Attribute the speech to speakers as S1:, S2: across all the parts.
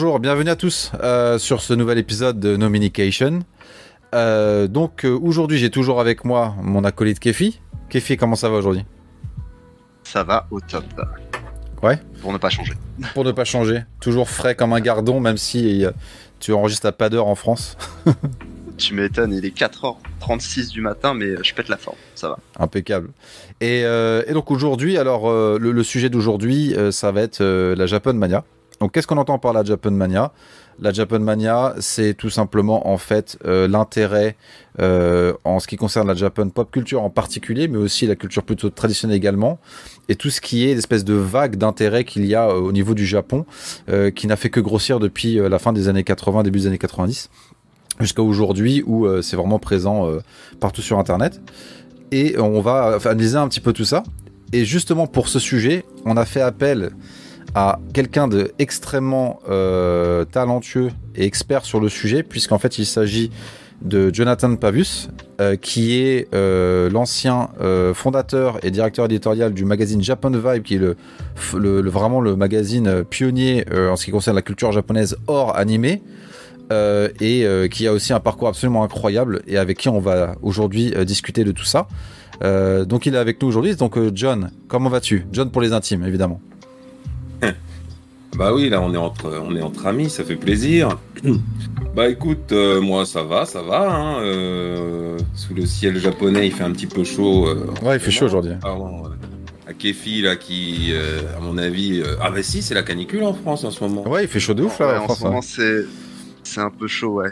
S1: bonjour, bienvenue à tous euh, sur ce nouvel épisode de Nominication. Euh, donc euh, aujourd'hui, j'ai toujours avec moi mon acolyte Kefi. Kefi, comment ça va aujourd'hui?
S2: Ça va au top.
S1: Ouais.
S2: Pour ne pas changer.
S1: Pour ne pas changer. Toujours frais comme un gardon, même si euh, tu enregistres à pas d'heure en France.
S2: tu m'étonnes, il est 4h36 du matin, mais je pète la forme, ça va.
S1: Impeccable. Et, et donc aujourd'hui, alors le, le sujet d'aujourd'hui, ça va être la Japan Mania. Donc qu'est-ce qu'on entend par la Japan Mania La Japan Mania, c'est tout simplement en fait euh, l'intérêt euh, en ce qui concerne la Japan pop culture en particulier, mais aussi la culture plutôt traditionnelle également, et tout ce qui est l'espèce de vague d'intérêt qu'il y a euh, au niveau du Japon, qui n'a fait que grossir depuis la fin des années 80, début des années 90 jusqu'à aujourd'hui où c'est vraiment présent partout sur internet. Et on va analyser un petit peu tout ça. Et justement pour ce sujet on a fait appel à quelqu'un de extrêmement euh, talentueux et expert sur le sujet puisqu'en fait il s'agit de Jonathan Pavus euh, qui est euh, l'ancien euh, fondateur et directeur éditorial du magazine Japan Vibe qui est vraiment le magazine pionnier en ce qui concerne la culture japonaise hors animé et qui a aussi un parcours absolument incroyable et avec qui on va aujourd'hui discuter de tout ça. Donc il est avec nous aujourd'hui. Donc John, comment vas-tu? John pour les intimes, évidemment.
S3: Bah oui, là on est entre, on est entre amis, ça fait plaisir. bah écoute, euh, moi ça va, ça va. Hein, euh, sous le ciel japonais, il fait un petit peu chaud. euh,
S1: Ouais, il fait chaud aujourd'hui.
S3: À Kefi là qui, euh, à mon avis, euh, ah bah si, c'est la canicule en France en ce moment.
S1: Ouais, il fait chaud de ouf là
S2: Ouais,
S1: en
S2: en
S1: France.
S2: ce moment, c'est c'est un peu chaud, ouais.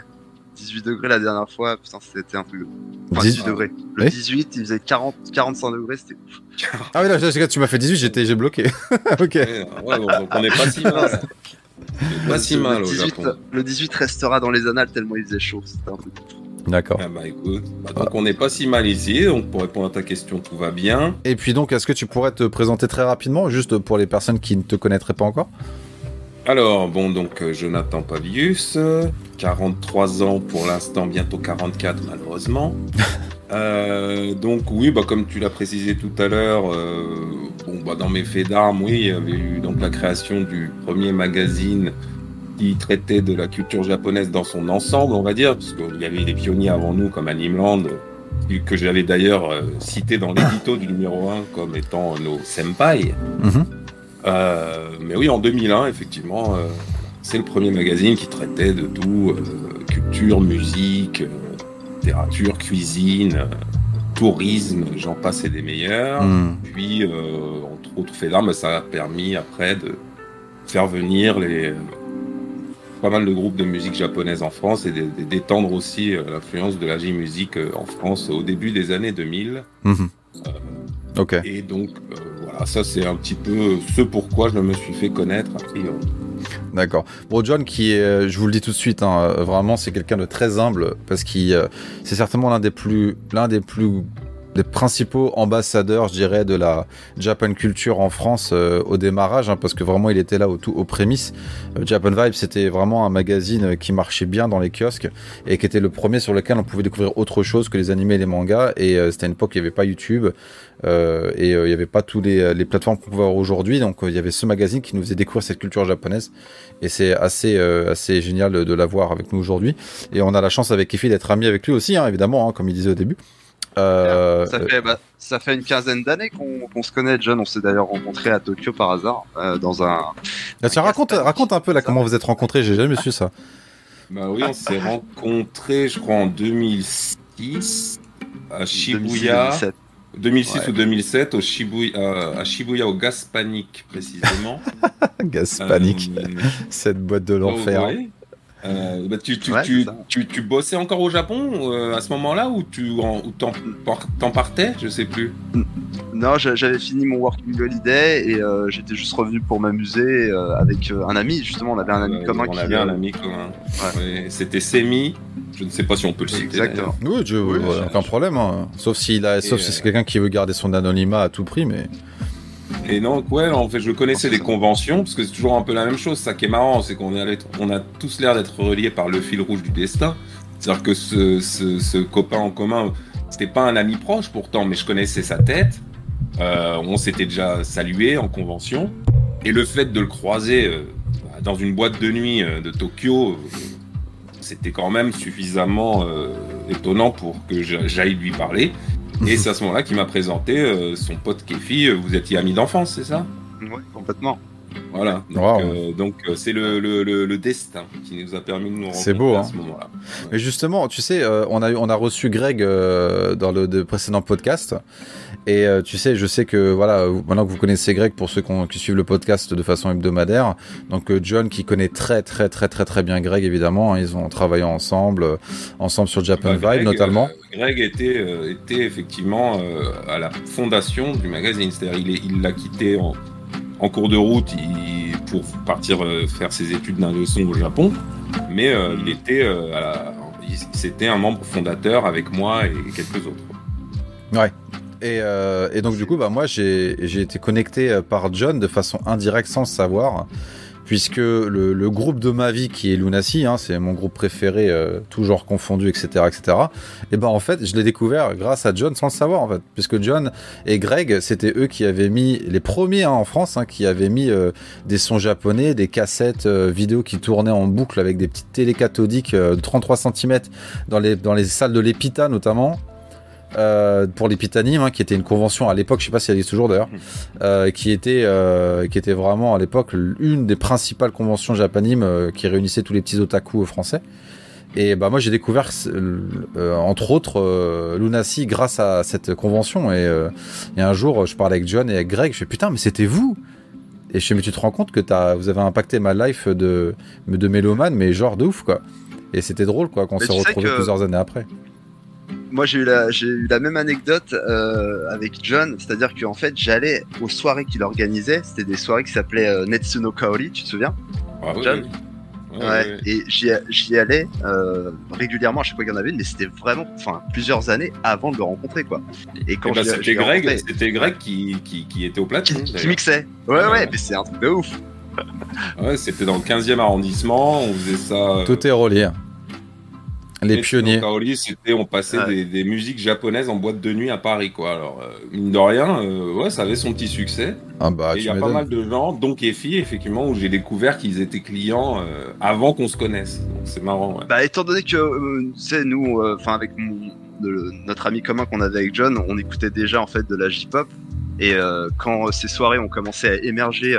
S2: 18 degrés la dernière fois, putain, c'était un peu. Enfin,
S1: 10
S2: 18 degrés. Le
S1: Oui.
S2: 18, il faisait 40, 45 degrés, c'était ouf.
S1: Ah oui, là, tu m'as fait 18, j'étais, j'ai bloqué. ok.
S3: Ouais, ouais, bon, donc on n'est pas si mal. Pas si
S2: le,
S3: mal au
S2: 18,
S3: Japon.
S2: le 18 restera dans les annales tellement il faisait chaud, c'était un peu.
S1: D'accord.
S3: Ah bah écoute, bah, donc on n'est pas si mal ici, donc pour répondre à ta question, tout va bien.
S1: Et puis donc, est-ce que tu pourrais te présenter très rapidement, juste pour les personnes qui ne te connaîtraient pas encore?
S3: Alors, bon, donc euh, Jonathan Pavius, euh, 43 ans pour l'instant, bientôt 44 malheureusement. Euh, donc oui, bah, comme tu l'as précisé tout à l'heure, euh, bon, bah, dans mes faits d'armes, oui, il y avait eu donc la création du premier magazine qui traitait de la culture japonaise dans son ensemble, on va dire, parce qu'il y avait des pionniers avant nous comme Animeland, que j'avais d'ailleurs cité dans l'édito du numéro 1 comme étant nos senpai.
S1: Mhm.
S3: Mais oui, en 2001, effectivement, euh, c'est le premier magazine qui traitait de tout, euh, culture, musique, euh, littérature, cuisine, euh, tourisme, j'en passe et des meilleurs.
S1: Hmm.
S3: Puis, euh, entre autres faits d'armes, ça a permis après de faire venir les, euh, pas mal de groupes de musique japonaise en France et d'étendre aussi euh, l'influence de la J-musique euh, en France au début des années 2000.
S1: Mhm. Ok.
S3: Et donc, euh, voilà, ça c'est un petit peu ce pourquoi je me suis fait connaître.
S1: D'accord. Bon, John, qui est, euh, je vous le dis tout de suite, hein, euh, vraiment, c'est quelqu'un de très humble parce qu'il, euh, c'est certainement l'un des plus, l'un des plus, des principaux ambassadeurs, je dirais, de la Japan culture en France euh, au démarrage, hein, parce que vraiment, il était là au tout, aux prémices. Euh, Japan Vibe, c'était vraiment un magazine euh, qui marchait bien dans les kiosques et qui était le premier sur lequel on pouvait découvrir autre chose que les animés et les mangas. Et euh, c'était une époque où il n'y avait pas YouTube. Et il n'y avait pas tous les, les plateformes qu'on peut voir aujourd'hui, donc il y avait ce magazine qui nous faisait découvrir cette culture japonaise, et c'est assez assez génial de, l'avoir avec nous aujourd'hui. Et on a la chance avec Kefi d'être amis avec lui aussi, hein, évidemment, hein, comme il disait au début. Euh,
S2: ça, fait, bah, ça fait une quinzaine d'années qu'on se connaît, John. On s'est d'ailleurs rencontrés à Tokyo par hasard, euh, dans un.
S1: euh, tiens, raconte, raconte un peu là comment vous êtes rencontrés. J'ai jamais su ça.
S3: Bah oui, on s'est rencontrés, je crois, en 2006 à Shibuya.
S2: 2006,
S3: 2006
S2: Ouais.
S3: ou 2007 au Shibuya, euh, à Shibuya au Gas Panic précisément.
S1: Gaz panique,
S3: Euh,
S1: cette boîte de l'enfer.
S3: oh, ouais. Euh, bah, tu, tu,
S2: Ouais,
S3: tu, tu, tu bossais encore au Japon euh, à ce moment-là ou tu en- ou t'en, t'en partais Je sais plus.
S2: Non, j'a- j'avais fini mon working holiday et euh, j'étais juste revenu pour m'amuser euh, avec euh, un ami. Justement, on avait un ami
S3: Euh,
S2: commun
S3: on
S2: qui.
S3: avait un ami commun. Ouais, C'était Semi. Je ne sais pas si on peut le citer.
S2: Exactement.
S1: Oui, je,
S2: Oui,
S1: aucun problème. hein. Sauf s'il a,
S3: Et,
S1: sauf si c'est quelqu'un qui veut garder son anonymat à tout prix, mais.
S3: Et donc, ouais, en fait, je connaissais les conventions, parce que c'est toujours un peu la même chose. Ça qui est marrant, c'est qu'on on a tous l'air d'être reliés par le fil rouge du destin. C'est-à-dire que ce, ce, ce copain en commun, c'était pas un ami proche pourtant, mais je connaissais sa tête. Euh, on s'était déjà salué en convention. Et le fait de le croiser euh, dans une boîte de nuit de Tokyo, c'était quand même suffisamment étonnant pour que j'aille lui parler. Et c'est à ce moment-là qu'il m'a présenté son pote Kefi. Vous étiez amis d'enfance, c'est ça?
S2: Oui, complètement.
S3: Voilà. Donc, euh, euh, c'est le, le, le, destin qui nous a permis de nous rencontrer
S1: beau,
S3: à
S1: hein.
S3: ce moment-là.
S1: Mais justement, tu sais, euh, on, a, on a reçu Greg dans le précédent podcast. Et tu sais, je sais que voilà, maintenant que vous connaissez Greg, pour ceux qui suivent le podcast de façon hebdomadaire, donc John qui connaît très très très très très bien Greg évidemment, hein, ils ont travaillé ensemble, ensemble sur Japan bah, Vibe notamment.
S3: Greg était, était effectivement à la fondation du magazine, c'est-à-dire il l'a quitté en, en cours de route pour partir euh, faire ses études d'un leçon au Japon, mais euh, il était, euh, c'était un membre fondateur avec moi et quelques autres.
S1: Ouais. Et, donc du coup, bah moi j'ai été connecté par John de façon indirecte sans le savoir puisque le, groupe de ma vie qui est Lunacy, hein, c'est mon groupe préféré, euh, toujours confondu, etc., etc. Et ben en fait, je l'ai découvert grâce à John sans le savoir en fait, puisque John et Greg, c'était eux qui avaient mis les premiers hein, en France, hein, qui avaient mis euh, des sons japonais, des cassettes euh, vidéo qui tournaient en boucle avec des petites télé cathodiques de 33 cm dans les dans les salles de l'Epita notamment. Euh, pour l'Epitanime, hein, qui était une convention à l'époque, je sais pas si elle est toujours d'ailleurs, euh, qui était euh, qui était vraiment à l'époque une des principales conventions japanime qui réunissait tous les petits otaku français. Et bah moi j'ai découvert entre autres Lunacy grâce à cette convention et, et, un jour je parlais avec John et avec Greg, je fais putain mais c'était vous et je fais mais tu te rends compte que as, vous avez impacté ma life de de mélomane mais genre de ouf quoi. Et c'était drôle quoi qu'on s'est retrouvé plusieurs années après
S2: moi j'ai eu la j'ai eu la même anecdote euh, avec John, c'est-à-dire qu'en fait j'allais aux soirées qu'il organisait, c'était des soirées qui s'appelaient euh, Netsuno Kaori, tu te souviens?
S3: Ah, John
S2: Ouais, et j'y allais euh, régulièrement à chaque fois qu'il y en avait une, mais c'était vraiment, enfin, plusieurs années avant de le rencontrer, quoi.
S3: Et quand ben, c'était Greg, c'était Greg qui, qui, qui, était au platine,
S2: qui, mixait. Ouais, ouais, mais c'est un truc de ouf.
S3: ouais, c'était dans le 15e arrondissement, on faisait ça. Euh,
S1: Tout est relié. Les pionniers.
S3: c'était on passait des, musiques japonaises en boîte de nuit à Paris, quoi. Alors euh, mine de rien, euh, ouais, ça avait son petit succès.
S1: Ah bah,
S3: il y a pas mal de gens, dont Kefi, effectivement, où j'ai découvert qu'ils étaient clients euh, avant qu'on se connaisse. C'est marrant. Ouais.
S2: Bah étant donné que, tu sais, nous, enfin avec notre ami commun qu'on avait avec John, on écoutait déjà en fait de la J-pop. Et quand ces soirées ont commencé à émerger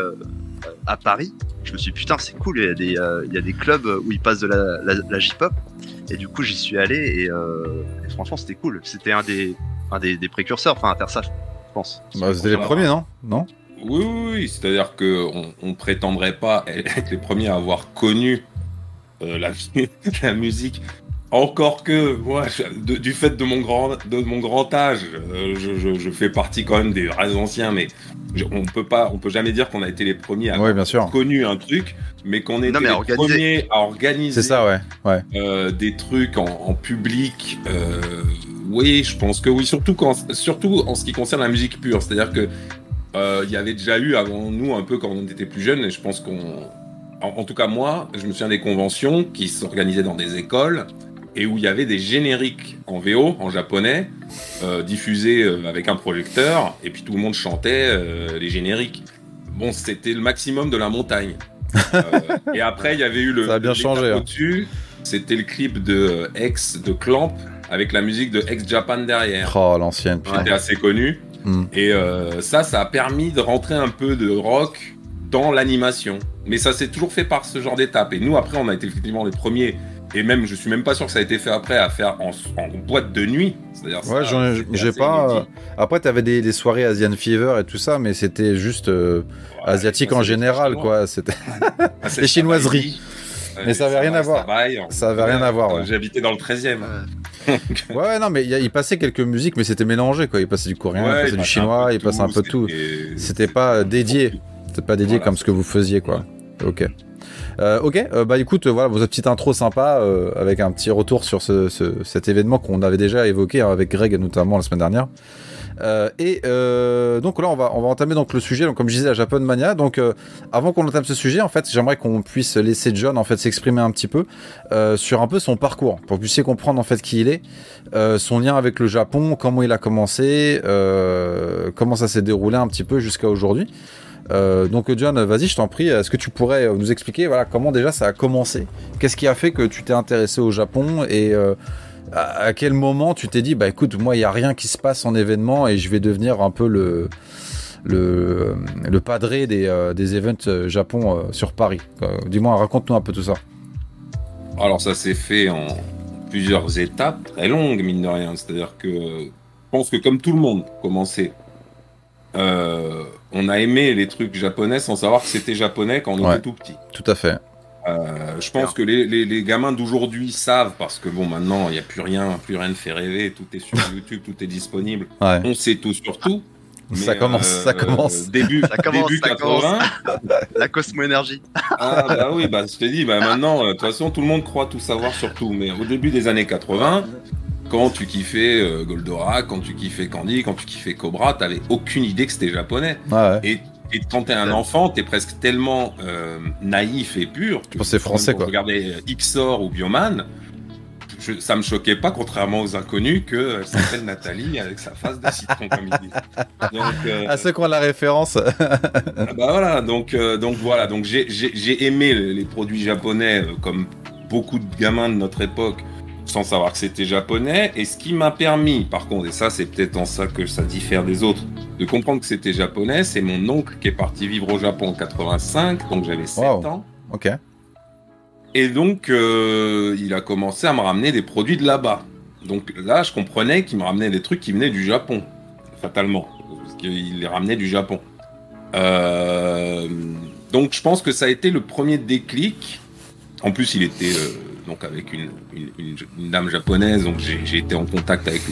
S2: à Paris, je me suis dit putain c'est cool, il y, a des, il y a des clubs où ils passent de la, la J-pop. Et du coup, j'y suis allé et, euh, franchement, c'était cool. C'était un des, un des, précurseurs, enfin, à faire ça, je pense.
S1: Bah, c'était les premiers, non? Non?
S3: Oui, oui, oui. c'est-à-dire qu'on on prétendrait pas être les premiers à avoir connu euh, la, la musique encore que, moi, du fait de mon grand, de mon grand âge, euh, je, fais partie quand même des vrais anciens, mais on peut pas, on peut jamais dire qu'on a été les premiers à
S1: avoir
S3: connu un truc, mais qu'on est les premiers à organiser.
S1: ça, ouais, ouais.
S3: Euh, des trucs en, public. Euh, oui, je pense que oui, surtout quand, surtout en ce qui concerne la musique pure, c'est-à-dire que il y avait déjà eu avant nous un peu quand on était plus jeunes, et je pense qu'on en, tout cas, moi, je me souviens des conventions qui s'organisaient dans des écoles et où il y avait des génériques en VO, en japonais, euh, diffusés euh, avec un projecteur, et puis tout le monde chantait euh, les génériques. Bon, c'était le maximum de la montagne. et après, il y avait eu le.
S1: Ça a bien changé. Hein.
S3: Au-dessus, c'était le clip de Ex de Clamp avec la musique de Ex Japan derrière.
S1: Oh, l'ancienne.
S3: C'était assez connu. Hmm. Et ça, ça a permis de rentrer un peu de rock dans l'animation. Mais ça s'est toujours fait par ce genre d'étape. Et nous, après, on a été effectivement les premiers et même, je suis même pas sûr que ça a été fait après à faire en, boîte de nuit. C'est-à-dire
S1: ouais, j'ai pas. Euh, après, t'avais des, des soirées Asian Fever et tout ça, mais c'était juste euh, asiatique en général, quoi. C'était ah, les chinoiseries. mais ça avait rien à voir. Ça avait rien à voir.
S3: J'habitais dans le 13e.
S1: ouais, non, mais il passait quelques musiques, mais c'était mélangé, quoi. Il passait du coréen, il passait du chinois, il passait un peu de tout. C'était pas dédié. C'était pas dédié comme ce que vous faisiez, quoi. Ok. Euh, ok, euh, bah écoute, voilà votre petite intro sympa euh, avec un petit retour sur ce, cet événement qu'on avait déjà évoqué hein, avec Greg notamment la semaine dernière. et donc là, on va, on va entamer donc le sujet. Donc comme je disais, à Japan Mania. Donc avant qu'on entame ce sujet, en fait, j'aimerais qu'on puisse laisser John en fait s'exprimer un petit peu sur un peu son parcours pour que vous puissiez comprendre en fait qui il est, son lien avec le Japon, comment il a commencé, comment ça s'est déroulé un petit peu jusqu'à aujourd'hui. Euh, donc John, vas-y, je t'en prie, est-ce que tu pourrais nous expliquer voilà, comment déjà ça a commencé? Qu'est-ce qui a fait que tu t'es intéressé au Japon et à, quel moment tu t'es dit, bah écoute, moi il n'y a rien qui se passe en événement et je vais devenir un peu le, le, le padré des, des events Japon sur Paris? Dis-moi, raconte-nous un peu tout ça.
S3: Alors ça s'est fait en plusieurs étapes très longues, mine de rien. C'est-à-dire que je pense que comme tout le monde commençait, euh, on a aimé les trucs japonais sans savoir que c'était japonais quand on était tout petit.
S1: Tout à fait.
S3: Euh, je pense que les, les, gamins d'aujourd'hui savent parce que bon maintenant il n'y a plus rien, plus rien ne fait rêver, tout est sur YouTube, tout est disponible. On sait tout sur tout
S1: ça commence, ça euh, commence.
S3: Début, ça commence, début 80.
S2: La Cosmo Énergie.
S3: Ah bah oui, bah je te dis, bah maintenant, euh, de toute façon, tout le monde croit tout savoir sur tout. Mais au début des années 80, quand tu kiffais euh, Goldorak, quand tu kiffais Candy, quand tu kiffais Cobra, t'avais aucune idée que c'était japonais. Et, et quand t'es un enfant, t'es presque tellement naïf et pur.
S1: Tu pensais français quoi.
S3: Regardez XOR ou Bioman ça me choquait pas, contrairement aux inconnus, qu'elle s'appelle Nathalie avec sa face de citron, comme il dit.
S1: Donc, euh, à ceux qui ont la référence.
S3: bah voilà, donc, euh, donc voilà, donc j'ai aimé les, produits japonais euh, comme beaucoup de gamins de notre époque sans savoir que c'était japonais. Et ce qui m'a permis, par contre, et ça c'est peut-être en ça que ça diffère des autres, de comprendre que c'était japonais, c'est mon oncle qui est parti vivre au Japon en 85, donc j'avais 7 ans.
S1: Ok.
S3: Et donc, euh, il a commencé à me ramener des produits de là-bas. Donc là, je comprenais qu'il me ramenait des trucs qui venaient du Japon, fatalement. Parce qu'il les ramenait du Japon. Euh, donc je pense que ça a été le premier déclic. En plus, il était euh, donc avec une, dame japonaise, donc j'ai été en contact avec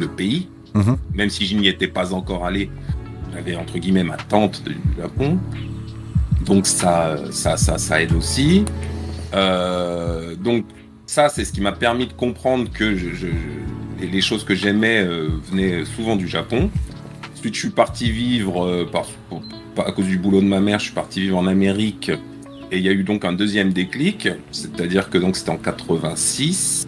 S3: le, pays. Mhm. Même si je n'y étais pas encore allé, j'avais entre guillemets ma tante du Japon. Donc ça, ça, ça, ça aide aussi. Euh, donc ça, c'est ce qui m'a permis de comprendre que je, les choses que j'aimais euh, venaient souvent du Japon. Ensuite, je suis parti vivre, euh, par, à cause du boulot de ma mère, je suis parti vivre en Amérique. Et il y a eu donc un deuxième déclic, c'est-à-dire que donc c'était en 86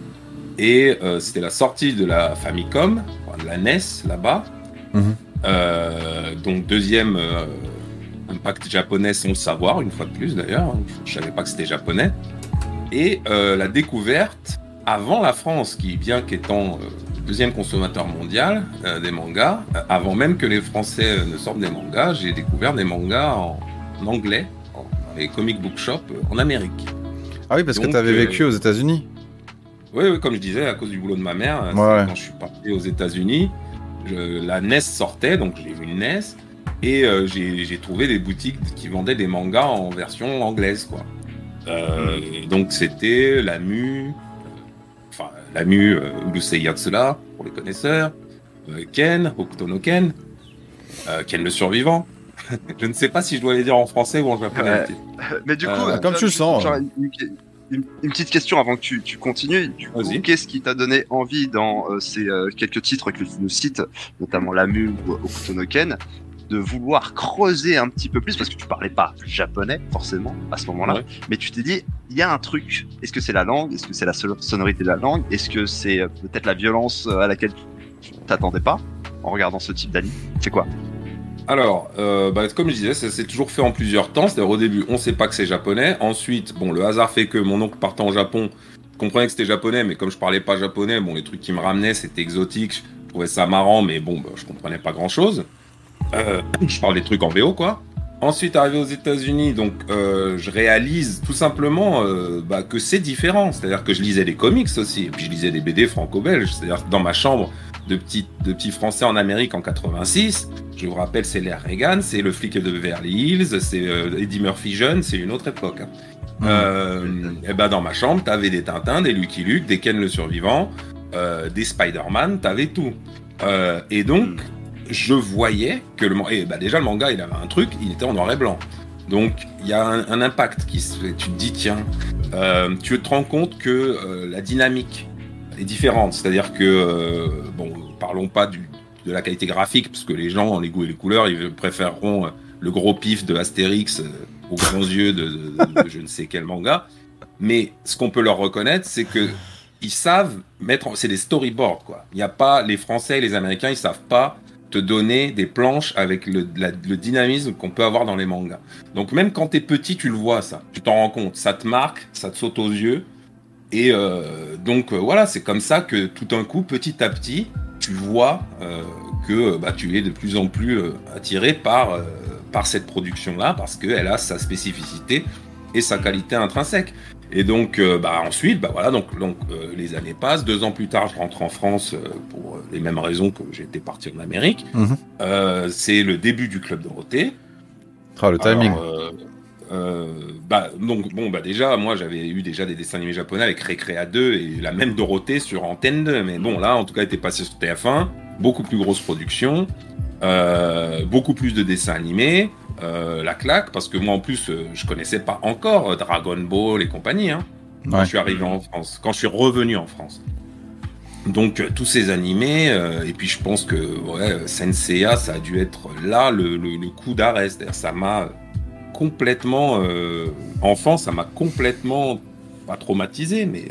S3: et c'était la sortie de la Famicom, de la NES là-bas. Mhm. donc deuxième impact japonais sans le savoir, une fois de plus d'ailleurs. Je savais pas que c'était japonais. Et euh, la découverte, avant la France, qui bien qu'étant euh, deuxième consommateur mondial euh, des mangas, avant même que les Français ne sortent des mangas, j'ai découvert des mangas en, anglais, les comic book shops en Amérique.
S1: Ah oui, parce que tu avais vécu aux États-Unis.
S3: Oui, oui, comme je disais, à cause du boulot de ma mère, quand je suis parti aux États-Unis, la NES sortait, donc j'ai vu une NES. Et euh, j'ai trouvé des boutiques qui vendaient des mangas en version anglaise, quoi. Euh, donc c'était la Mu, enfin la Mu euh, Urusei Yatsura pour les connaisseurs, euh, Ken, Hokuto no Ken, Ken le survivant. Je ne sais pas si je dois les dire en français ou en japonais.
S2: mais du coup,
S1: comme tu le sens.
S2: Une, petite question avant que tu, tu continues. Du coup, qu'est-ce qui t'a donné envie dans ces quelques titres que tu nous cites, notamment la Mu ou Hokuto no Ken, de vouloir creuser un petit peu plus parce que tu parlais pas japonais forcément à ce moment-là, mais tu t'es dit il y a un truc. Est-ce que c'est la langue? Est-ce que c'est la sonorité de la langue? Est-ce que c'est euh, peut-être la violence euh, à laquelle tu t'attendais pas en regardant ce type d'anime? C'est quoi?
S3: Alors, euh, bah, comme je disais, ça s'est toujours fait en plusieurs temps. C'est-à-dire au début, on sait pas que c'est japonais. Ensuite, bon, le hasard fait que mon oncle partant au Japon, comprenait que c'était japonais, mais comme je parlais pas japonais, bon, les trucs qui me ramenaient, c'était exotique. Je trouvais ça marrant, mais bon, bah, je comprenais pas grand-chose. Euh, je parle des trucs en VO, quoi. Ensuite, arrivé aux États-Unis, donc euh, je réalise tout simplement bah, que c'est différent. C'est-à-dire que je lisais des comics aussi, et puis je lisais des BD franco-belges. C'est-à-dire que dans ma chambre de petits de petits Français en Amérique en 86, je vous rappelle, c'est l'ère Reagan, c'est le flic de Beverly Hills, c'est Eddie Murphy jeune, c'est une autre époque. Hein. Mmh. et ben dans ma chambre, t'avais des Tintins, des Lucky Luke, des Ken le Survivant, des Spider-Man, t'avais tout. et donc, mmh je voyais que le et bah déjà le manga il avait un truc, il était en noir et blanc. Donc il y a un, impact qui se fait. Tu te dis tiens, euh, tu te rends compte que euh, la dynamique est différente. C'est-à-dire que euh, bon, parlons pas du, de la qualité graphique parce que les gens, les goûts et les couleurs, ils préféreront le gros pif de Astérix aux grands yeux de, de, je ne sais quel manga. Mais ce qu'on peut leur reconnaître, c'est que ils savent mettre, c'est des storyboards quoi. Il n'y a pas les Français et les Américains, ils savent pas te donner des planches avec le, le dynamisme qu'on peut avoir dans les mangas. Donc même quand t'es petit, tu le vois ça, tu t'en rends compte, ça te marque, ça te saute aux yeux. Et euh, donc euh, voilà, c'est comme ça que tout d'un coup, petit à petit, tu vois euh, que bah, tu es de plus en plus attiré par, par cette production-là parce qu'elle a sa spécificité et sa qualité intrinsèque. Et donc, euh, bah, ensuite, bah, voilà, donc, donc euh, les années passent. Deux ans plus tard, je rentre en France euh, pour les mêmes raisons que j'étais parti en Amérique.
S1: Mhm.
S3: C'est le début du Club Dorothée.
S1: Ah, le timing.
S3: Alors, euh, bah, donc, bon, bah, déjà, moi, j'avais eu déjà des dessins animés japonais avec Récréa 2 et la même Dorothée sur Antenne 2. Mais bon, là, en tout cas, elle était passé sur TF1. Beaucoup plus grosse production. euh, beaucoup plus de dessins animés. euh, la claque, parce que moi, en plus, je connaissais pas encore Dragon Ball et compagnie. Hein, quand
S1: Ouais.
S3: je suis arrivé en France, quand je suis revenu en France. Donc, tous ces animés, euh, et puis je pense que ouais, Senseiya, ça a dû être là le, le- le coup d'arrêt. C'est-à-dire, ça m'a complètement. Euh, enfant, ça m'a complètement. Pas traumatisé, mais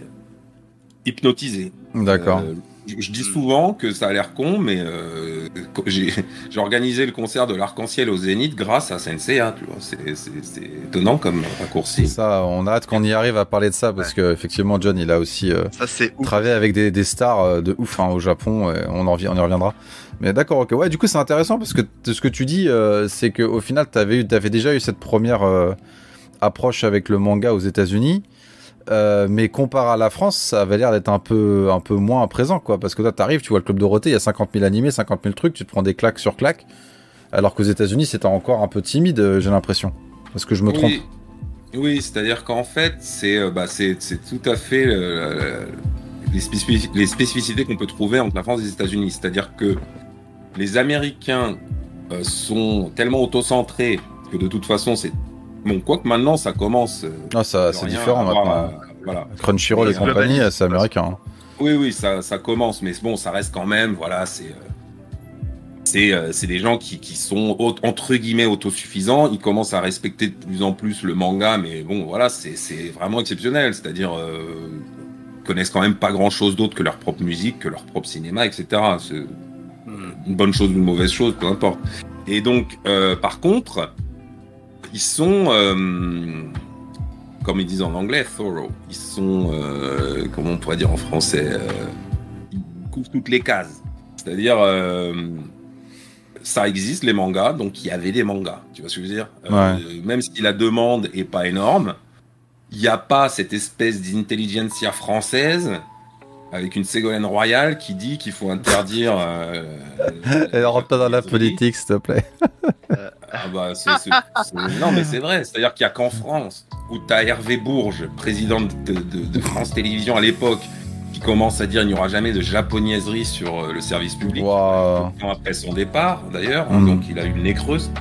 S3: hypnotisé.
S1: D'accord.
S3: Euh, je, je dis souvent que ça a l'air con, mais euh, j'ai j'ai organisé le concert de l'Arc-en-Ciel au Zénith grâce à Senseiya, tu vois. C'est- C'est c'est étonnant comme raccourci.
S1: Ça, on a hâte qu'on y arrive à parler de ça parce que effectivement, John, il a aussi euh,
S2: Ça, c'est ouf.
S1: travaillé avec des, des stars de ouf hein, au Japon. et on, en, on y reviendra. Mais d'accord, ok. Ouais, du coup, c'est intéressant parce que ce que tu dis, euh, c'est qu'au final, tu avais, déjà eu cette première euh, approche avec le manga aux États-Unis. Euh, mais comparé à la France, ça avait l'air d'être un peu, un peu moins présent, quoi. Parce que toi, t'arrives, tu vois le Club Dorothée, il y a 50 000 animés, 50 000 trucs, tu te prends des claques sur claques. Alors qu'aux États-Unis, c'était encore un peu timide, euh, j'ai l'impression. Parce que je me trompe?
S3: Oui, c'est-à-dire qu'en fait, c'est bah, tout à fait les spécificités qu'on peut trouver entre la France et les États-Unis. C'est-à-dire que les Américains euh, sont tellement autocentrés que de toute façon, c'est bon. Quoique maintenant, ça commence. euh,
S1: Ah, ça, c'est différent maintenant.
S3: à- voilà.
S1: Crunchyroll et compagnie, c'est américain. hein.
S3: Oui, oui, ça, ça commence, mais bon, ça reste quand même, voilà, c'est. euh, C'est euh, c'est des gens qui, qui sont entre guillemets autosuffisants. Ils commencent à respecter de plus en plus le manga, mais bon, voilà, c'est c'est vraiment exceptionnel. C'est-à-dire, euh, connaissent quand même pas grand-chose d'autre que leur propre musique, que leur propre cinéma, etc. C'est une bonne chose ou une mauvaise chose, peu importe. Et donc, euh, par contre, ils sont, euh, comme ils disent en anglais, thorough. Ils sont, euh, comment on pourrait dire en français, euh, ils couvrent toutes les cases. C'est-à-dire, euh, ça existe les mangas, donc il y avait des mangas. Tu vois ce que je veux dire? Euh, Même si la demande est pas énorme, il n'y a pas cette espèce d'intelligentsia française avec une Ségolène royale qui dit qu'il faut interdire. euh,
S1: Et rentre pas dans la politique, s'il te plaît.
S3: ah bah, Non, mais c'est vrai. C'est-à-dire qu'il n'y a qu'en France où tu as Hervé Bourges, président de, de- de France Télévisions à l'époque, qui commence à dire qu'il n'y aura jamais de japonaiserie sur euh, le service public. Après son départ, d'ailleurs, hein,
S1: Mm.
S3: donc il a eu le nez creuse.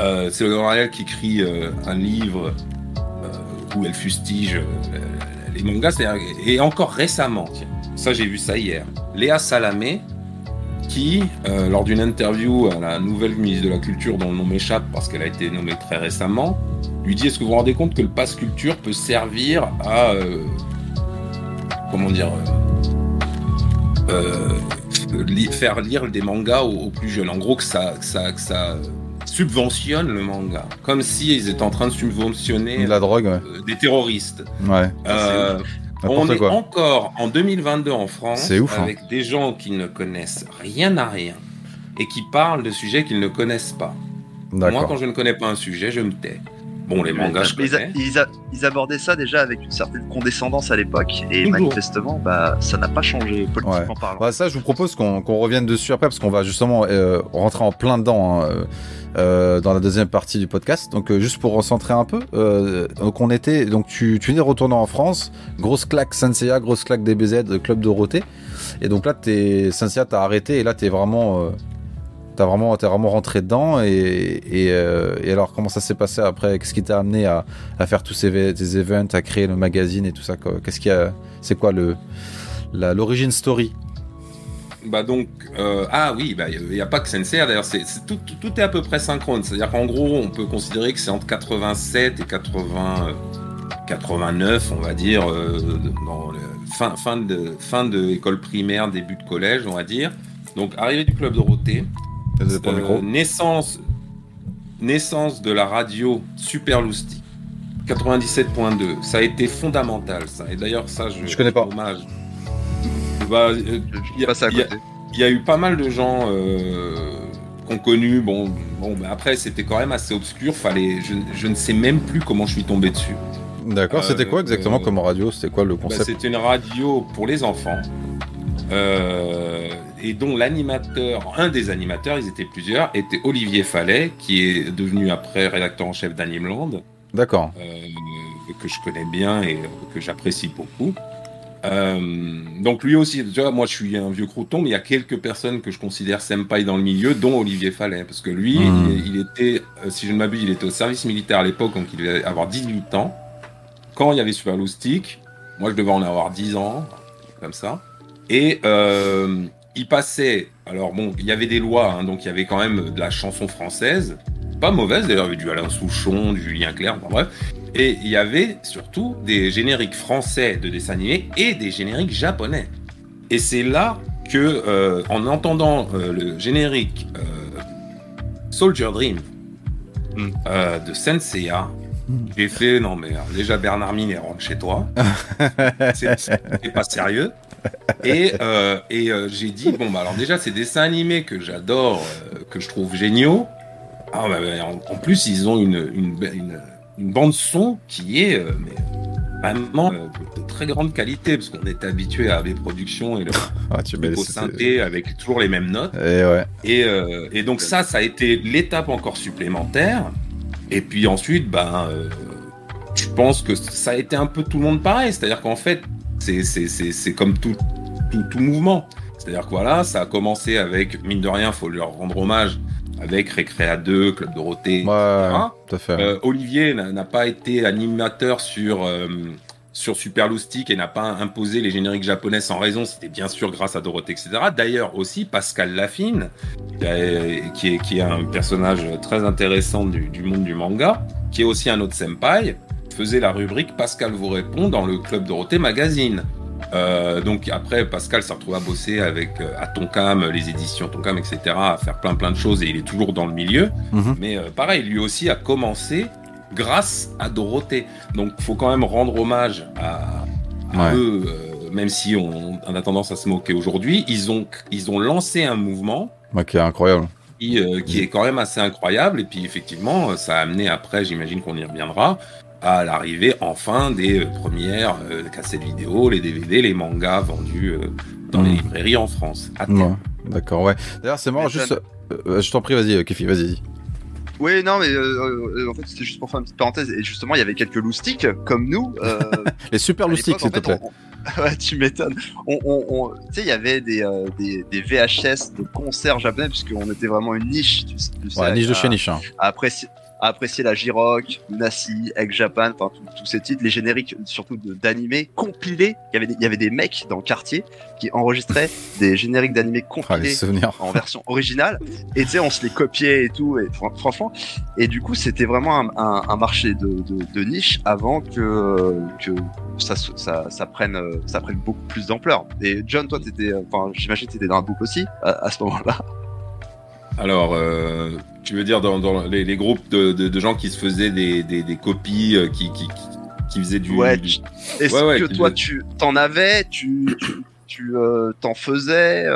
S3: Euh, c'est le Royal qui écrit euh, un livre euh, où elle fustige euh, les mangas. Et encore récemment, tiens, ça j'ai vu ça hier, Léa Salamé, qui, euh, lors d'une interview à la nouvelle ministre de la Culture, dont le nom m'échappe parce qu'elle a été nommée très récemment, lui dit Est-ce que vous vous rendez compte que le pass culture peut servir à. euh, comment dire euh, faire lire des mangas aux, plus jeunes? En gros, que ça, que ça subventionne le manga. Comme si ils étaient en train de subventionner
S1: De la drogue, ouais.
S3: euh, des terroristes.
S1: Ouais.
S3: Euh, on
S1: N'importe
S3: est
S1: quoi.
S3: encore en 2022 en France
S1: ouf, hein.
S3: avec des gens qui ne connaissent rien à rien et qui parlent de sujets qu'ils ne connaissent pas. Moi, quand je ne connais pas un sujet, je me tais. Bon, les mangas, je
S2: ils, a-
S3: connais.
S2: ils a- ils abordaient ça déjà avec une certaine condescendance à l'époque, et
S3: Toujours.
S2: manifestement, bah, ça n'a pas changé politiquement parlant.
S1: Bah, ça, je vous propose qu'on revienne dessus après parce qu'on va justement euh, rentrer en plein dedans hein, euh, euh, dans la deuxième partie du podcast. Donc, euh, juste pour recentrer un peu, euh, donc on était, donc tu, tu venais de retourner en France, grosse claque Senseiya, grosse claque DBZ, Club Dorothée, et donc là, t'es Senseiya t'as arrêté et là, t'es vraiment, euh, t'as vraiment, t'es vraiment rentré dedans et euh, et alors comment ça s'est passé après? Qu'est-ce qui t'a amené à, à faire tous ces, ces events, à créer le magazine et tout ça? Qu'est-ce qui a, c'est quoi le l'origine story?
S3: Bah donc, euh, ah oui, bah, il n'y a pas que Sensei, d'ailleurs, c'est, tout, tout, est à peu près synchrone. C'est-à-dire qu'en gros, on peut considérer que c'est entre 87 et 80, euh, 89, on va dire, euh, fin, fin, de, fin de école primaire, début de collège, on va dire. Donc, arrivée du club Dorothée,
S1: pour le micro.
S3: Euh, naissance, naissance de la radio Super Lousti 97.2. Ça a été fondamental, ça. Et d'ailleurs, ça, je,
S1: Je connais pas.
S3: Hommage. Bah, euh, y y il y a eu pas mal de gens euh, qu'on connu. Bon, bon, mais après, c'était quand même assez obscur. Fallait, je, je ne sais même plus comment je suis tombé dessus.
S1: D'accord,
S3: euh,
S1: c'était quoi exactement
S3: euh,
S1: comme radio? C'était quoi le
S3: Bah,
S1: concept?
S3: C'était une radio pour les enfants. Et dont l'animateur, un des animateurs, ils étaient plusieurs, était Olivier Fallet, qui est devenu après rédacteur en chef d'Animland,
S1: D'accord.
S3: euh, que je connais bien et que j'apprécie beaucoup. Euh, donc lui aussi, tu vois, moi je suis un vieux crouton, mais il y a quelques personnes que je considère senpai dans le milieu, dont Olivier Fallet, parce que lui,
S1: Hmm.
S3: il, il était, euh, si je ne m'abuse, il était au service militaire à l'époque, donc il devait avoir 18 ans. Quand il y avait Super Loustic, moi je devais en avoir 10 ans, comme ça. Et euh, il passait, alors bon, il y avait des lois, hein, donc il y avait quand même de la chanson française, pas mauvaise d'ailleurs, il y avait du Alain Souchon, du Julien Clerc, enfin, bref. Et il y avait surtout des génériques français de dessins animés et des génériques japonais. Et c'est là que, euh, en entendant euh, le générique euh, Soldier Dream
S2: Mm.
S3: euh, de Senseiya. J'ai fait non mais alors, déjà Bernard Minet rentre chez toi, c'est pas sérieux. Et, euh, et euh, j'ai dit bon bah alors déjà ces dessins animés que j'adore, euh, que je trouve géniaux. Ah, bah, bah, en, en plus ils ont une, une, une, une bande son qui est mais, vraiment de, très grande qualité parce qu'on est habitué à des productions et le
S1: Ah, tu
S3: synthé avec toujours les mêmes notes.
S1: Et ouais.
S3: Et, et donc ça, ça a été l'étape encore supplémentaire. Et puis ensuite, ben, euh, je pense que ça a été un peu tout le monde pareil. C'est-à-dire qu'en fait, c'est comme tout, tout, tout mouvement. C'est-à-dire que voilà, ça a commencé avec, mine de rien, faut leur rendre hommage, avec Récréa 2, Club Dorothée,
S1: Ouais,
S3: etc.
S1: tout à fait.
S3: Euh, Olivier n'a n'a pas été animateur sur, euh, sur Super Loustic et n'a pas imposé les génériques japonais sans raison. C'était bien sûr grâce à Dorothée, etc. D'ailleurs aussi Pascal Laffine, qui, est, qui est un personnage très intéressant du, du monde du manga, qui est aussi un autre senpai, faisait la rubrique Pascal vous répond dans le Club Dorothée Magazine. Euh, donc après, Pascal s'est retrouvé à bosser avec euh, à Tonkam, les éditions Tonkam, etc., à faire plein plein de choses et il est toujours dans le milieu.
S1: Mhm.
S3: Mais euh, pareil, lui aussi a commencé grâce à Dorothée. Donc faut quand même rendre hommage à, à
S1: Ouais.
S3: eux, euh, même si on, on a tendance à se moquer aujourd'hui. Ils ont, ils ont lancé un mouvement
S1: Ok, incroyable.
S3: qui, euh, qui est quand même assez incroyable. Et puis effectivement, ça a amené après, j'imagine qu'on y reviendra, à l'arrivée enfin des euh, premières euh, cassettes vidéo, les DVD, les mangas vendus euh, dans
S1: Mm.
S3: les librairies en France.
S1: Ouais, D'accord, ouais. D'ailleurs, c'est marrant,
S2: Mais
S1: juste. Je t'en prie, vas-y, Kefi, vas-y.
S2: Oui, non, mais euh, euh, en fait, c'était juste pour faire une petite parenthèse. Et justement, il y avait quelques loustiques comme nous. Euh,
S1: Les super loustiques, s'il te plaît.
S2: on- ouais, tu m'étonnes. On, on, on- tu sais, il y avait des, euh, des, des VHS de concerts japonais, puisqu'on était vraiment une niche. Tu, sais, tu sais,
S1: Ouais, niche de chez niche. hein.
S2: à apprécier, à apprécier la J-Rock, Nasi, Egg Japan, enfin tous- ces titres, les génériques surtout d'animés compilés. Il y avait des, il y avait des mecs dans le quartier qui enregistraient des génériques d'animés
S1: Ah,
S2: compilés en version originale. Et tu sais, on se les copiait et tout, et fran- franchement. Et du coup, c'était vraiment un, un- un marché de, de, de niche avant que, que ça, ça, ça, prenne, euh, ça prenne beaucoup plus d'ampleur. Et John, toi, t'étais, euh, enfin, j'imagine que t'étais dans la boucle aussi à, à ce moment-là.
S3: Alors, euh, tu veux dire dans, dans les, les groupes de, de, de gens qui se faisaient des, des, des copies, euh, qui, qui, qui, qui faisaient du...
S2: Ouais,
S3: du-
S2: Est-ce
S3: Ouais, ouais,
S2: que toi, tu t'en avais, tu, tu, tu euh, t'en faisais,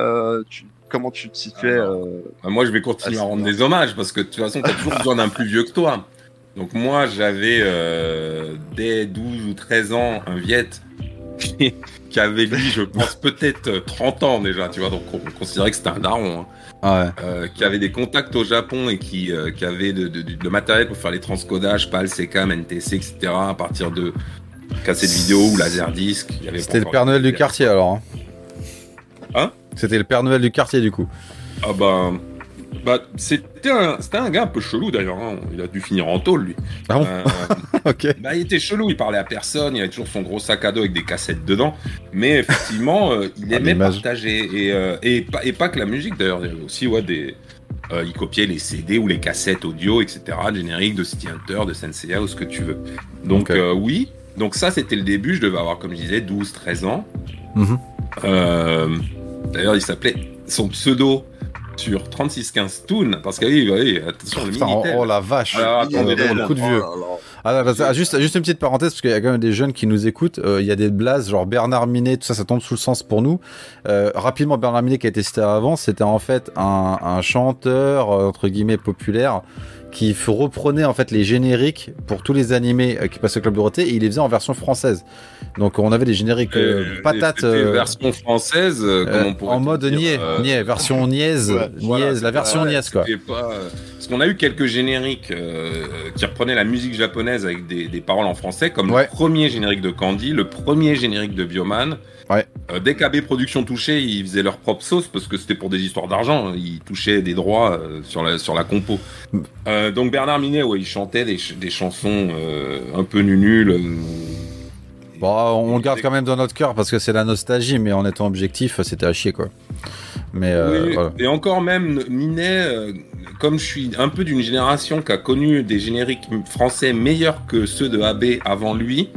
S2: tu, comment tu te situais euh,
S3: Bah, moi, je vais continuer
S2: Ah,
S3: à rendre des hommages parce que de toute façon, tu as toujours besoin d'un plus vieux que toi. Donc, moi, j'avais dès 12 ou 13 ans un Viet qui, qui avait, lui, je pense, peut-être euh, 30 ans déjà, tu vois. Donc, on considérait que c'était un daron. hein.
S1: Ouais.
S3: euh, qui avait des contacts au Japon et qui, euh, qui avait de, de, de matériel pour faire les transcodages, PAL, CCAM, NTC, etc. à partir de cassettes vidéo ou laserdisc.
S1: C'était le Père Noël du quartier alors. Hein,
S3: Hein?
S1: C'était le Père Noël du quartier du coup.
S3: Ah bah, bah c'était un, c'était un gars un peu chelou d'ailleurs. hein. Il a dû finir en tôle lui.
S1: Ah bon
S3: Euh,
S1: Ok.
S3: bah, il était chelou, il parlait à personne, il avait toujours son gros sac à dos avec des cassettes dedans. Mais effectivement, euh, il
S1: Ah,
S3: aimait partager. Et, euh, et, pas, et pas que la musique d'ailleurs, il y avait aussi ouais, des. euh, il copiait les CD ou les cassettes audio, etc. de générique de City Hunter, de Senseiya ou ce que tu veux. Donc oui, donc ça c'était le début, je devais avoir comme je disais 12-13 ans.
S1: Mhm.
S3: D'ailleurs il s'appelait son pseudo sur 3615 Toon, parce que oui, oui, attention, le
S1: Putain, oh,
S3: Minitel.
S1: oh la vache.
S3: Alors, attendez,
S1: Oh, le coup de vieux. Ah, là, parce- ah, juste, juste une petite parenthèse, parce qu'il y a quand même des jeunes qui nous écoutent. Euh, Il y a des blazes, genre Bernard Minet, tout ça, ça tombe sous le sens pour nous. Euh, rapidement, Bernard Minet, qui a été cité avant, c'était en fait un, un chanteur, euh, entre guillemets, populaire, qui reprenait en fait les génériques pour tous les animés euh, qui passaient au Club Dorothée, et il les faisait en version française. Donc on avait des génériques euh, patates. euh,
S3: version française, euh,
S1: euh,
S3: on pourrait
S1: en mode niais, niais, version niaise,
S2: ouais,
S3: Voilà,
S1: niaise, la version niaise quoi.
S3: pas, Parce qu'on a eu quelques génériques qui reprenaient la musique japonaise avec des, des paroles en français, comme
S1: Ouais.
S3: le premier générique de Candy, le premier générique de Bioman.
S1: Ouais.
S3: Euh, dès qu'AB Productions touchait, ils faisaient leur propre sauce parce que c'était pour des histoires d'argent. hein. Ils touchaient des droits euh, sur, la, sur la compo.
S1: Mm.
S3: Euh, donc Bernard Minet, ouais, il chantait des, ch- des chansons un peu euh,
S1: Bon, on le garde quand même dans notre cœur parce que c'est la nostalgie, mais en étant objectif, c'était à chier quoi. Mais euh,
S3: Oui,
S1: voilà.
S3: Et encore même, Minet, comme je suis un peu d'une génération qui a connu des génériques français meilleurs que ceux de AB avant lui,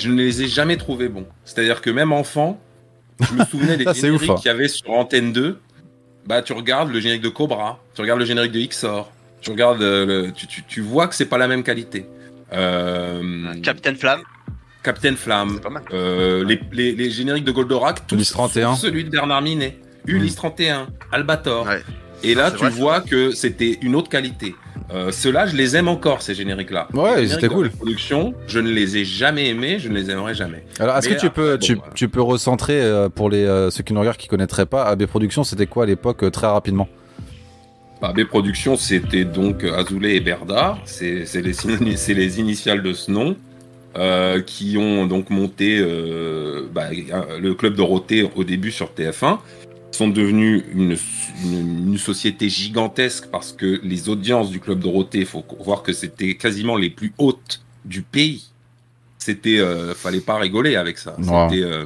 S3: je ne les ai jamais trouvés bons. C'est-à-dire que même enfant, je me souvenais des génériques
S1: hein.
S3: qu'il y avait sur Antenne 2. Bah, tu regardes le générique de Cobra, tu regardes le générique de XOR, tu regardes, euh, le- tu, tu- tu vois que c'est pas la même qualité. Euh,
S2: Captain Flamme,
S3: Captain Flamme,
S2: c'est pas mal.
S3: euh, les, les- les génériques de Goldorak, tous
S1: Ulysse 31.
S3: sauf celui de Bernard Minet. Ulysse 31, Albator.
S2: Ouais.
S3: Et là, tu
S2: vrai,
S3: vois que c'était une autre qualité. Euh, Ceux-là, je les aime encore, ces génériques-là.
S1: Ouais,
S3: génériques
S1: étaient cool.
S3: Production, je ne les ai jamais aimés, je ne les aimerai jamais.
S1: Alors, est-ce que tu peux,
S3: après,
S1: tu, peux recentrer euh, pour les euh, ceux qui nous regardent qui connaîtraient pas AB Productions, c'était quoi à l'époque euh, très rapidement?
S3: AB Productions, c'était donc Azoulay et Berdard, c'est les, les initiales de ce nom, euh, qui ont donc monté euh, bah, le club Dorothée au début sur TF1. Sont devenus une, une, une société gigantesque parce que les audiences du club Dorothée, il faut voir que c'était quasiment les plus hautes du pays. C'était, euh, fallait pas rigoler avec ça. C'était, euh,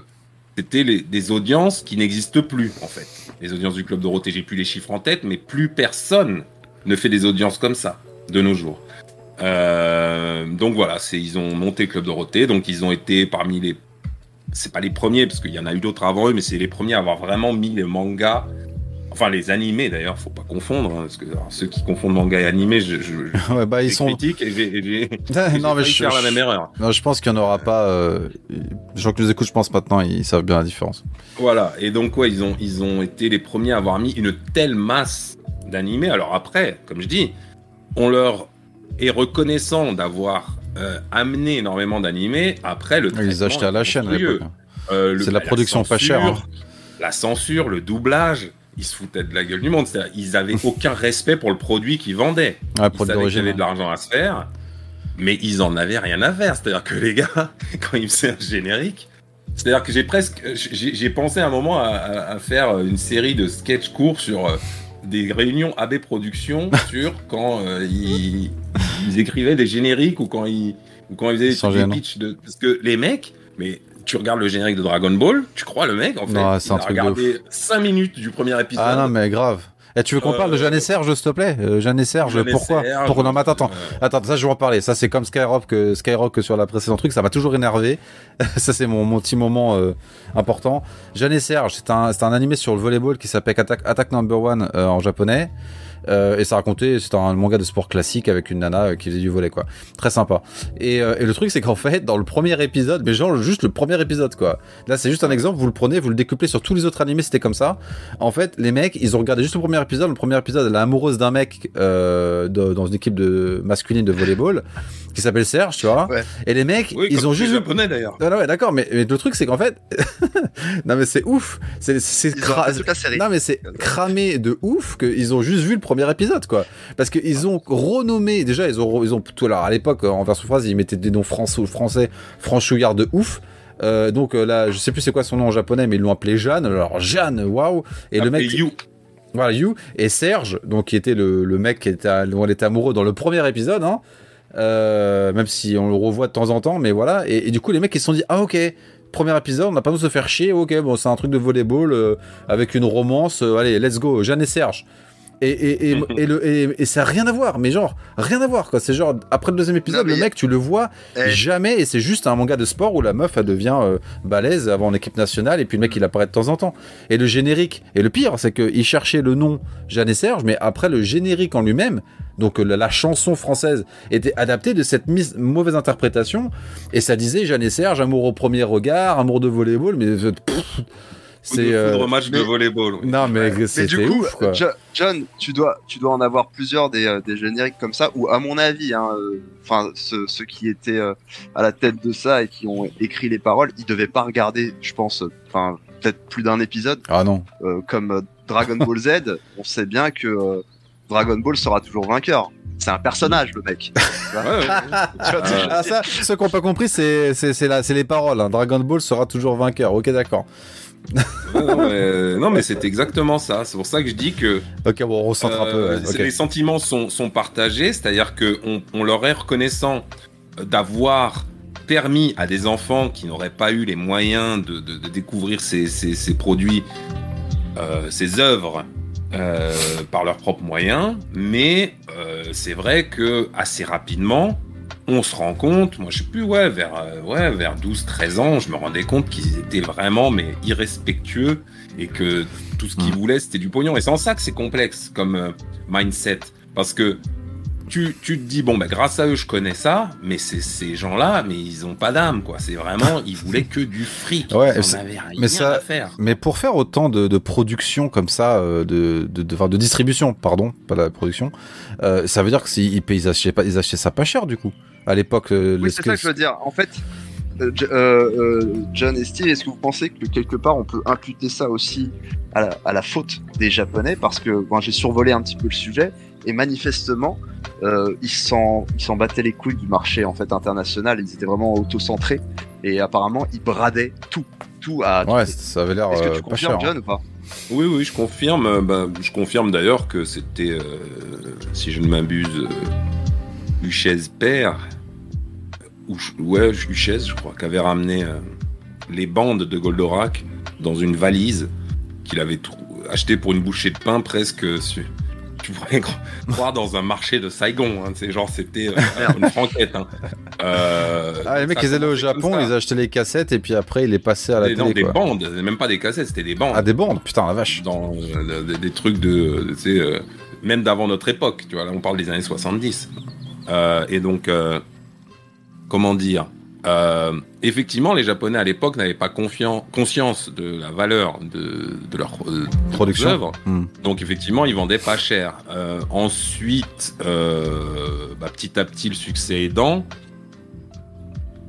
S3: c'était les- des audiences qui n'existent plus en fait. Les audiences du club Dorothée, j'ai plus les chiffres en tête, mais plus personne ne fait des audiences comme ça de nos jours. Euh, donc voilà, c'est ils ont monté le club Dorothée, donc ils ont été parmi les, c'est pas les premiers parce qu'il y en a eu d'autres avant eux, mais c'est les premiers à avoir vraiment mis les mangas, enfin les animés d'ailleurs, faut pas confondre, hein, parce que alors, ceux qui confondent manga et animé, je, je,
S1: Ouais, bah ils sont.
S3: critique et j'ai,
S1: non mais je,
S3: faire la même erreur.
S1: non, je pense qu'il y en aura pas. Euh... Les gens qui nous écoutent, je pense maintenant, ils savent bien la différence.
S3: Voilà, et donc ouais, ils ont, ils ont été les premiers à avoir mis une telle masse d'animés. Alors après, comme je dis, on leur est reconnaissant d'avoir euh, amené énormément d'animés. Après, le
S1: Ils
S3: traitement
S1: achetaient à la chaîne l'époque.
S3: Euh,
S1: C'est la production pas chère, hein.
S3: La censure, le doublage, ils se foutaient de la gueule du monde. Ils avaient aucun respect pour le produit qu'ils vendaient.
S1: Ouais,
S3: Ils savaient qu'il y avait de l'argent à se faire, mais ils en avaient rien à faire. C'est-à-dire que les gars, quand ils faisaient un générique, c'est-à-dire que j'ai presque, j'ai pensé à un moment à, à- à faire une série de sketchs courts sur euh, des réunions AB Productions sur quand euh, ils, ils écrivaient des génériques ou quand ils, ou quand ils faisaient des
S1: gêne.
S3: pitchs de, parce que les mecs, mais tu regardes le générique de Dragon Ball, tu crois le mec en fait,
S1: Non, c'est
S3: il
S1: un
S3: a
S1: truc
S3: regardé 5 minutes du premier épisode.
S1: Ah non mais grave. Et tu veux qu'on
S3: Euh,
S1: parle de Jeanne et Serge, s'il te plaît? Euh, Jeanne et Serge,
S3: Jeanne et
S1: pourquoi?
S3: Serge,
S1: Non, mais attends, attends.
S3: euh,
S1: Attends, ça je vais en parler. Ça c'est comme Skyrock, que Skyrock sur la précédente truc, ça m'a toujours énervé. ça c'est mon, mon petit moment euh, important. Jeanne et Serge, c'est un, c'est un animé sur le volleyball qui s'appelle Attack, Attack Number One euh, en japonais. Euh, et ça racontait, c'était un manga de sport classique avec une nana euh, qui faisait du volley quoi. Très sympa. Et, euh, et le truc c'est qu'en fait dans le premier épisode, mais genre juste le premier épisode quoi. Là c'est juste un exemple, vous le prenez, vous le découplez sur tous les autres animés, c'était comme ça. En fait les mecs ils ont regardé juste le premier épisode. Le premier épisode elle est amoureuse d'un mec euh, dans une équipe de masculine de volleyball qui s'appelle Serge, tu vois.
S2: Ouais.
S1: Et les mecs
S3: oui,
S1: ils ont juste
S3: japonais d'ailleurs.
S1: non, non, ouais, d'accord, mais, mais le truc c'est qu'en fait, non mais c'est ouf, c'est cra- non mais c'est cramé de ouf qu'ils ont juste vu le premier épisode quoi, parce qu'ils ont renommé déjà ils ont ils ont tout alors à l'époque en version phrase ils mettaient des noms français français franchouillards de ouf. Euh, donc euh, là, je sais plus c'est quoi son nom en japonais, mais ils l'ont appelé Jeanne. Alors Jeanne, waouh! Et le mec,
S3: You.
S1: voilà, You et Serge, donc qui était le, le mec qui était, dont elle était amoureux dans le premier épisode, hein, euh, même si on le revoit de temps en temps, mais voilà. Et, du coup, les mecs ils se sont dit ah ok, premier épisode, on n'a pas besoin de se faire chier, ok, bon c'est un truc de volleyball euh, avec une romance, euh, allez let's go, Jeanne et Serge. Et, et, et, et le, et, et ça a rien à voir, mais genre, rien à voir quoi. C'est genre, après le deuxième épisode,
S2: Non,
S1: le mec, tu le vois
S2: Eh,
S1: jamais, et c'est juste un manga de sport où la meuf, elle devient euh, balèze avant en équipe nationale, et puis le mec, il apparaît de temps en temps. Et le générique, et le pire, c'est qu'il cherchait le nom Jeanne et Serge, mais après le générique en lui-même, donc euh, la, la chanson française était adaptée de cette mise, mauvaise interprétation, et ça disait Jeanne et Serge, amour au premier regard, amour de volleyball, mais euh, pff,
S3: C'est
S1: c'est. euh,
S3: match de volleyball. oui.
S1: Non, mais
S2: Mais
S1: c'était
S2: du coup,
S1: ouf quoi.
S2: Jo- John, tu dois, tu dois en avoir plusieurs des, euh, des génériques comme ça, ou à mon avis, hein, euh, enfin ceux, ceux qui étaient euh, à la tête de ça et qui ont écrit les paroles, ils devaient pas regarder, je pense, enfin peut-être plus d'un épisode,
S1: Ah non.
S2: euh, comme euh, Dragon Ball Z. On sait bien que euh, Dragon Ball sera toujours vainqueur. C'est un personnage, le mec.
S3: Ouais, ouais, ouais.
S1: Ah, ça, ceux qui n'ont pas compris, c'est c'est- c'est la- c'est les paroles. hein. Dragon Ball sera toujours vainqueur. Ok, d'accord.
S3: Ouais, non, mais, non, mais c'est exactement ça. C'est pour ça que je dis que
S1: Ok, bon, on recentre un peu.
S3: Euh,
S1: ouais.
S3: Les sentiments sont, sont partagés, c'est-à-dire qu'on on leur est reconnaissant euh, d'avoir permis à des enfants qui n'auraient pas eu les moyens de, de- de découvrir ces, ces- ces produits, euh, ces œuvres euh, par leurs propres moyens, mais euh, c'est vrai que assez rapidement, on se rend compte, moi je sais plus, ouais, vers, euh, ouais, vers 12-13 ans, je me rendais compte qu'ils étaient vraiment mais irrespectueux et que tout ce qu'ils
S1: Mm.
S3: voulaient c'était du pognon. Et c'est en ça que c'est complexe comme euh, mindset. Parce que tu, tu te dis, bon, bah, grâce à eux, je connais ça, mais c'est ces gens-là, mais ils ont pas d'âme, quoi. C'est vraiment, ils voulaient que du fric.
S1: Ouais,
S3: ils
S1: c'est-
S3: en avaient rien
S1: mais ça-
S3: à faire.
S1: Mais pour faire autant de, de production comme ça, euh, de, de, de, enfin, de distribution, pardon, pas la production, euh, ça veut dire que s'ils paient- ils achetaient pas, ils achetaient ça pas cher du coup. À l'époque, euh,
S2: Oui, c'est ça que je veux dire. En fait, euh, euh, euh, John et Steve, est-ce que vous pensez que quelque part on peut imputer ça aussi à la, à la faute des Japonais? Parce que bon, j'ai survolé un petit peu le sujet et manifestement, euh, ils s'en ils s'en battaient les couilles du marché en fait international. Ils étaient vraiment auto-centrés et apparemment ils bradaient tout, tout à.
S1: Ouais, ça avait l'air
S2: Est-ce que tu
S1: pas
S2: confirmes,
S1: cher. hein.
S2: John, ou pas?
S3: Oui, oui, je confirme. bah, je confirme d'ailleurs que c'était, euh, si je ne m'abuse, euh, Uchez Père, ou ouais, Uchez, je crois, qui avait ramené euh, les bandes de Goldorak dans une valise qu'il avait acheté pour une bouchée de pain presque. Tu pourrais cro- croire dans un marché de Saigon. Hein, c'est genre c'était euh, une franquette. Hein. Euh,
S1: Ah, les mecs, ils allaient au Japon, ils achetaient les cassettes et puis après, ils les passaient à la
S3: Des, non,
S1: télé.
S3: des
S1: quoi.
S3: bandes, même pas des cassettes, c'était des bandes
S1: Ah, des bandes, putain, la vache.
S3: dans des, des trucs de, tu sais, même d'avant notre époque, tu vois, là on parle des années 70. Euh, et donc, comment dire euh, Effectivement, les Japonais à l'époque n'avaient pas conscience de la valeur de, de leurs euh,
S1: Production. Hmm.
S3: Donc effectivement, ils vendaient pas cher. Euh, ensuite, bah, petit à petit, le succès aidant,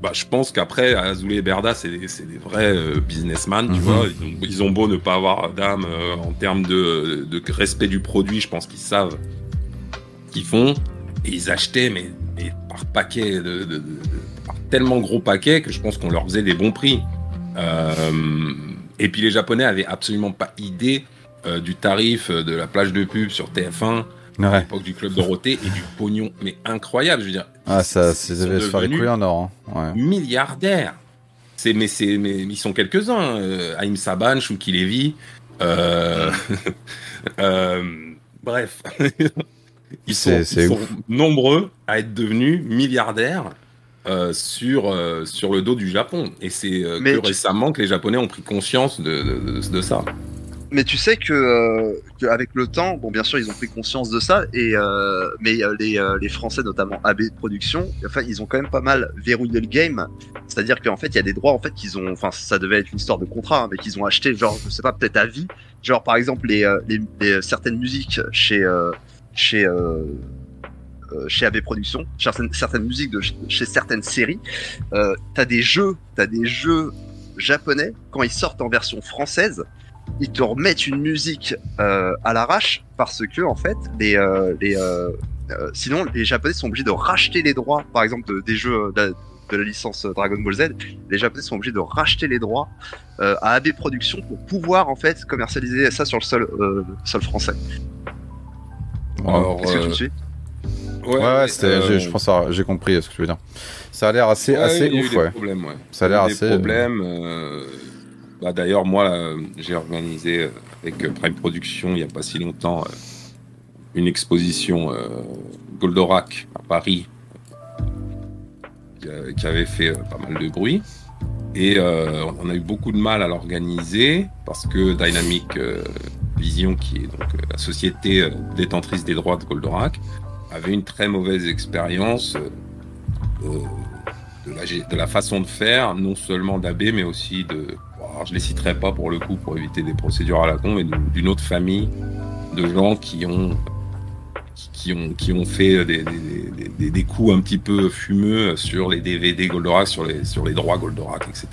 S3: bah, je pense qu'après, Azoulay et Berda, c'est des, vrais businessmen, tu vois. Ils ont, ils ont beau ne pas avoir d'âme en termes de, de respect du produit, je pense qu'ils savent qu'ils font. Et ils achetaient, mais, mais par paquet, de, de- de- par tellement gros paquets que je pense qu'on leur faisait des bons prix. Euh, et puis les Japonais avaient absolument pas idée euh, du tarif euh, de la plage de pub sur TF1 à
S1: Ouais.
S3: l'époque du club Dorothée et du pognon, mais incroyable. Je veux dire,
S1: Ah, ça, c'est se faire les couilles en or. hein. Ouais.
S3: milliardaires. C'est mais c'est mais ils sont quelques-uns. Euh, Haïm Saban, Shuki Levy. euh, euh, bref, ils sont, ils nombreux à être devenus milliardaires. euh, sur euh, sur le dos du Japon et c'est euh,
S2: Mais
S3: que
S2: tu-
S3: récemment que les Japonais ont pris conscience de, de, de- de ça.
S2: Mais tu sais que, euh, que avec le temps, bon bien sûr ils ont pris conscience de ça, et euh, mais euh, les, euh, les Français notamment AB Productions, enfin ils ont quand même pas mal verrouillé le game. C'est-à-dire qu'en fait il y a des droits en fait qu'ils ont, enfin ça devait être une histoire de contrat, hein, mais qu'ils ont acheté genre je sais pas peut-être à vie, genre par exemple les, les, les- certaines musiques chez euh, chez euh, euh, chez AB Productions, certaines, certaines musiques de chez certaines séries, euh, t'as des jeux, t'as des jeux japonais quand ils sortent en version française ils te remettent une musique euh, à l'arrache parce que en fait les, les sinon les japonais sont obligés de racheter les droits par exemple de- des jeux de la, licence Dragon Ball Z les japonais sont obligés de racheter les droits à AB Productions pour pouvoir en fait commercialiser ça sur le sol français
S3: Alors,
S2: est-ce que tu
S3: euh,
S2: me suis
S1: Ouais, ouais, c'était,
S3: euh,
S1: j'ai- je pense, j'ai compris ce que tu veux dire. Ça a l'air assez,
S3: Ouais,
S1: assez
S3: il y a eu
S1: ouf,
S3: des
S1: ouais.
S3: problèmes.
S1: Ça a l'air
S3: des
S1: assez.
S3: problèmes. euh, bah, D'ailleurs, moi, là, j'ai organisé euh, avec euh, Prime Production il n'y a pas si longtemps euh, une exposition Goldorak à Paris qui avait fait pas mal de bruit. Et on a eu beaucoup de mal à l'organiser parce que Dynamic Vision, qui est donc la société détentrice des droits de Goldorak, avait une très mauvaise expérience de la, façon de faire, non seulement d'AB, mais aussi de. Alors, je les citerai pas pour le coup, pour éviter des procédures à la con, mais d'une autre famille de gens qui ont, qui ont, qui ont fait des, des, des, coups un petit peu fumeux sur les DVD Goldorak, sur les, sur les droits Goldorak, etc.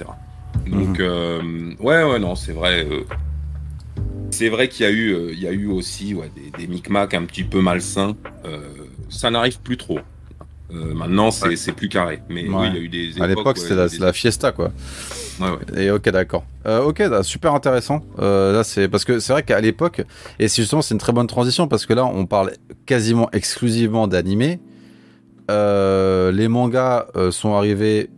S3: Donc, mhm. euh, ouais, ouais, non, c'est vrai. Euh, c'est vrai qu'il y a eu, euh, il y a eu aussi ouais, des, micmacs un petit peu malsains. ça n'arrive plus trop. Maintenant, c'est plus carré. Mais oui, il y a eu des.
S1: à l'époque, c'était la, fiesta, quoi.
S3: Ouais.
S1: Et ok, d'accord. Euh, ok, super intéressant. Euh, là, c'est parce que c'est vrai qu'à l'époque, et justement, c'est une très bonne transition parce que là, on parle quasiment exclusivement d'animé. les mangas sont arrivés,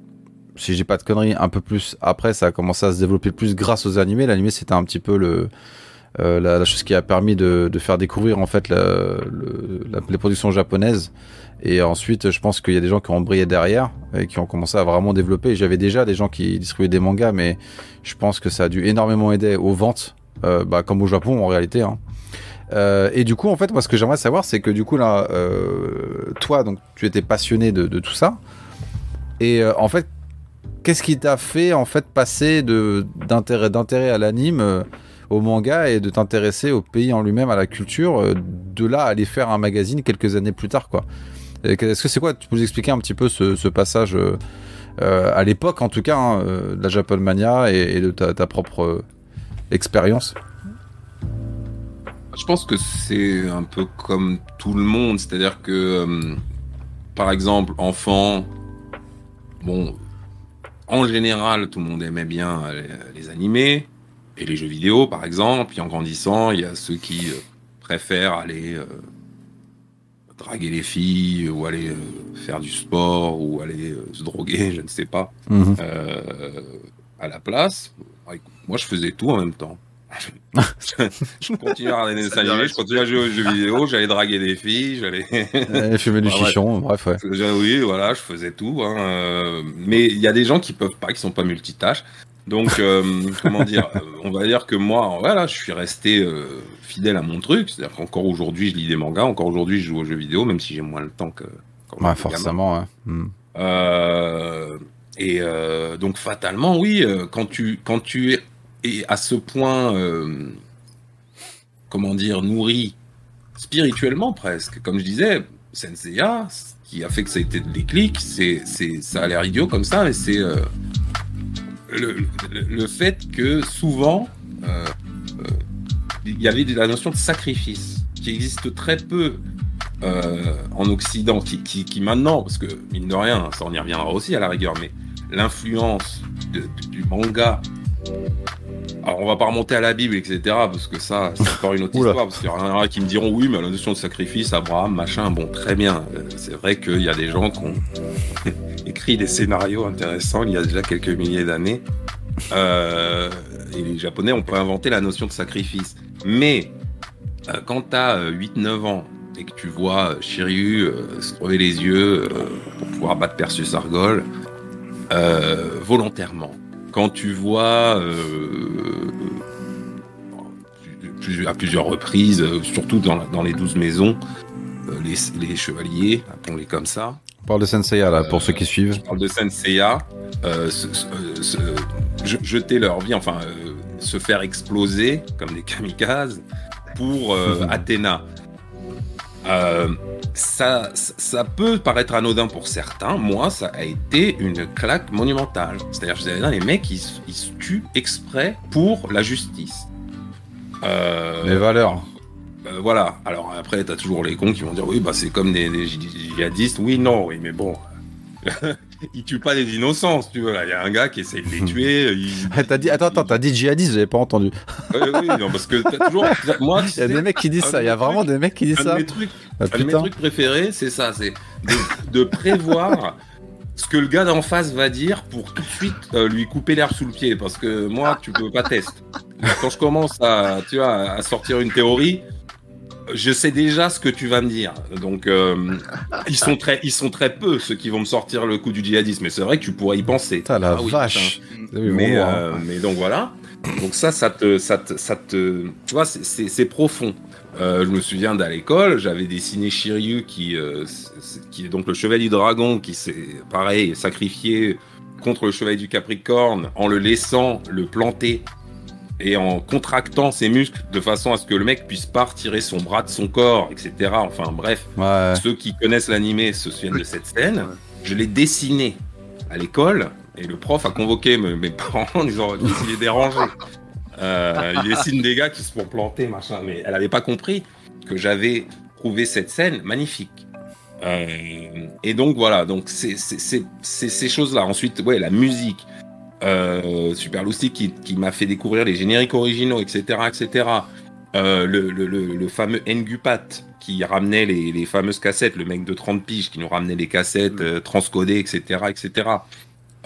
S1: si j'ai pas de conneries, un peu plus après. Ça a commencé à se développer plus grâce aux animés. L'animé, c'était un petit peu le la, chose qui a permis de, faire découvrir en fait les productions japonaises et ensuite, je pense qu'il y a des gens qui ont brillé derrière et qui ont commencé à vraiment développer. J'avais déjà des gens qui distribuaient des mangas, mais je pense que ça a dû énormément aider aux ventes, euh, bah, comme au Japon en réalité. Hein. Euh, et du coup, en fait, moi, ce que j'aimerais savoir, c'est que du coup, là, euh, toi, donc, tu étais passionné de, tout ça. Et euh, en fait, qu'est-ce qui t'a fait, en fait, passer d'intérêt, à l'anime euh, au manga et de t'intéresser au pays en lui-même, à la culture, euh, de là à aller faire un magazine quelques années plus tard, quoi. Est-ce que c'est quoi Tu peux nous expliquer un petit peu ce, passage euh, euh, à l'époque, en tout cas, hein, de la Japan Mania et, de ta, propre expérience?
S3: Je pense que c'est un peu comme tout le monde, c'est-à-dire que, par exemple, enfant, bon, en général, tout le monde aimait bien les, animés et les jeux vidéo, par exemple. Puis en grandissant, il y a ceux qui préfèrent aller draguer les filles ou aller euh, faire du sport ou aller euh, se droguer, je ne sais pas, mhm. euh, à la place. Moi, je faisais tout en même temps. je continuais à regarder des animés, je continuais à jouer aux jeux vidéo, j'allais draguer des filles, j'allais
S1: fumer du chichon, bref. Ouais.
S3: Oui, voilà, je faisais tout. Hein, mais il y a des gens qui peuvent pas, qui sont pas multitâches. Donc, comment dire, on va dire que moi, voilà, je suis resté fidèle à mon truc. C'est-à-dire qu'encore aujourd'hui, je lis des mangas, encore aujourd'hui, je joue aux jeux vidéo, même si j'ai moins le temps que.
S1: Ouais, forcément. Hein. Hmm.
S3: Euh, et euh, donc, fatalement, oui, euh, quand tu, quand tu es à ce point, comment dire, nourri spirituellement presque, comme je disais, Senseiya, ce qui a fait que ça a été le déclic, c'est, ça a l'air idiot comme ça, mais c'est le, le, fait que souvent, il y avait la notion de sacrifice qui existe très peu euh, en Occident, qui, qui, maintenant, parce que mine de rien, ça on y reviendra aussi à la rigueur, mais l'influence du manga. Alors on va pas remonter à la Bible, etc., parce que ça, c'est encore une autre histoire, parce qu'il y en a qui me diront oui, mais la notion de sacrifice, Abraham, machin, bon, très bien. Euh, c'est vrai qu'il y a des gens qui ont écrit des scénarios intéressants il y a déjà quelques milliers d'années. Euh, et les Japonais ont pas inventé la notion de sacrifice. Mais euh, quand tu as 8-9 ans et que tu vois Shiryu se trouver les yeux pour pouvoir battre Perseus Argol volontairement, quand tu vois à plusieurs reprises, surtout dans, les 12 maisons, les, chevaliers, appelons-les comme ça.
S1: On parle de Senseiya là, pour ceux qui suivent.
S3: On parle de Senseiya, jeter leur vie, enfin, se faire exploser comme des kamikazes pour euh, Athéna. Euh, ça, ça peut paraître anodin pour certains. Moi, ça a été une claque monumentale. C'est-à-dire, je disais, les mecs, ils, se tuent exprès pour la justice.
S1: Euh, les valeurs.
S3: voilà. Alors après, t'as toujours les cons qui vont dire, oui, bah c'est comme des, des djihadistes. Oui, non, oui, mais bon. il tue pas des innocents, tu vois. Il y a un gars qui essaie de les tuer.
S1: Il... t'as dit, attends, attends, t'as dit djihadiste, j'avais pas entendu.
S3: oui, oui, non, parce que t'as toujours. Moi,
S1: il y a des mecs qui disent ça. Il y a vraiment des mecs qui disent ça.
S3: De mes trucs, ah, un de mes trucs préférés, c'est ça, c'est de, prévoir. ce que le gars d'en face va dire pour tout de suite euh, lui couper l'air sous le pied parce que moi tu peux pas tester quand je commence à tu vois à sortir une théorie je sais déjà ce que tu vas me dire. Donc, euh, ils, sont très, ils sont très peu ceux qui vont me sortir le coup du djihadisme. Mais c'est vrai que tu pourrais y penser.
S1: Putain, la
S3: Ah oui,
S1: vache.
S3: putain. Mais,
S1: bon, hein.
S3: euh, mais donc voilà. Donc ça, ça te, ça te, ça te- tu vois, c'est- c'est c'est profond. Euh, je me souviens d'à l'école, j'avais dessiné Shiryu qui, euh, qui est donc le chevalier du dragon, qui s'est pareil sacrifié contre le chevalier du Capricorne en le laissant le planter et en contractant ses muscles de façon à ce que le mec puisse pas retirer son bras de son corps, etc. Enfin bref,
S1: Ouais.
S3: ceux qui connaissent l'animé se souviennent de cette scène.
S2: Ouais.
S3: Je l'ai dessiné à l'école et le prof a convoqué me- mes parents en disant il est dérangé? Euh, il dessine des gars qui se font planter, machin. Mais elle avait pas compris que j'avais trouvé cette scène magnifique. Euh, et donc voilà, donc c'est ces choses-là. Ensuite, ouais, la musique. Euh, Super Lucy qui, qui m'a fait découvrir les génériques originaux, etc., etc. Euh, le, le, le, le fameux Ngupat qui ramenait les, les fameuses cassettes, le mec de 30 piges qui nous ramenait les cassettes euh, transcodées, etc., etc.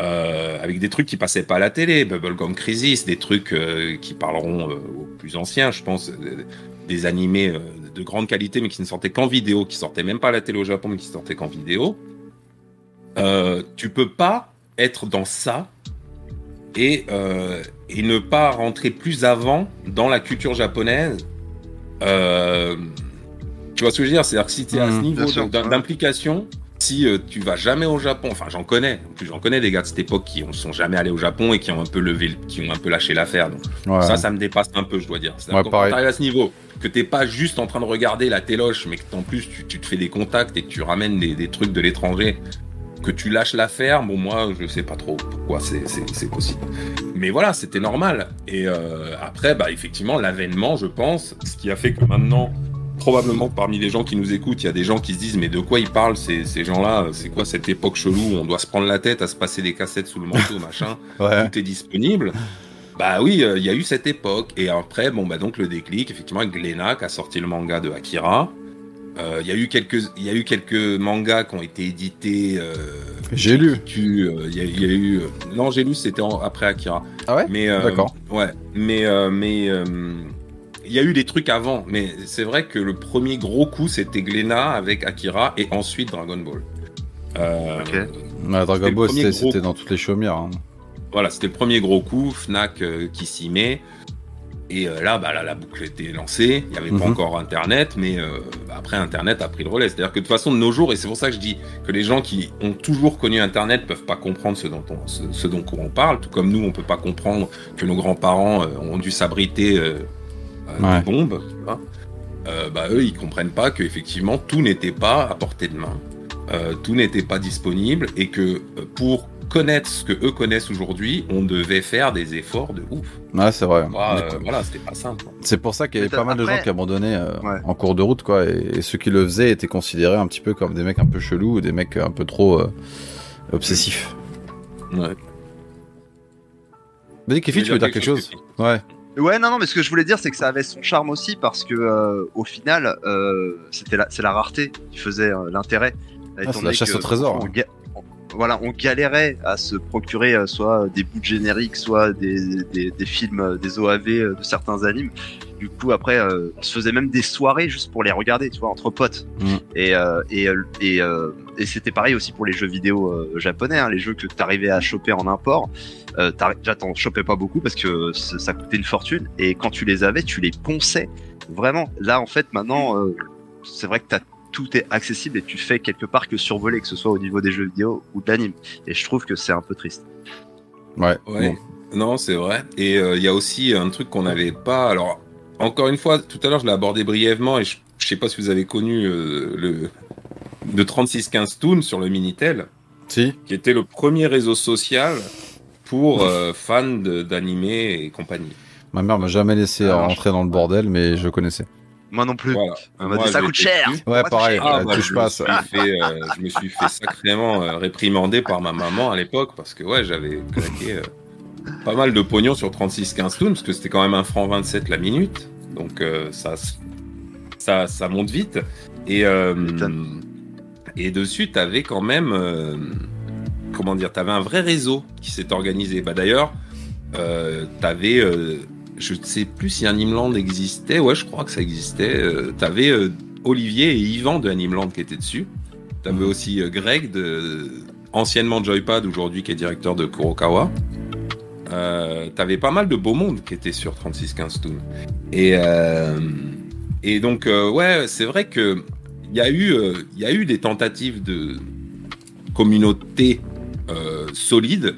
S3: Euh, avec des trucs qui passaient pas à la télé, Bubblegum Crisis, des trucs qui parleront aux plus anciens, je pense, des animés de grande qualité mais qui ne sortaient qu'en vidéo, qui sortaient même pas à la télé au Japon mais qui sortaient qu'en vidéo. Tu peux pas être dans ça et, euh, et ne pas rentrer plus avant dans la culture japonaise. Euh, tu vois ce que je veux dire? C'est-à-dire que si tu es à ce
S1: Mhm.
S3: niveau d'implication, si euh, tu vas jamais au Japon, enfin j'en connais, en plus j'en connais des gars de cette époque qui ne sont jamais allés au Japon et qui ont un peu levé, le- qui ont un peu lâché l'affaire. Donc
S1: Ouais.
S3: ça, ça me dépasse un peu, je dois dire.
S1: Ouais,
S3: quand
S1: pareil.
S3: t'arrives à ce niveau, que t'es pas juste en train de regarder la téloche, mais que en plus tu, tu te fais des contacts et que tu ramènes des, des trucs de l'étranger, que tu lâches l'affaire, bon moi je sais pas trop pourquoi c'est- possible. Mais voilà, c'était normal. Et euh, après, bah effectivement, l'avènement, je pense, ce qui a fait que maintenant, probablement parmi les gens qui nous écoutent, il y a des gens qui se disent mais de quoi ils parlent ces, ces gens-là? C'est quoi cette époque chelou où on doit se prendre la tête à se passer des cassettes sous le manteau, machin?
S1: Ouais.
S3: tout est disponible. Bah oui, euh, il y a eu cette époque. Et après, bon, bah donc le déclic, effectivement, qui a sorti le manga de Akira. Euh, Il y a eu quelques, il y a eu quelques mangas qui ont été édités. euh,
S1: J'ai lu.
S3: qui, euh, Il y, a- il y a eu. euh, Non, j'ai lu, c'était en- après Akira.
S1: Ah ouais?
S3: Mais euh,
S1: D'accord.
S3: Ouais, mais euh, mais euh, il y a eu des trucs avant. Mais c'est vrai que le premier gros coup, c'était Glénat avec Akira et ensuite Dragon Ball. Euh,
S2: Ok.
S1: Ouais, Dragon Ball, c'était dans toutes les chaumières. hein.
S3: Voilà, c'était le premier gros coup, Fnac euh, qui s'y met. Et euh, là, bah, là, la boucle était lancée. Il n'y avait pas
S1: Mhm.
S3: encore Internet, mais euh, bah, après, Internet a pris le relais. C'est-à-dire que de toute façon, de nos jours, et c'est pour ça que je dis que les gens qui ont toujours connu Internet peuvent pas comprendre ce dont on, ce, ce dont on parle, tout comme nous, on peut pas comprendre que nos grands-parents euh, ont dû s'abriter euh,
S1: Ouais.
S3: des bombes. tu vois. Bah, eux, ils comprennent pas qu'effectivement, tout n'était pas à portée de main. Tout n'était pas disponible et que pour connaître ce que eux connaissent aujourd'hui, on devait faire des efforts de ouf.
S1: Ouais, c'est vrai.
S3: Bah, euh, voilà, c'était pas simple.
S1: C'est pour ça qu'il y avait pas mal de gens qui abandonnaient euh,
S2: Ouais.
S1: en cours de route, quoi. Et, et ceux qui le faisaient étaient considérés un petit peu comme des mecs un peu chelous ou des mecs un peu trop euh, obsessifs.
S3: Ouais.
S1: Vas-y, Kefi, tu veux dire quelque chose Ouais.
S2: Ouais, non, non, mais ce que je voulais dire, c'est que ça avait son charme aussi parce que euh, au final, euh, c'était la, c'est la rareté qui faisait euh, l'intérêt.
S1: Ah, c'est la chasse
S2: que,
S1: au trésor.
S2: on- voilà, on galérait à se procurer euh, soit des bouts de générique, soit des, des, des films, euh, des OAV euh, de certains animes. Du coup, après, euh, on se faisait même des soirées juste pour les regarder, tu vois, entre potes.
S1: Mm.
S2: Et, euh, et, euh, et, euh, et c'était pareil aussi pour les jeux vidéo euh, japonais, hein, les jeux que tu arrivais à choper en import. Euh, déjà, t'en chopais pas beaucoup parce que ça ça coûtait une fortune. Et quand tu les avais, tu les ponçais. Vraiment. Là, en fait, maintenant, euh, c'est vrai que t'as tout est accessible et tu fais quelque part que survoler, que ce soit au niveau des jeux vidéo ou de l'anime. Et je trouve que c'est un peu triste.
S1: Ouais.
S3: Ouais. Non, c'est vrai. Et euh, il y a aussi un truc qu'on n'avait pas. Alors, encore une fois, tout à l'heure, je l'ai abordé brièvement et je, je sais pas si vous avez connu euh, le de 3615 Toon sur le Minitel,
S1: Si.
S3: qui était le premier réseau social pour euh, fans de- d'animé et compagnie.
S1: Ma mère m'a jamais laissé
S2: Ah,
S1: rentrer dans le bordel, mais je connaissais.
S2: Moi non plus.
S3: Voilà.
S2: On m'a
S3: Moi,
S2: dit ça coûte cher.
S1: Ouais, pareil.
S3: Ah, bah,
S1: touche
S3: je,
S1: pas à
S3: me
S1: ça.
S3: suis fait, euh, je me suis fait sacrément euh, réprimander par ma maman à l'époque parce que ouais, j'avais claqué euh, pas mal de pognon sur 36-15 toons parce que c'était quand même un franc 27 la minute. Donc euh, ça, ça, ça monte vite. Et, euh, et dessus, tu avais quand même, euh, comment dire, tu avais un vrai réseau qui s'est organisé. Bah, D'ailleurs, euh, tu avais je ne sais plus si Animeland existait. Ouais, je crois que ça existait. Euh, t'avais euh, Olivier et Yvan de Animeland qui étaient dessus. T'avais
S1: Mhm.
S3: aussi euh, Greg, de, anciennement Joypad, aujourd'hui qui est directeur de Kurokawa. Euh, T'avais pas mal de beau monde qui était sur 3615 Toon. Et, et donc, ouais, c'est vrai que il y, a eu, y a eu des tentatives de communauté solide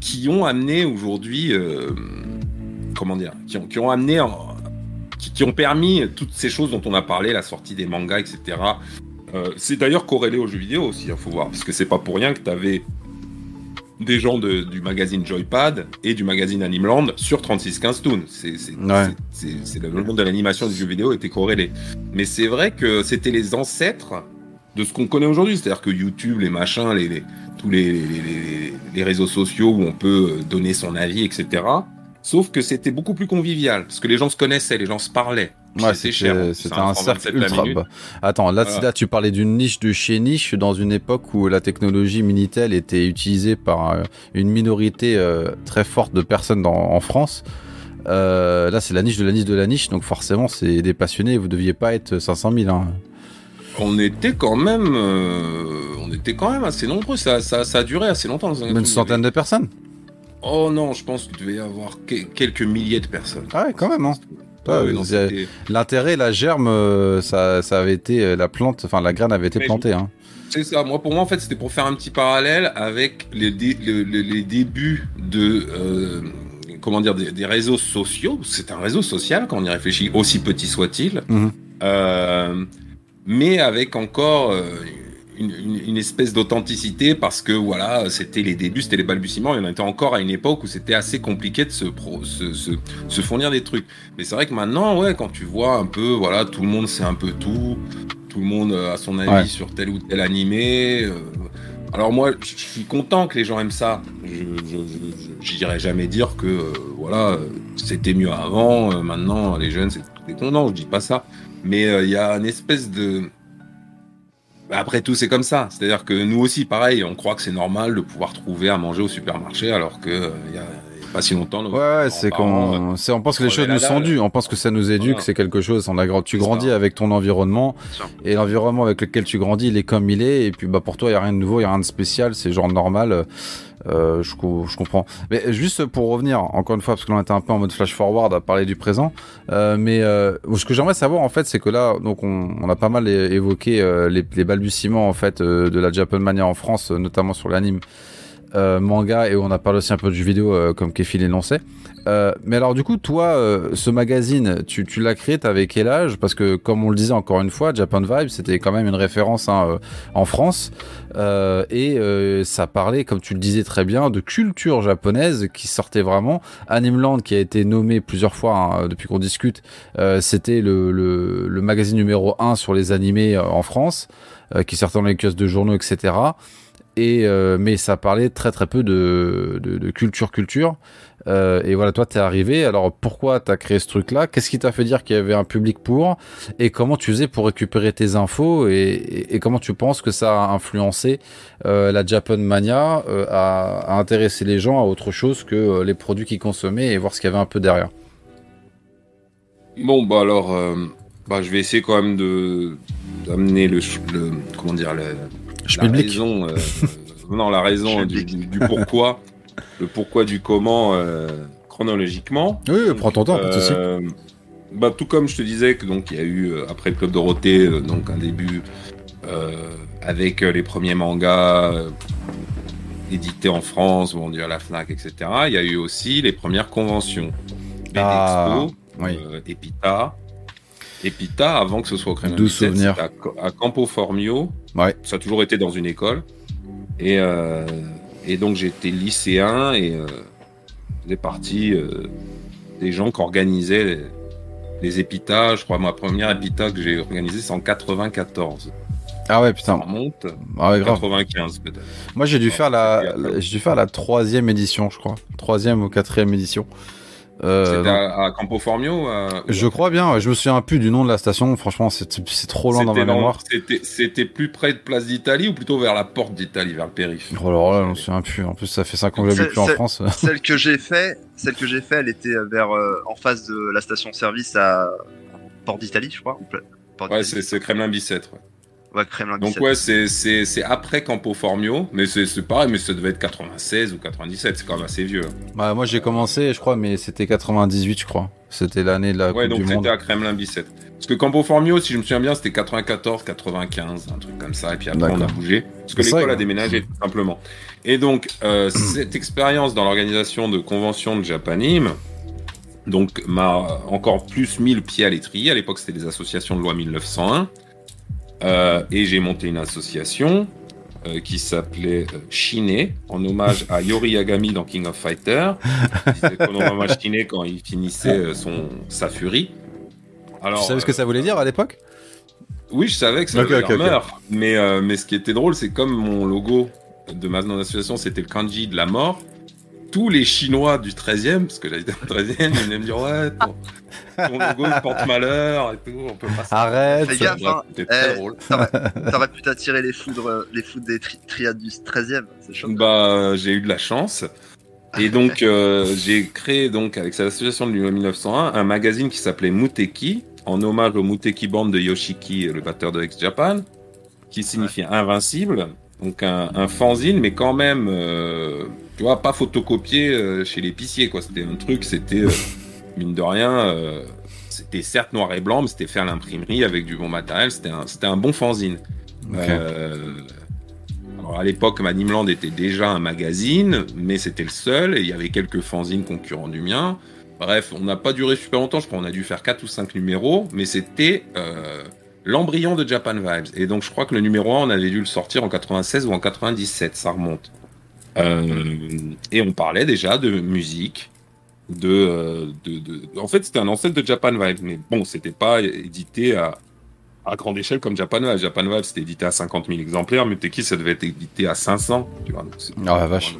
S3: qui ont amené aujourd'hui, comment dire, qui ont, qui ont amené, en- qui, qui ont permis toutes ces choses dont on a parlé, la sortie des mangas, etc. Euh, c'est d'ailleurs corrélé aux jeux vidéo aussi, il faut voir, parce que c'est pas pour rien que tu avais des gens de- du magazine Joypad et du magazine Animeland sur 3615 Toon. C'est c'est-
S1: Ouais.
S3: c'est- c'est- c'est le monde de l'animation du jeu vidéo était corrélé. Mais c'est vrai que c'était les ancêtres de ce qu'on connaît aujourd'hui. C'est-à-dire que YouTube, les machins, les, les- tous les, les, les- les réseaux sociaux où on peut donner son avis, etc. Sauf que c'était beaucoup plus convivial, parce que les gens se connaissaient, les gens se parlaient.
S1: Ouais,
S3: c'était cher. hein,
S1: un cercle
S3: 127 la
S1: ultra. bah, Attends, là,
S3: Voilà.
S1: là, tu parlais d'une niche de chez niche dans une époque où la technologie Minitel était utilisée par euh, une minorité euh, très forte de personnes dans- en France. Euh, là, c'est la niche de la niche de la niche, donc forcément, c'est des passionnés. Vous deviez pas être 500 000. Hein.
S3: On était quand même, on était quand même assez nombreux. Ça, ça, ça a duré assez longtemps. un
S1: Une centaine de personnes.
S3: Oh non, je pense qu'il devait y avoir que- quelques milliers de personnes.
S1: Ah ouais, quand même. Hein.
S3: Ah oui,
S1: L'intérêt, la germe, euh, ça, ça avait été euh, la plante, enfin la graine avait été
S3: Mais-
S1: plantée. Hein.
S3: C'est ça. Moi, pour moi, en fait, c'était pour faire un petit parallèle avec les, dé- le- le- les débuts de euh, comment dire des, des réseaux sociaux. C'est un réseau social quand on y réfléchit, aussi petit soit-il,
S1: Mhm.
S3: Euh, mais avec encore euh, une, une- une espèce d'authenticité parce que voilà, c'était les débuts, c'était les balbutiements. Et on était encore à une époque où c'était assez compliqué de se, pro- se, se, se fournir des trucs. Mais c'est vrai que maintenant, ouais, quand tu vois un peu, voilà, tout le monde sait un peu tout tout le monde a son avis
S1: Ouais.
S3: sur tel ou tel animé. euh, alors moi, je suis content que les gens aiment ça. Je j'irai jamais dire que euh, voilà, c'était mieux avant. euh, maintenant, les jeunes, c'est des. Non, je dis pas ça. Mais il y a une espèce de bah, après tout, c'est comme ça. C'est-à-dire que nous aussi, pareil, on croit que c'est normal de pouvoir trouver à manger au supermarché, alors que euh, il y, a il y a pas si longtemps.
S1: Ouais, ouais, c'est
S3: euh,
S1: qu'on, c'est, on pense que les choses nous sont dues. On pense que ça nous éduque,
S3: Voilà.
S1: c'est quelque chose. On a, gra- tu grandis
S3: ça.
S1: avec ton environnement. Et l'environnement avec lequel tu grandis, il est comme il est. Et puis, bah, pour toi, il y a rien de nouveau, il y a rien de spécial. C'est genre normal. Euh, je, je comprends. Mais juste pour revenir, encore une fois, parce que l'on était un peu en mode flash forward à parler du présent. Euh, mais euh, ce que j'aimerais savoir, en fait, c'est que là, donc, on, on a pas mal évoqué euh, les, les balbutiements, en fait, euh, de la Japan Mania en France, notamment sur l'anime. manga et on a parlé aussi un peu jeux vidéo comme Kefil l'énonçait. Euh, mais alors du coup, toi, euh, ce magazine, tu, tu l'as créé, t'avais quel âge? Parce que comme on le disait encore une fois, Japan Vibe, c'était quand même une référence hein, euh, en France. Euh, et euh, ça parlait, comme tu le disais très bien, de culture japonaise qui sortait vraiment. Animeland, qui a été nommé plusieurs fois hein, depuis qu'on discute, c'était le, le, le magazine numéro 1 sur les animés en France, qui sortait dans les kiosques de journaux, etc. Euh, mais ça parlait très très peu de, culture culture. Euh, et voilà, toi, t'es arrivé. Alors, pourquoi t'as créé ce truc-là? Qu'est-ce qui t'a fait dire qu'il y avait un public pour? Et comment tu faisais pour récupérer tes infos? Et, comment tu penses que ça a influencé euh, la Japan Mania à, intéresser les gens à autre chose que les produits qu'ils consommaient et voir ce qu'il y avait un peu derrière?
S3: Bon, bah alors, bah, je vais essayer quand même de d'amener le comment dire le,
S1: Je
S3: la
S1: public.
S3: raison, euh, non la raison du, du- du pourquoi, le pourquoi du comment euh, chronologiquement.
S1: Oui, prends ton temps, pas.
S3: Euh, bah, tout comme je te disais que donc il y a eu après le club Dorothée euh, donc un début euh, avec euh, les premiers mangas euh, édités en France, bon, à la Fnac, etc. Il y a eu aussi les premières conventions.
S1: Ah,
S3: Expo,
S1: oui.
S3: euh, Epita. Epita, avant que ce soit au Crénin
S1: Doux
S3: 17,
S1: souvenir.
S3: c'était à, à Campo Formio.
S1: Ouais.
S3: Ça a toujours été dans une école. Et, euh, et donc j'étais lycéen et euh, faisais partie euh, des gens qui organisaient les, les Epitas. Je crois ma première Epita que j'ai organisée, c'est en 94.
S1: Ah ouais,
S3: Ça
S1: putain.
S3: remonte.
S1: Ah ouais, grave.
S3: 95 peut-être.
S1: Moi, j'ai dû faire la- j'ai dû faire la troisième édition, je crois. Troisième ou quatrième édition. Euh,
S3: C'était à, à Campo Formio à-
S1: Je crois bien, ouais, je me souviens plus du nom de la station, franchement c'est c'est trop loin dans ma mémoire.
S3: C'était plus près de Place d'Italie ou plutôt vers la porte d'Italie, vers le périph'
S1: Oh alors là, je me souviens plus, en plus ça fait 5 ans que j'habite plus en France.
S2: Celle que j'ai fait, celle que j'ai fait, elle était vers euh, en face de la station-service à Port d'Italie, je crois. ou Pla- Port
S3: Ouais, c'est Kremlin Bicêtre. Ouais.
S2: Ouais, Kremlin
S3: Donc
S2: 17.
S3: ouais, c'est- c'est c'est après Campo Formio, mais c'est c'est pareil, mais ça devait être 96 ou 97, c'est quand même assez vieux.
S1: Bah, moi j'ai commencé, je crois, mais c'était 98, je crois. C'était l'année de la
S3: ouais,
S1: Coupe
S3: donc
S1: du Monde.
S3: c'était à Kremlin Bicêtre. Parce que Campo Formio, si je me souviens bien, c'était 94, 95, un truc comme ça, et puis après on a bougé. Parce que l'école a déménagé, tout simplement. Et donc, euh, cette expérience dans l'organisation de conventions de Japanim, donc m'a encore plus mis le pied à l'étrier. À l'époque, c'était des associations de loi 1901. Euh, et j'ai monté une association euh, qui s'appelait euh, Shine, en hommage à Yori Yagami dans King of Fighter. Konomama Shine quand il finissait euh, son, sa furie. Alors,
S1: tu savais ce que
S3: euh,
S1: ça voulait dire à l'époque?
S3: Oui, je savais que ça
S1: Ok,
S3: veut
S1: ok,
S3: dire
S1: ok.
S3: meurt. Mais, euh, mais ce qui était drôle, c'est comme mon logo de ma association, c'était le kanji de la mort. Tous les Chinois du 13e, parce que j'habitais dans le 13e, ils venaient me dire Ouais, ton, ton logo porte malheur et tout, on peut pas ça.
S1: Arrête
S2: Fais gaffe, hein.
S3: C'était très
S2: Eh,
S3: drôle.
S2: T'aurais pu t'attirer les foudres, les foudres des tri- triades du 13e. C'est chaud.
S3: Bah, j'ai eu de la chance. Et donc, euh, j'ai créé, donc, avec cette association de 1901, un magazine qui s'appelait Muteki, en hommage au Muteki Band de Yoshiki, le batteur de Ex-Japan, qui signifie invincible. Donc, un, un fanzine, mais quand même, euh, tu vois, pas photocopié euh, chez l'épicier, quoi. C'était un truc, c'était, euh, mine de rien, euh, c'était certes noir et blanc, mais c'était fait à l'imprimerie avec du bon matériel. C'était un, c'était un bon fanzine. Euh, alors à l'époque, Manimland était déjà un magazine, mais c'était le seul, et il y avait quelques fanzines concurrents du mien. Bref, on n'a pas duré super longtemps, je crois qu'on a dû faire 4 ou 5 numéros, mais c'était l'embryon de Japan Vibes. Et donc je crois que le numéro 1, on avait dû le sortir en 96 ou en 97, ça remonte. Euh, et on parlait déjà de musique, de, euh, de, de- En fait, c'était un ancêtre de Japan Vibes, mais bon, c'était pas édité à, à grande échelle comme Japan Vibes. Japan Vibes, c'était édité à 50 000 exemplaires, Muteki, ça devait être édité à 500, tu vois. donc
S1: Ah la vache,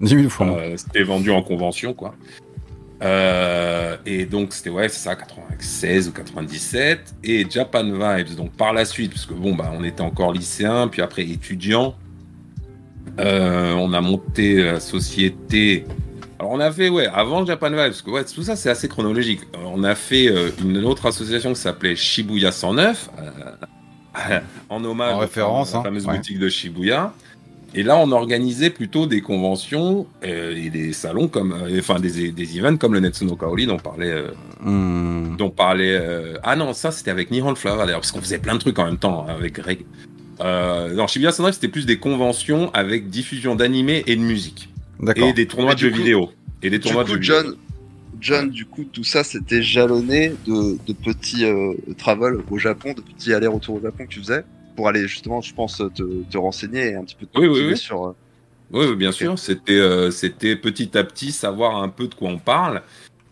S1: 10 000 fois moins.
S3: euh, c'était vendu en convention, quoi. Euh, et donc, c'était, ouais, c'est ça, 96 ou 97. Et Japan Vibes, donc par la suite, parce que bon, bah, on était encore lycéen, puis après étudiant. Euh, on a monté la société. Alors, on a fait, ouais, avant Japan Vibes, parce que ouais, tout ça, c'est assez chronologique. Euh, on a fait euh, une autre association qui s'appelait Shibuya 109, euh, en hommage
S1: En référence,
S3: fameuses-
S1: hein,
S3: fameuse
S1: ouais.
S3: boutique de Shibuya. Et là, on organisait plutôt des conventions et des salons comme, enfin des, des events comme le Netsuno Kaoli dont parlait,
S1: Hmm.
S3: dont parlait. Ah non, ça c'était avec Nihon Flower d'ailleurs, parce qu'on faisait plein de trucs en même temps hein, avec Greg. Euh, dans Shibuya Sunrise, c'était plus des conventions avec diffusion d'animés et de musique
S1: D'accord.
S3: et des tournois de
S2: du
S3: jeux
S2: coup-
S3: vidéo et des
S2: Du
S3: tournois de
S2: coup,
S3: jeux
S2: John,
S3: vidéo.
S2: John, du coup, tout ça, c'était jalonné de, de petits euh, travel au Japon, de petits allers-retours au Japon que tu faisais pour aller justement, je pense, te, te renseigner et un petit peu te
S3: Oui, oui, oui.
S2: sur. euh,
S3: Oui, bien sûr. C'était, euh, c'était petit à petit savoir un peu de quoi on parle.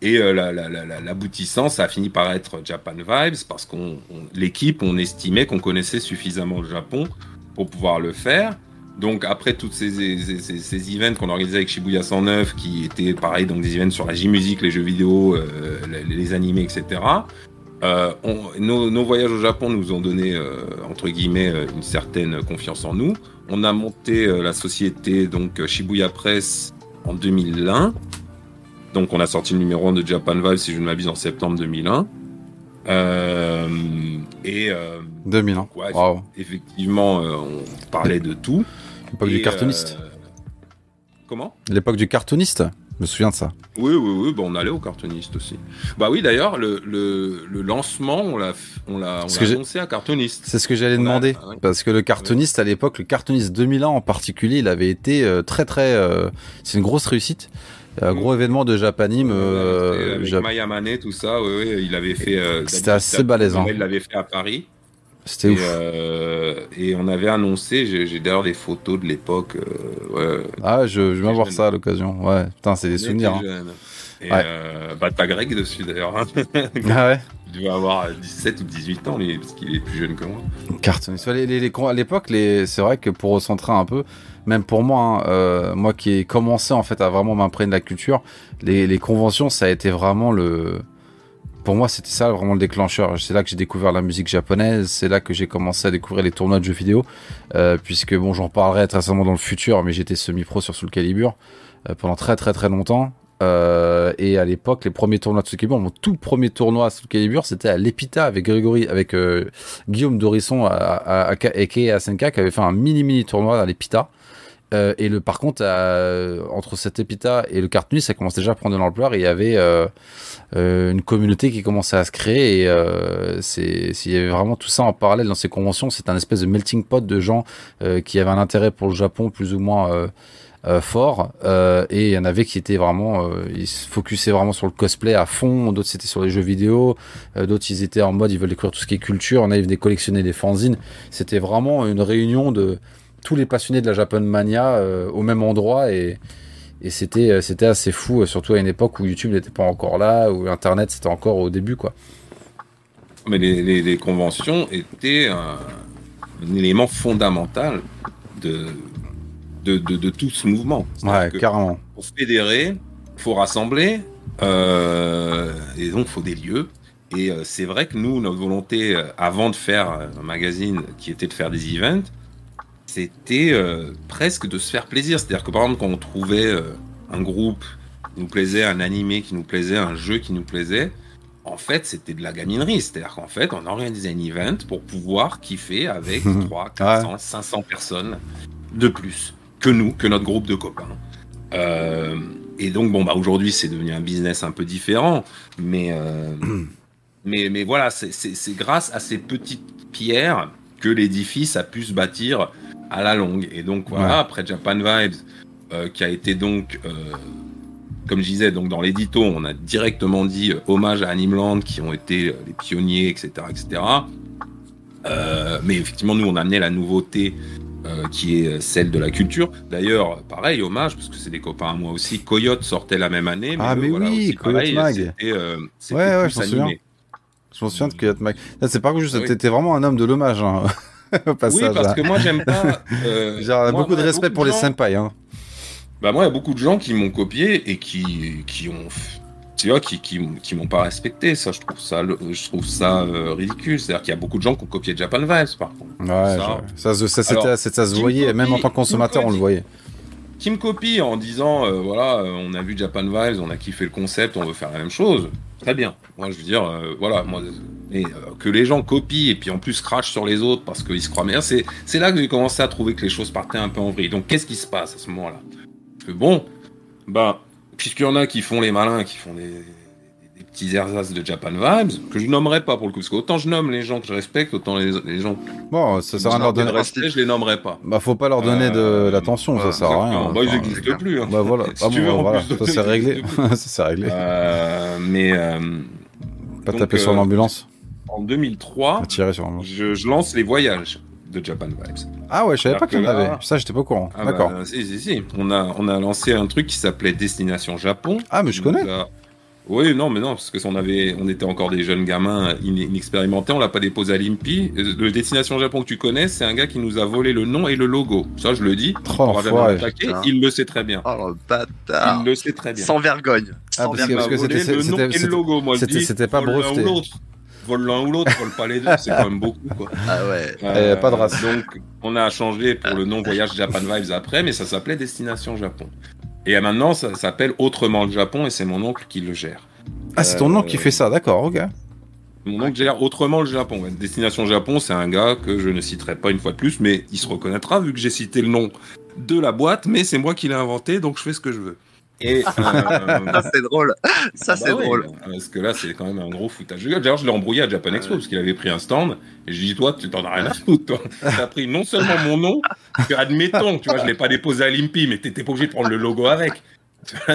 S3: Et euh, la- la- la- la- l'aboutissant, ça a fini par être Japan Vibes parce qu'on, on- l'équipe, on estimait qu'on connaissait suffisamment le Japon pour pouvoir le faire. Donc après toutes ces, ces, ces- ces events qu'on organisait avec Shibuya 109, qui étaient pareil, donc des events sur la J-musique, les jeux vidéo, euh, les, animés, etc. euh, nos, nos voyages au Japon nous ont donné entre guillemets une certaine confiance en nous. On a monté la société donc Shibuya Press en 2001. Donc on a sorti le numéro 1 de Japan Vibe si je ne m'abuse en septembre 2001. Euh, et euh,
S1: 2000 ans.
S3: Ouais,
S1: Waouh.
S3: effectivement, euh, on parlait de tout.
S1: L'époque du cartooniste.
S3: euh, Comment?
S1: L'époque du cartooniste. Je me souviens de ça.
S3: Oui, oui, oui, bah, on allait au cartooniste aussi. Bah oui, d'ailleurs, le, le, le lancement, on l'a on l'a annoncé à cartooniste.
S1: C'est ce que j'allais
S3: a-
S1: demander.
S3: ah.
S1: Parce que le cartooniste à l'époque, le cartooniste 2001 en particulier, il avait été très très. c'est une grosse réussite. Un gros événement de Japanim. euh,
S3: C'était avec
S1: Jap-
S3: Maya Manet, tout ça, oui, oui, il avait fait. euh,
S1: C'était assez balèzant.
S3: Il l'avait fait à Paris.
S1: C'était ouf.
S3: euh, et on avait annoncé, j'ai d'ailleurs des photos de l'époque. euh, ouais,
S1: Ah, je, je vais voir ça à l'occasion. Ouais, putain, c'est des souvenirs. hein.
S3: Et
S1: Ouais.
S3: euh, bah, t'as Greg dessus d'ailleurs. hein.
S1: Ah ouais.
S3: Il doit avoir 17 ou 18 ans, lui, parce qu'il est plus jeune que moi.
S1: Carton. À l'époque, les, c'est vrai que pour recentrer un peu, même pour moi, hein, euh, moi qui ai commencé en fait à vraiment m'imprégner de la culture, les, conventions, ça a été vraiment le. Pour moi, c'était ça vraiment le déclencheur. C'est là que j'ai découvert la musique japonaise. C'est là que j'ai commencé à découvrir les tournois de jeux vidéo. Euh, puisque bon, j'en parlerai très certainement dans le futur, mais j'étais semi-pro sur Soul Calibur euh, pendant très très très longtemps. Et à l'époque, les premiers tournois de Soul Calibur, mon tout premier tournoi à Soul Calibur, c'était à l'Epita avec Grégory, avec Guillaume Dorisson à, à, à, et à qui avait fait un mini mini tournoi à l'Epita. Euh, et le, par contre, entre cet Epita et le Cartoon, ça commence déjà à prendre de l'ampleur il y avait euh, euh, une communauté qui commençait à se créer et s'il y avait vraiment tout ça en parallèle dans ces conventions, c'est un espèce de melting pot de gens qui avaient un intérêt pour le Japon plus ou moins fort. Et il y en avait qui étaient vraiment, ils se focusaient vraiment sur le cosplay à fond, d'autres c'était sur les jeux vidéo, d'autres ils étaient en mode ils veulent découvrir tout ce qui est culture, on avait venaient collectionner des fanzines, c'était vraiment une réunion de tous les passionnés de la Japan Mania euh, au même endroit et, et c'était euh, c'était assez fou, euh, surtout à une époque où YouTube n'était pas encore là, où Internet c'était encore au début quoi.
S3: Mais les, les- les conventions étaient un, un élément fondamental de, de, de- de tout ce mouvement.
S1: Ouais, carrément.
S3: pour fédérer, faut rassembler, euh, et donc faut des lieux. Et c'est vrai que nous, notre volonté, avant de faire un magazine qui était de faire des events, c'était euh, presque de se faire plaisir. C'est-à-dire que par exemple, quand on trouvait euh, un groupe qui nous plaisait, un animé qui nous plaisait, un jeu qui nous plaisait, en fait, c'était de la gaminerie. C'est-à-dire qu'en fait, on organisait un event pour pouvoir kiffer avec 3, 400, 500 personnes de plus que nous, que notre groupe de copains. Euh, et donc, bon, bah, aujourd'hui, c'est devenu un business un peu différent. Mais, euh, mais, mais voilà, c'est grâce à ces petites pierres que l'édifice a pu se bâtir à la longue. Et donc, voilà,
S1: Ouais.
S3: après Japan Vibes, euh, qui a été donc, euh, comme je disais, donc dans l'édito, on a directement dit euh, hommage à Animeland, qui ont été euh, les pionniers, etc. etc. Euh, mais effectivement, nous, on a amené la nouveauté euh, qui est celle de la culture. D'ailleurs, pareil, hommage, parce que c'est des copains à moi aussi. Coyote sortait la même année.
S1: Ah,
S3: eux,
S1: mais oui,
S3: aussi,
S1: Coyote
S3: pareil,
S1: Mag.
S3: C'était
S1: Ouais, ouais, je m'en souviens. Je m'en souviens de Coyote Mag. C'est pas que juste,
S3: Ah oui.
S1: t'étais vraiment un homme de l'hommage hein, au
S3: Oui, parce
S1: hein.
S3: que moi, j'aime pas. euh, moi-
S1: beaucoup de respect
S3: beaucoup
S1: pour les
S3: gens-
S1: senpai. Hein.
S3: Bah moi, il y a beaucoup de gens qui m'ont copié et qui, qui ont, tu vois, qui, qui, qui m'ont pas respecté. Ça, je trouve ça, je trouve ça euh, ridicule. C'est-à-dire qu'il y a beaucoup de gens qui ont copié Japan Vibes, par contre.
S1: Ouais,
S3: Ça.
S1: je- ça, se- ça,
S3: Alors,
S1: ça se voyait,
S3: copie-
S1: même en tant que consommateur, on le voyait.
S3: Qui me copie en disant, euh, voilà, euh, on a vu Japan Vibes, on a kiffé le concept, on veut faire la même chose. Très bien. Moi, je veux dire, euh, voilà, moi, mais, euh, que les gens copient et puis en plus crachent sur les autres parce qu'ils se croient meilleurs, c'est, c'est là que j'ai commencé à trouver que les choses partaient un peu en vrille. Donc, qu'est-ce qui se passe à ce moment-là? Bon, ben, puisqu'il y en a qui font les malins, qui font des petits ersatz de Japan Vibes, que je nommerai pas pour le coup, parce qu'autant je nomme les gens que je respecte, autant les, les gens
S1: Bon, ça sert à leur donner.
S3: respect, je les nommerai pas.
S1: Bah, faut pas leur donner de
S3: Euh,
S1: l'attention, ça sert à rien.
S3: Bah, ils n'existent plus. hein.
S1: Bah voilà, ça c'est réglé. ça c'est réglé.
S3: Mais euh,
S1: pas taper sur
S3: euh,
S1: l'ambulance,
S3: en 2003,
S1: pas tirer sur l'ambulance.
S3: je, lance les voyages de Japan Vibes.
S1: Ah ouais, je savais pas qu'il y en avait. Ça, j'étais pas au courant.
S3: Ah
S1: D'accord.
S3: bah, si, si, si. On a, on a lancé un truc qui s'appelait Destination Japon.
S1: Ah, mais je
S3: On
S1: connais.
S3: a- Oui, non, mais non, parce que on avait, on était encore des jeunes gamins in- inexpérimentés, on l'a pas déposé à l'IMPI. Euh, Le Destination Japon que tu connais, c'est un gars qui nous a volé le nom et le logo. Ça, je le dis.
S1: Oh,
S3: On va
S2: Putain.
S3: il le sait très bien.
S2: Oh, le bâtard.
S3: Il le sait très bien.
S2: Sans vergogne.
S1: Ah,
S2: Sans
S3: Il
S2: vergogne.
S1: parce que
S3: volé
S1: c'était-
S3: le nom et le logo, moi je
S1: c'était-
S3: dis.
S1: c'était pas
S3: vole l'un
S1: breveté.
S3: ou l'autre. Vole l'un ou l'autre, vole pas les deux, c'est quand même beaucoup. Quoi.
S2: Ah ouais.
S1: Eh, pas de race.
S3: Donc, on a changé pour le nom Voyage Japan Vibes après, mais ça s'appelait Destination Japon. Et maintenant, ça s'appelle Autrement le Japon et c'est mon oncle qui le gère.
S1: Ah, c'est ton
S3: Euh,
S1: nom qui fait ça, d'accord, ok.
S3: Mon oncle gère Autrement le Japon. Destination Japon, c'est un gars que je ne citerai pas une fois de plus, mais il se reconnaîtra vu que j'ai cité le nom de la boîte, mais c'est moi qui l'ai inventé, donc je fais ce que je veux. Et, euh,
S2: Ça c'est drôle. Ça
S3: Ah
S2: c'est
S3: bah ouais,
S2: drôle.
S3: Parce que là, c'est quand même un gros foutage de gueule. D'ailleurs, je l'ai embrouillé à Japan Expo parce qu'il avait pris un stand. Et je lui dit, toi, tu t'en as rien à foutre, toi. T'as pris non seulement mon nom, que, admettons, tu vois, je l'ai pas déposé à l'IMPI, mais t'étais pas obligé de prendre le logo avec.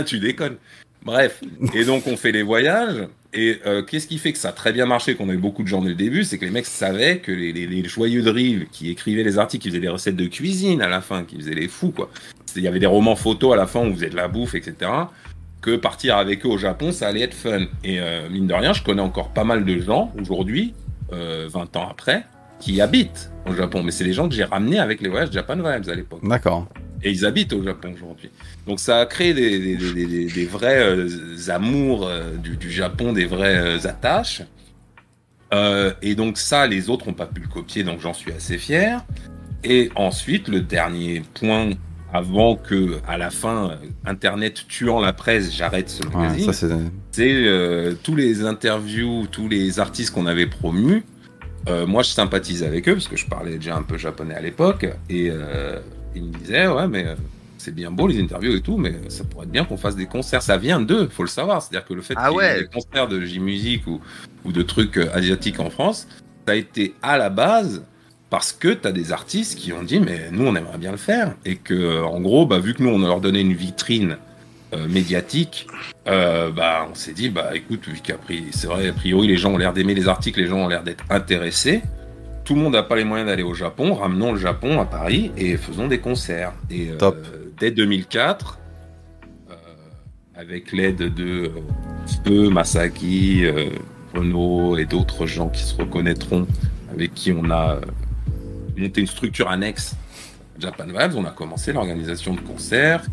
S3: Tu déconnes. Bref. Et donc, on fait les voyages. Et euh, qu'est-ce qui fait que ça a très bien marché, qu'on a eu beaucoup de gens dès le début, c'est que les mecs savaient que les, les, les joyeux drills qui écrivaient les articles, qui faisaient des recettes de cuisine à la fin, qui faisaient les fous, quoi. Il y avait des romans photos à la fin où vous de la bouffe, etc que partir avec eux au Japon, ça allait être fun. Et euh, mine de rien, je connais encore pas mal de gens aujourd'hui, euh, 20 ans après, qui habitent au Japon. Mais c'est les gens que j'ai ramenés avec les voyages Japan Vibes à l'époque.
S1: D'accord.
S3: Et ils habitent au Japon aujourd'hui. Donc ça a créé des, des, des, des, des vrais euh, amours euh, du, du, Japon, des vraies attaches. et donc ça, les autres n'ont pas pu le copier, donc j'en suis assez fier. Et ensuite, le dernier point avant que, à la fin, Internet tuant la presse, j'arrête ce magazine.
S1: Ouais, c'est
S3: euh, tous les interviews, tous les artistes qu'on avait promus. Euh, moi, je sympathisais avec eux parce que je parlais déjà un peu japonais à l'époque. Et euh, ils me disaient, ouais, mais c'est bien beau les interviews et tout, mais ça pourrait être bien qu'on fasse des concerts. Ça vient d'eux, faut le savoir. C'est-à-dire que le fait
S2: Ah
S3: qu'il y ait
S2: ouais.
S3: des concerts de J-Music ou, ou de trucs euh, asiatiques en France, ça a été à la base parce que tu as des artistes qui ont dit mais nous on aimerait bien le faire. Et que euh, en gros bah vu que nous on leur donnait une vitrine euh, médiatique euh, bah on s'est dit bah écoute vu c'est vrai a priori les gens ont l'air d'aimer les articles les gens ont l'air d'être intéressés. Tout le monde n'a pas les moyens d'aller au Japon ramenons le Japon à Paris et faisons des concerts. Et euh,
S1: Top.
S3: dès 2004 euh, avec l'aide de Feu, Masaki, Renault et d'autres gens qui se reconnaîtront, avec qui on a monté une structure annexe à Japan Vibes. On a commencé l'organisation de concerts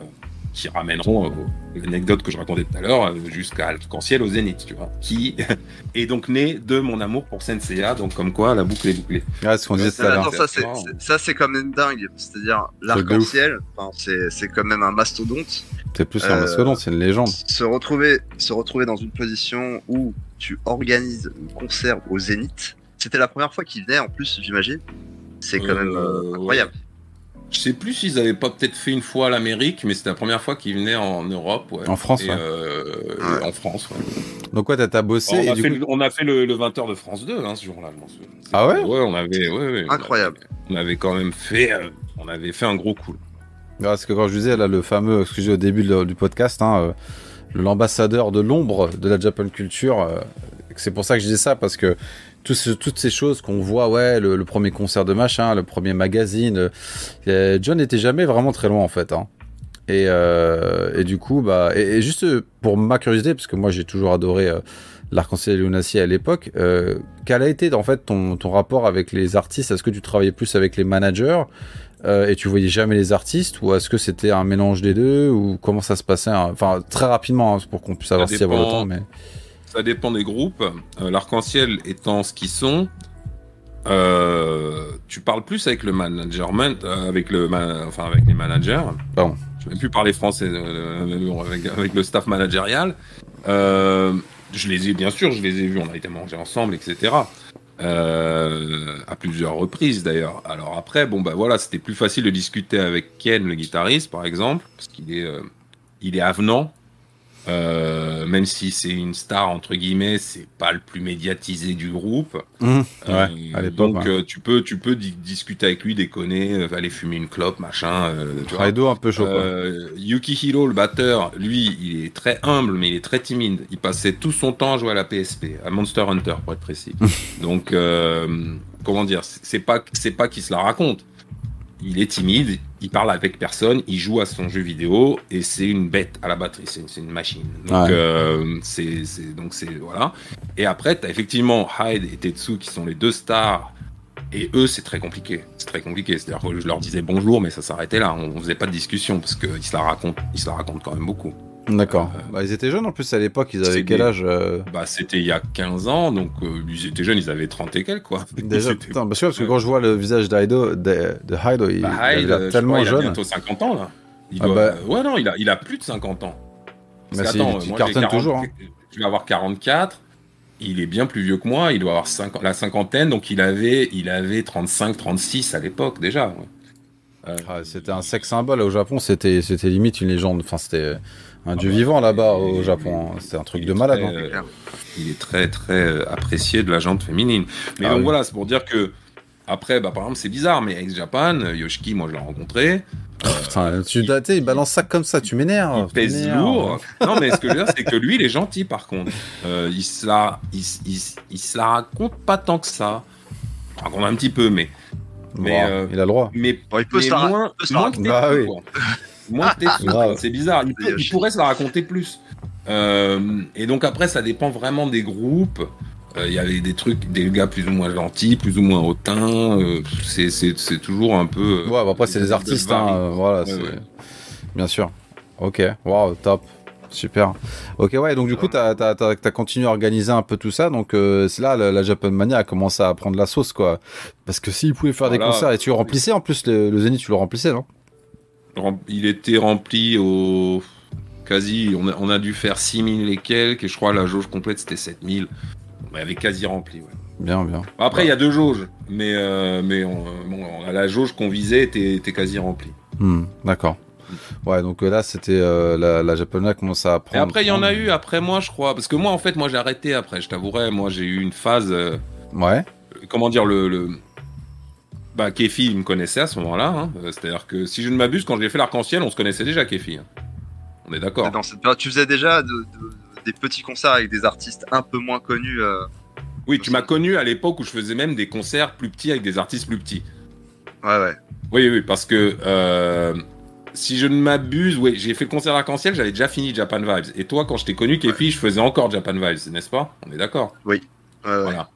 S3: euh, qui ramèneront euh, l'anecdote que je racontais tout à l'heure euh, jusqu'à Arc-en-Ciel au Zénith, tu vois, qui est donc né de mon amour pour Senseiya, donc comme quoi la boucle est bouclée.
S1: Ouais, ce qu'on disait tout
S2: Ça,
S1: à l'heure.
S2: attends, ça, c'est, quand même dingue. C'est-à-dire, l'arc-en-ciel, c'est, c'est quand même un mastodonte.
S1: C'est plus
S2: Euh,
S1: mastodonte, c'est une légende.
S2: Se retrouver, se retrouver dans une position où tu organises un concert au Zénith. C'était la première fois qu'il venait, en plus, j'imagine. C'est quand
S3: Euh,
S2: même euh, incroyable.
S3: Je sais plus s'ils avaient pas peut-être fait une fois à l'Amérique, mais c'était la première fois qu'ils venaient en Europe. Ouais.
S1: En France,
S3: Et,
S1: ouais.
S3: euh,
S2: Ouais.
S3: En France, ouais.
S1: Donc, ouais, t'as- bossé.
S3: on,
S1: et
S3: a
S1: du
S3: fait
S1: coup-
S3: le, on a fait le, le 20h de France 2 hein, ce jour-là, je m'en souviens.
S1: Ah ouais?
S3: Ouais, on avait, ouais, ouais, on
S2: Incroyable.
S3: avait- On avait quand même fait, euh, on avait fait un gros coup.
S1: Parce que quand je disais là le fameux, ce que j'ai au début de- du podcast, hein, euh, l'ambassadeur de l'ombre de la Japan culture, euh, c'est pour ça que je disais ça parce que tout ce- toutes ces choses qu'on voit, ouais, le, le premier concert de machin, le premier magazine, euh, John n'était jamais vraiment très loin en fait. Hein. Et, euh, et du coup, bah, et, et juste pour ma curiosité, parce que moi j'ai toujours adoré euh, l'arc-en-ciel et Lunacy à l'époque, euh, quel a été en fait ton, ton rapport avec les artistes? Est-ce que tu travaillais plus avec les managers euh, et tu voyais jamais les artistes ou est-ce que c'était un mélange des deux ou comment ça se passait hein? Enfin, très rapidement hein, pour qu'on puisse s'il y avait le temps, mais
S3: Ça dépend des groupes. Euh, L'arc-en-ciel étant ce qu'ils sont, euh, tu parles plus avec le management, euh, avec le, enfin avec les managers.
S1: Pardon.
S3: Je vais plus parler français euh, avec, avec le staff managérial. Je les ai bien sûr, je les ai vus, on a été manger ensemble, etc. À plusieurs reprises d'ailleurs. Alors après, bon bah voilà, c'était plus facile de discuter avec Ken, le guitariste, par exemple, parce qu'il est, il est avenant. Euh, même si c'est une star entre guillemets, c'est pas le plus médiatisé du groupe.
S1: Mmh,
S3: Euh,
S1: ouais, à l'époque.
S3: donc
S1: ouais.
S3: euh, tu peux, tu peux di- discuter avec lui, déconner, euh, aller fumer une clope, machin. euh, tu vois.
S1: Un peu chaud.
S3: Euh, Yukihiro, le batteur, lui, il est très humble, mais il est très timide. Il passait tout son temps à jouer à la PSP, à Monster Hunter, pour être précis. Donc, euh, comment dire, c'est pas, c'est pas qu'il se la raconte. Il est timide, il parle avec personne, il joue à son jeu vidéo et c'est une bête à la batterie, c'est une machine. Donc,
S1: Ouais.
S3: euh, c'est, donc c'est voilà. Et après, t'as effectivement Hyde et Tetsu qui sont les deux stars. Et eux, c'est très compliqué. C'est très compliqué. C'est-à-dire que je leur disais bonjour, mais ça s'arrêtait là. On, on faisait pas de discussion parce qu'ils se la racontent, ils se la racontent quand même beaucoup.
S1: D'accord. Bah, ils étaient jeunes en plus à l'époque, ils avaient
S3: euh,
S1: quel âge euh,
S3: Bah, c'était il y a 15 ans, donc euh, ils étaient jeunes, ils avaient 30 et quelques, quoi.
S1: Déjà, putain, parce que, parce que quand je vois le visage d'Aido, de, de Haido, il,
S3: Bah, Hyde,
S1: tellement
S3: crois, il a
S1: jeune.
S3: bientôt 50 ans, là. Il
S1: Ah
S3: doit-
S1: bah.
S3: Ouais, non, il a, il a plus de 50 ans. Parce
S1: Bah,
S3: attends,
S1: il
S3: moi,
S1: cartonne
S3: j'ai 40
S1: toujours, hein.
S3: Je vais avoir 44. Il est bien plus vieux que moi. Il doit avoir 50 la cinquantaine. Donc, il avait, il avait 35, 36 à l'époque, déjà. ouais. Euh,
S1: Ah, c'était un sex symbole au Japon, c'était c'était limite une légende. Enfin, c'était un dieu vivant là-bas au
S3: il-
S1: Japon. hein. C'était un truc
S3: il
S1: de malade.
S3: très,
S1: hein.
S3: euh, il est très très euh, apprécié de la jante féminine. Mais
S1: Ah
S3: donc
S1: oui.
S3: voilà, c'est pour dire que après, bah, par exemple, c'est bizarre, mais ex Japan, euh, Yoshiki, moi je l'ai rencontré,
S1: Putain, tu sais, il balance ça comme ça, tu m'énerves.
S3: il pèse lourd. non, mais ce que je veux dire, c'est que lui, il est gentil par contre. Euh, il, se la, il, il il se la raconte pas tant que ça. Il raconte un petit peu, mais, mais, euh,
S1: Il a le droit.
S3: mais,
S2: Bon, il peut
S3: mais
S2: se la-
S3: moins,
S2: peut se la
S3: moins que
S1: raconter. Bah oui.
S3: Moins de c'est bizarre. Il, il pourrait se la raconter plus. Euh, et donc après, ça dépend vraiment des groupes. Euh, Il y avait des trucs, des gars plus ou moins gentils, plus ou moins hautains. euh, c'est- toujours un peu. euh,
S1: Ouais, bah après, c'est des artistes, hein, euh, voilà,
S3: Ouais,
S1: c'est-
S3: ouais.
S1: bien sûr. Ok, wow, top. Super. Ok, ouais, donc du coup, t'as as, as, continué à organiser un peu tout ça. Donc, euh, c'est là, la, la Japan Mania a commencé à prendre la sauce, quoi. Parce que s'ils pouvaient faire des concerts et tu le remplissais, en plus, le, le Zénith, tu le remplissais, non?
S3: Il était rempli au. Quasi, on a, on a dû faire 6000 et quelques, et je crois la jauge complète c'était 7000. On avait quasi rempli, ouais.
S1: Bien, bien.
S3: Après, il y a deux jauges, mais, euh, mais on, bon, la jauge qu'on visait était, était quasi remplie.
S1: Hmm, D'accord. Ouais, donc euh, là, c'était euh, la, la Japan Mania commence à
S3: Et
S1: prendre.
S3: après, il y en a eu après moi, je crois. Parce que moi, en fait, moi j'ai arrêté après, je t'avouerai. Moi, j'ai eu une phase. euh,
S1: Ouais.
S3: comment dire, le. le... Bah, Kefi, il me connaissait à ce moment-là. hein. C'est-à-dire que si je ne m'abuse, quand j'ai fait l'arc-en-ciel, on se connaissait déjà, Kefi. hein. On est d'accord.
S2: Dans cette période, tu faisais déjà de- de- des petits concerts avec des artistes un peu moins connus. euh,
S3: Oui, tu m'as connu à l'époque où je faisais même des concerts plus petits avec des artistes plus petits.
S2: Ouais, ouais.
S3: Oui, oui, parce que euh, si je ne m'abuse, oui, j'ai fait le concert arc-en-ciel, j'avais déjà fini Japan Vibes. Et toi, quand je t'ai connu, Kefi, je faisais encore Japan Vibes, n'est-ce pas? On est d'accord?
S2: Ouais.
S3: Voilà.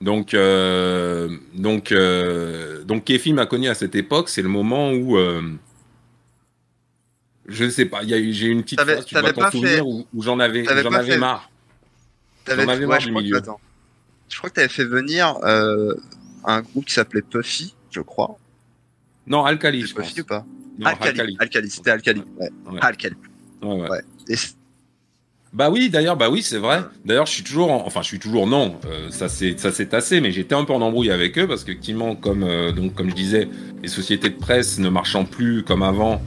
S3: Donc, euh, donc, euh, donc Kefi m'a connu à cette époque. C'est le moment où, euh, je ne sais pas, a j'ai eu une petite
S2: T'avais-
S3: phase, tu dois t'en
S2: pas
S3: souvenir,
S2: fait-
S3: où, où j'en avais, avais
S2: fait-
S3: marre. J'en avais
S2: ouais,
S3: marre
S2: je
S3: du
S2: crois que-
S3: milieu.
S2: Je crois que t'avais fait venir euh, un groupe qui s'appelait Puffy, je crois.
S3: Non, Alkali, je pense.
S2: Puffy ou pas?
S3: Non,
S2: Alcali. Alcali, c'était Alcali. Ouais.
S3: Ouais.
S2: Alcali.
S3: Ouais.
S2: Et
S3: Bah oui, d'ailleurs, bah oui, c'est vrai. D'ailleurs, je suis toujours, en- enfin, je suis toujours non. euh, ça c'est, ça s'est tassé, mais j'étais un peu en embrouille avec eux parce qu'effectivement, comme euh, donc comme je disais, les sociétés de presse ne marchant plus comme avant,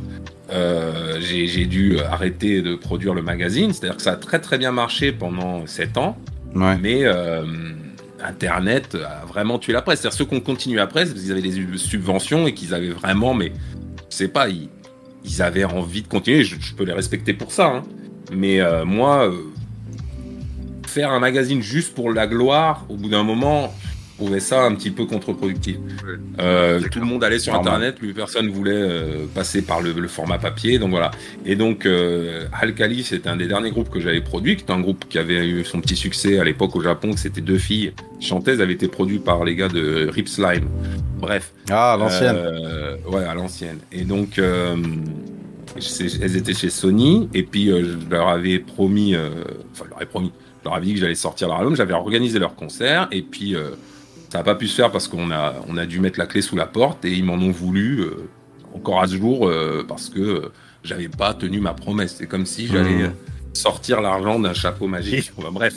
S3: euh, j'ai, dû arrêter de produire le magazine. C'est-à-dire que ça a très très bien marché pendant sept ans,
S1: Ouais.
S3: mais Internet a vraiment tué la presse. C'est-à-dire ceux qui ont continué après, c'est parce qu'ils avaient des subventions et qu'ils avaient vraiment, mais je sais pas, ils, ils avaient envie de continuer. Je, je peux les respecter pour ça. hein. Mais euh, moi, euh, faire un magazine juste pour la gloire, au bout d'un moment, je trouvais ça un petit peu contre-productif. Euh, tout le monde allait sur. Internet, plus personne voulait euh, passer par le, le format papier, donc voilà. Et donc, euh, Alkali, c'était un des derniers groupes que j'avais produit, qui était un groupe qui avait eu son petit succès à l'époque au Japon, que c'était deux filles chanteuses, avait été produit par les gars de Rip Slime. Bref.
S1: Ah, l'ancienne.
S3: Euh, ouais, à l'ancienne. Et donc, euh, elles étaient chez Sony, et puis euh, je leur avais promis, euh, enfin, je leur avais promis, je leur avais dit que j'allais sortir leur album, j'avais organisé leur concert, et puis euh, ça n'a pas pu se faire parce qu'on a, on a dû mettre la clé sous la porte, et ils m'en ont voulu encore à ce jour, parce que j'avais pas tenu ma promesse. C'est comme si j'allais
S1: Mmh.
S3: euh, sortir l'argent d'un chapeau magique. Enfin, bref.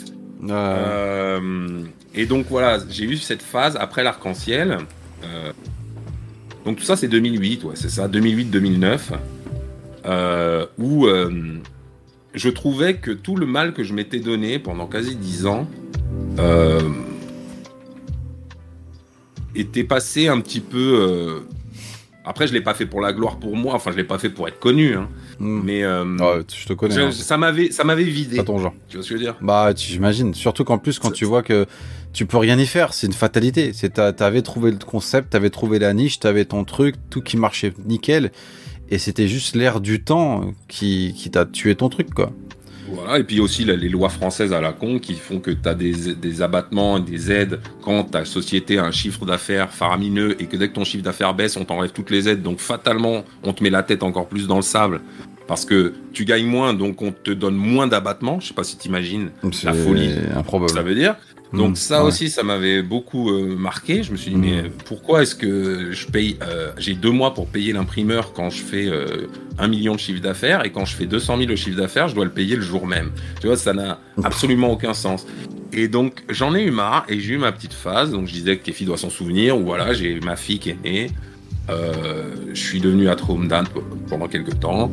S3: Et donc voilà, j'ai eu cette phase après l'arc-en-ciel. Donc tout ça c'est 2008, ouais, c'est ça, 2008-2009, euh, où euh, je trouvais que tout le mal que je m'étais donné pendant quasi 10 ans euh, était passé un petit peu. Après, je l'ai pas fait pour la gloire pour moi, enfin je l'ai pas fait pour être connu, hein,
S1: hmm.
S3: mais euh,
S1: Ouais, je te connais.
S3: je-
S1: hein.
S3: ça m'avait, ça m'avait vidé.
S1: Pas ton genre.
S3: Tu vois ce que je veux dire?
S1: Bah, j'imagine. Surtout qu'en plus, quand tu vois que tu peux rien y faire, c'est une fatalité. C'est t'a- t'avais trouvé le concept, t'avais trouvé la niche, t'avais ton truc, tout qui marchait nickel, et c'était juste l'air du temps qui, qui t'a tué ton truc, quoi.
S3: Voilà, et puis aussi les lois françaises à la con qui font que tu as des, des abattements et des aides quand ta société a un chiffre d'affaires faramineux et que dès que ton chiffre d'affaires baisse, on t'enlève toutes les aides. Donc fatalement, on te met la tête encore plus dans le sable parce que tu gagnes moins, donc on te donne moins d'abattements. Je sais pas si tu imagines La folie.
S1: improbable.
S3: ça veut dire. Donc
S1: Hmm,
S3: ça
S1: ouais.
S3: aussi, ça m'avait beaucoup euh, marqué. Je me suis dit,
S1: Mm.
S3: mais pourquoi est-ce que je paye... euh, J'ai deux mois pour payer l'imprimeur quand je fais euh, un million de chiffre d'affaires et quand je fais 200 000 au chiffre d'affaires, je dois le payer le jour même. Tu vois, ça n'a absolument aucun sens. Et donc, j'en ai eu marre et j'ai eu ma petite phase. Donc, je disais que Kefi doit s'en souvenir. Ou voilà, j'ai ma fille qui est née. Euh, je suis devenu à Tromdan pendant quelques temps.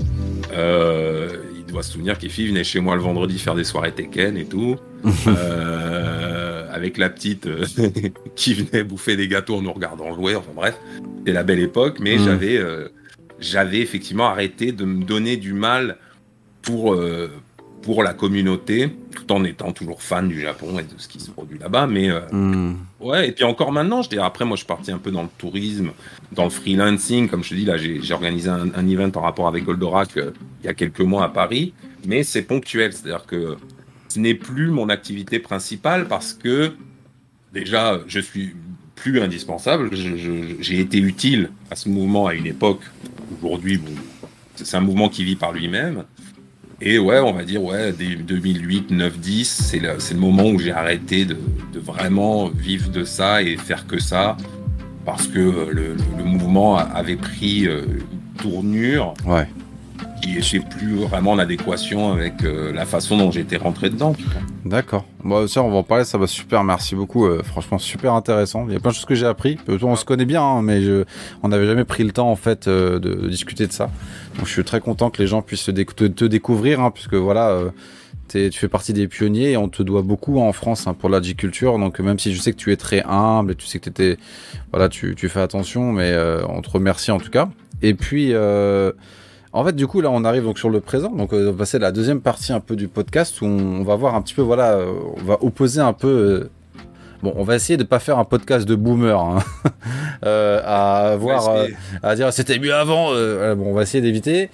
S3: Euh, il doit se souvenir qu'Efi venait chez moi le vendredi faire des soirées Tekken et tout. Euh, avec la petite euh, qui venait bouffer des gâteaux en nous regardant jouer. Enfin bref, c'était la belle époque. Mais
S1: Mm.
S3: j'avais, euh, j'avais effectivement arrêté de me donner du mal pour, pour la communauté, tout en étant toujours fan du Japon et de ce qui se produit là-bas. Mais euh, hmm. ouais, et puis encore maintenant, je dis après, moi je suis parti un peu dans le tourisme, dans le freelancing, comme je te dis là, j'ai organisé un, event en rapport avec Goldorak euh, il y a quelques mois à Paris, mais c'est ponctuel, c'est-à-dire que ce n'est plus mon activité principale parce que déjà, je suis plus indispensable. J'ai été utile à ce mouvement à une époque. Aujourd'hui, c'est un mouvement qui vit par lui-même. Et ouais, on va dire, ouais, dès 2008, 9, 10, c'est le, moment où j'ai arrêté de, de, vraiment vivre de ça et faire que ça, parce que le, le mouvement avait pris euh, une tournure.
S1: Ouais
S3: qui n'était plus vraiment en adéquation avec euh, la façon dont j'étais rentré dedans.
S1: D'accord. Bon, ça, on va en parler, ça va super, merci beaucoup. Euh, franchement, super intéressant. Il y a plein de choses que j'ai appris. On se connaît bien, hein, mais on n'avait jamais pris le temps, en fait, euh, de, discuter de ça. Donc, je suis très content que les gens puissent te, découvrir, hein, puisque voilà, tu fais partie des pionniers et on te doit beaucoup en France hein, pour l'agiculture. Donc, même si je sais que tu es très humble et tu sais que étais, voilà, tu fais attention, mais on te remercie en tout cas. Et puis, en fait, du coup, là, on arrive donc sur le présent. Donc, euh, on va passer à la deuxième partie un peu du podcast où on, va voir un petit peu, voilà, euh, on va opposer un peu. Euh, bon, on va essayer de pas faire un podcast de boomer, hein, à voir, à dire c'était mieux avant. bon, on va essayer d'éviter.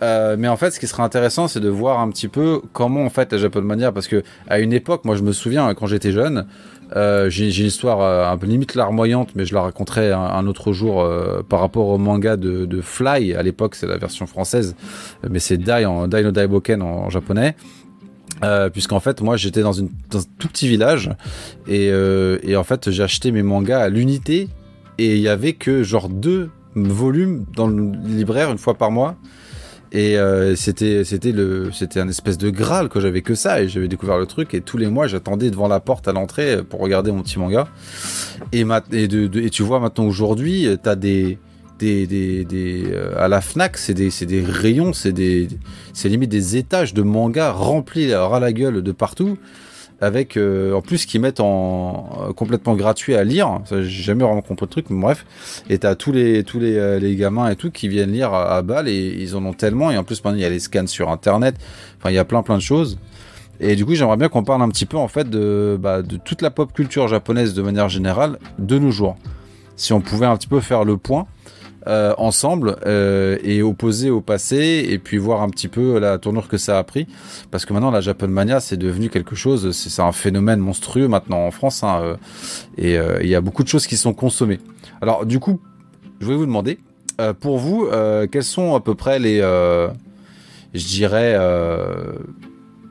S1: Mais en fait, ce qui sera intéressant, c'est de voir un petit peu comment en fait la Japonmania, parce que à une époque, moi, je me souviens quand j'étais jeune, euh, j'ai une histoire euh, un peu limite larmoyante, mais je la raconterai un, autre jour euh, par rapport au manga de, Fly. À l'époque, c'est la version française, mais c'est Dai en Dai no Daiboken en, japonais. Euh, puisqu'en fait moi j'étais dans, un tout petit village et, et en fait j'ai acheté mes mangas à l'unité et il y avait que genre deux volumes dans le libraire une fois par mois et euh, c'était c'était le c'était un espèce de graal que j'avais que ça. Et j'avais découvert le truc. Et tous les mois j'attendais devant la porte à l'entrée pour regarder mon petit manga. Et, et, de, et tu vois maintenant aujourd'hui t'as des des, des, des euh, à la Fnac c'est des des rayons c'est des c'est limite des étages de mangas remplis à la gueule de partout avec euh, en plus qu'ils mettent en euh, complètement gratuit à lire. J'ai jamais vraiment compris le truc, mais bref. Et t'as tous les tous les, euh, les gamins et tout qui viennent lire à, balle et ils en ont tellement. Et en plus maintenant il y a les scans sur internet. Enfin il y a plein plein de choses. Et du coup j'aimerais bien qu'on parle un petit peu en fait de bah, de toute la pop culture japonaise de manière générale de nos jours. Si on pouvait un petit peu faire le point. Euh, ensemble euh, et opposé au passé et puis voir un petit peu la tournure que ça a pris. Parce que maintenant la Japan Mania c'est devenu quelque chose c'est un phénomène monstrueux maintenant en France hein, euh, et il y a beaucoup de choses qui sont consommées. Alors du coup je voulais vous demander pour vous quels sont à peu près les je dirais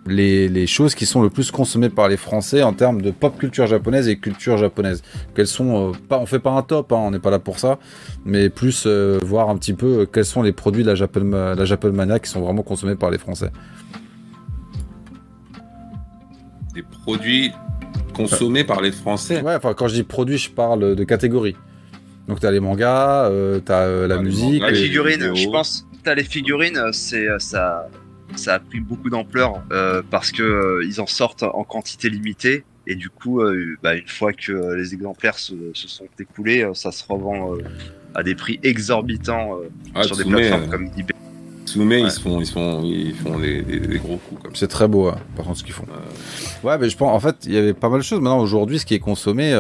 S1: les, choses qui sont le plus consommées par les Français en termes de pop culture japonaise et culture japonaise. Quels sont, euh, pas, on fait pas un top, hein, on n'est pas là pour ça, mais plus euh, voir un petit peu euh, quels sont les produits de la Japan, la qui sont vraiment consommés par les Français.
S3: Des produits consommés par les Français.
S1: Ouais, enfin quand je dis produits, je parle de catégorie. Donc t'as les mangas, t'as la musique,
S2: les figurines. Je pense, t'as les figurines, c'est ça ça a pris beaucoup d'ampleur euh, parce que euh, ils en sortent en quantité limitée et du coup, euh, bah, une fois que les exemplaires se, sont écoulés, ça se revend à des prix exorbitants sur des plateformes comme eBay.
S3: Soumé, ils, font, ils, font, ils font des, gros coups
S1: C'est très beau, hein, par contre, ce qu'ils font. Ouais, mais je pense, en fait, il y avait pas mal de choses. Maintenant, aujourd'hui, ce qui est consommé,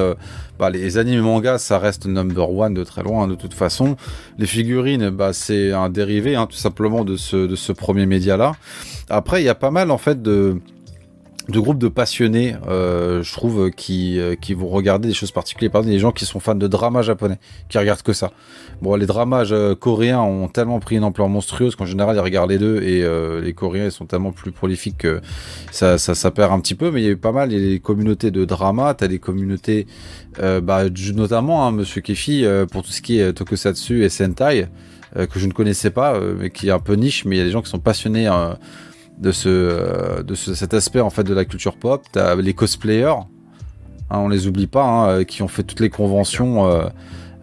S1: bah, les animés mangas, ça reste number one de très loin, de toute façon. Les figurines, bah, c'est un dérivé, hein, tout simplement, de ce, de ce premier média-là. Après, il y a pas mal, en fait, de de groupes de passionnés, euh, je trouve, qui, euh, qui vont regarder des choses particulières. Par exemple, des gens qui sont fans de drama japonais, qui regardent que ça. Bon, les dramas euh, coréens ont tellement pris une ampleur monstrueuse qu'en général, ils regardent les deux et les Coréens, ils sont tellement plus prolifiques que ça, ça, ça perd un petit peu. Mais il y a eu pas mal, il y a des communautés de drama, t'as des communautés, bah, notamment, hein, Monsieur Kefi, pour tout ce qui est Tokusatsu et Sentai, que je ne connaissais pas, mais qui est un peu niche, mais il y a des gens qui sont passionnés de ce euh, de cet aspect en fait de la culture pop. T'as les cosplayers, hein, on les oublie pas, hein, euh, qui ont fait toutes les conventions.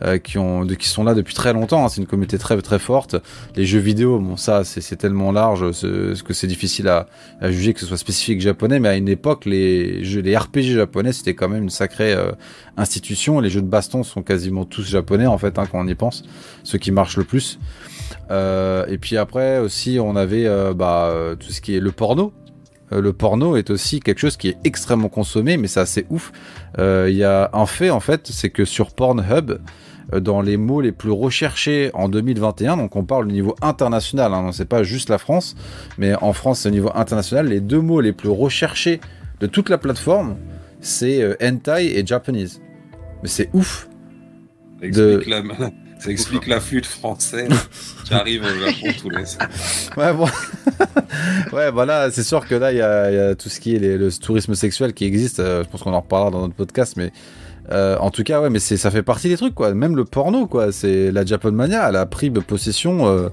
S1: Euh, qui ont qui sont là depuis très longtemps. Hein. C'est une communauté très très forte. Les jeux vidéo, bon ça c'est tellement large que c'est difficile à, juger que ce soit spécifique japonais. Mais à une époque, les jeux, les RPG japonais c'était quand même une sacrée institution. Les jeux de baston sont quasiment tous japonais en fait hein, quand on y pense, ceux qui marchent le plus. Euh, et puis après aussi, on avait euh, bah, tout ce qui est le porno. euh, le porno est aussi quelque chose qui est extrêmement consommé, mais c'est assez ouf. Euh, Il y a un fait en fait, c'est que sur Pornhub, euh, dans les mots les plus recherchés en 2021, donc on parle au niveau international, hein, c'est pas juste la France, mais en France c'est au niveau international, les deux mots les plus recherchés de toute la plateforme, c'est euh, hentai et Japanese. Mais c'est ouf.
S3: Ça explique, la... Ça explique l'afflux de français qui arrive au Japon tous les
S1: Ouais, bon. ouais, voilà, c'est sûr que là, il y, a, y a tout ce qui est les- le tourisme sexuel qui existe. euh, je pense qu'on en reparlera dans notre podcast, mais euh, en tout cas, ouais, mais c'est ça fait partie des trucs, quoi. Même le porno, quoi. C'est la Japonmania, elle a pris possession euh,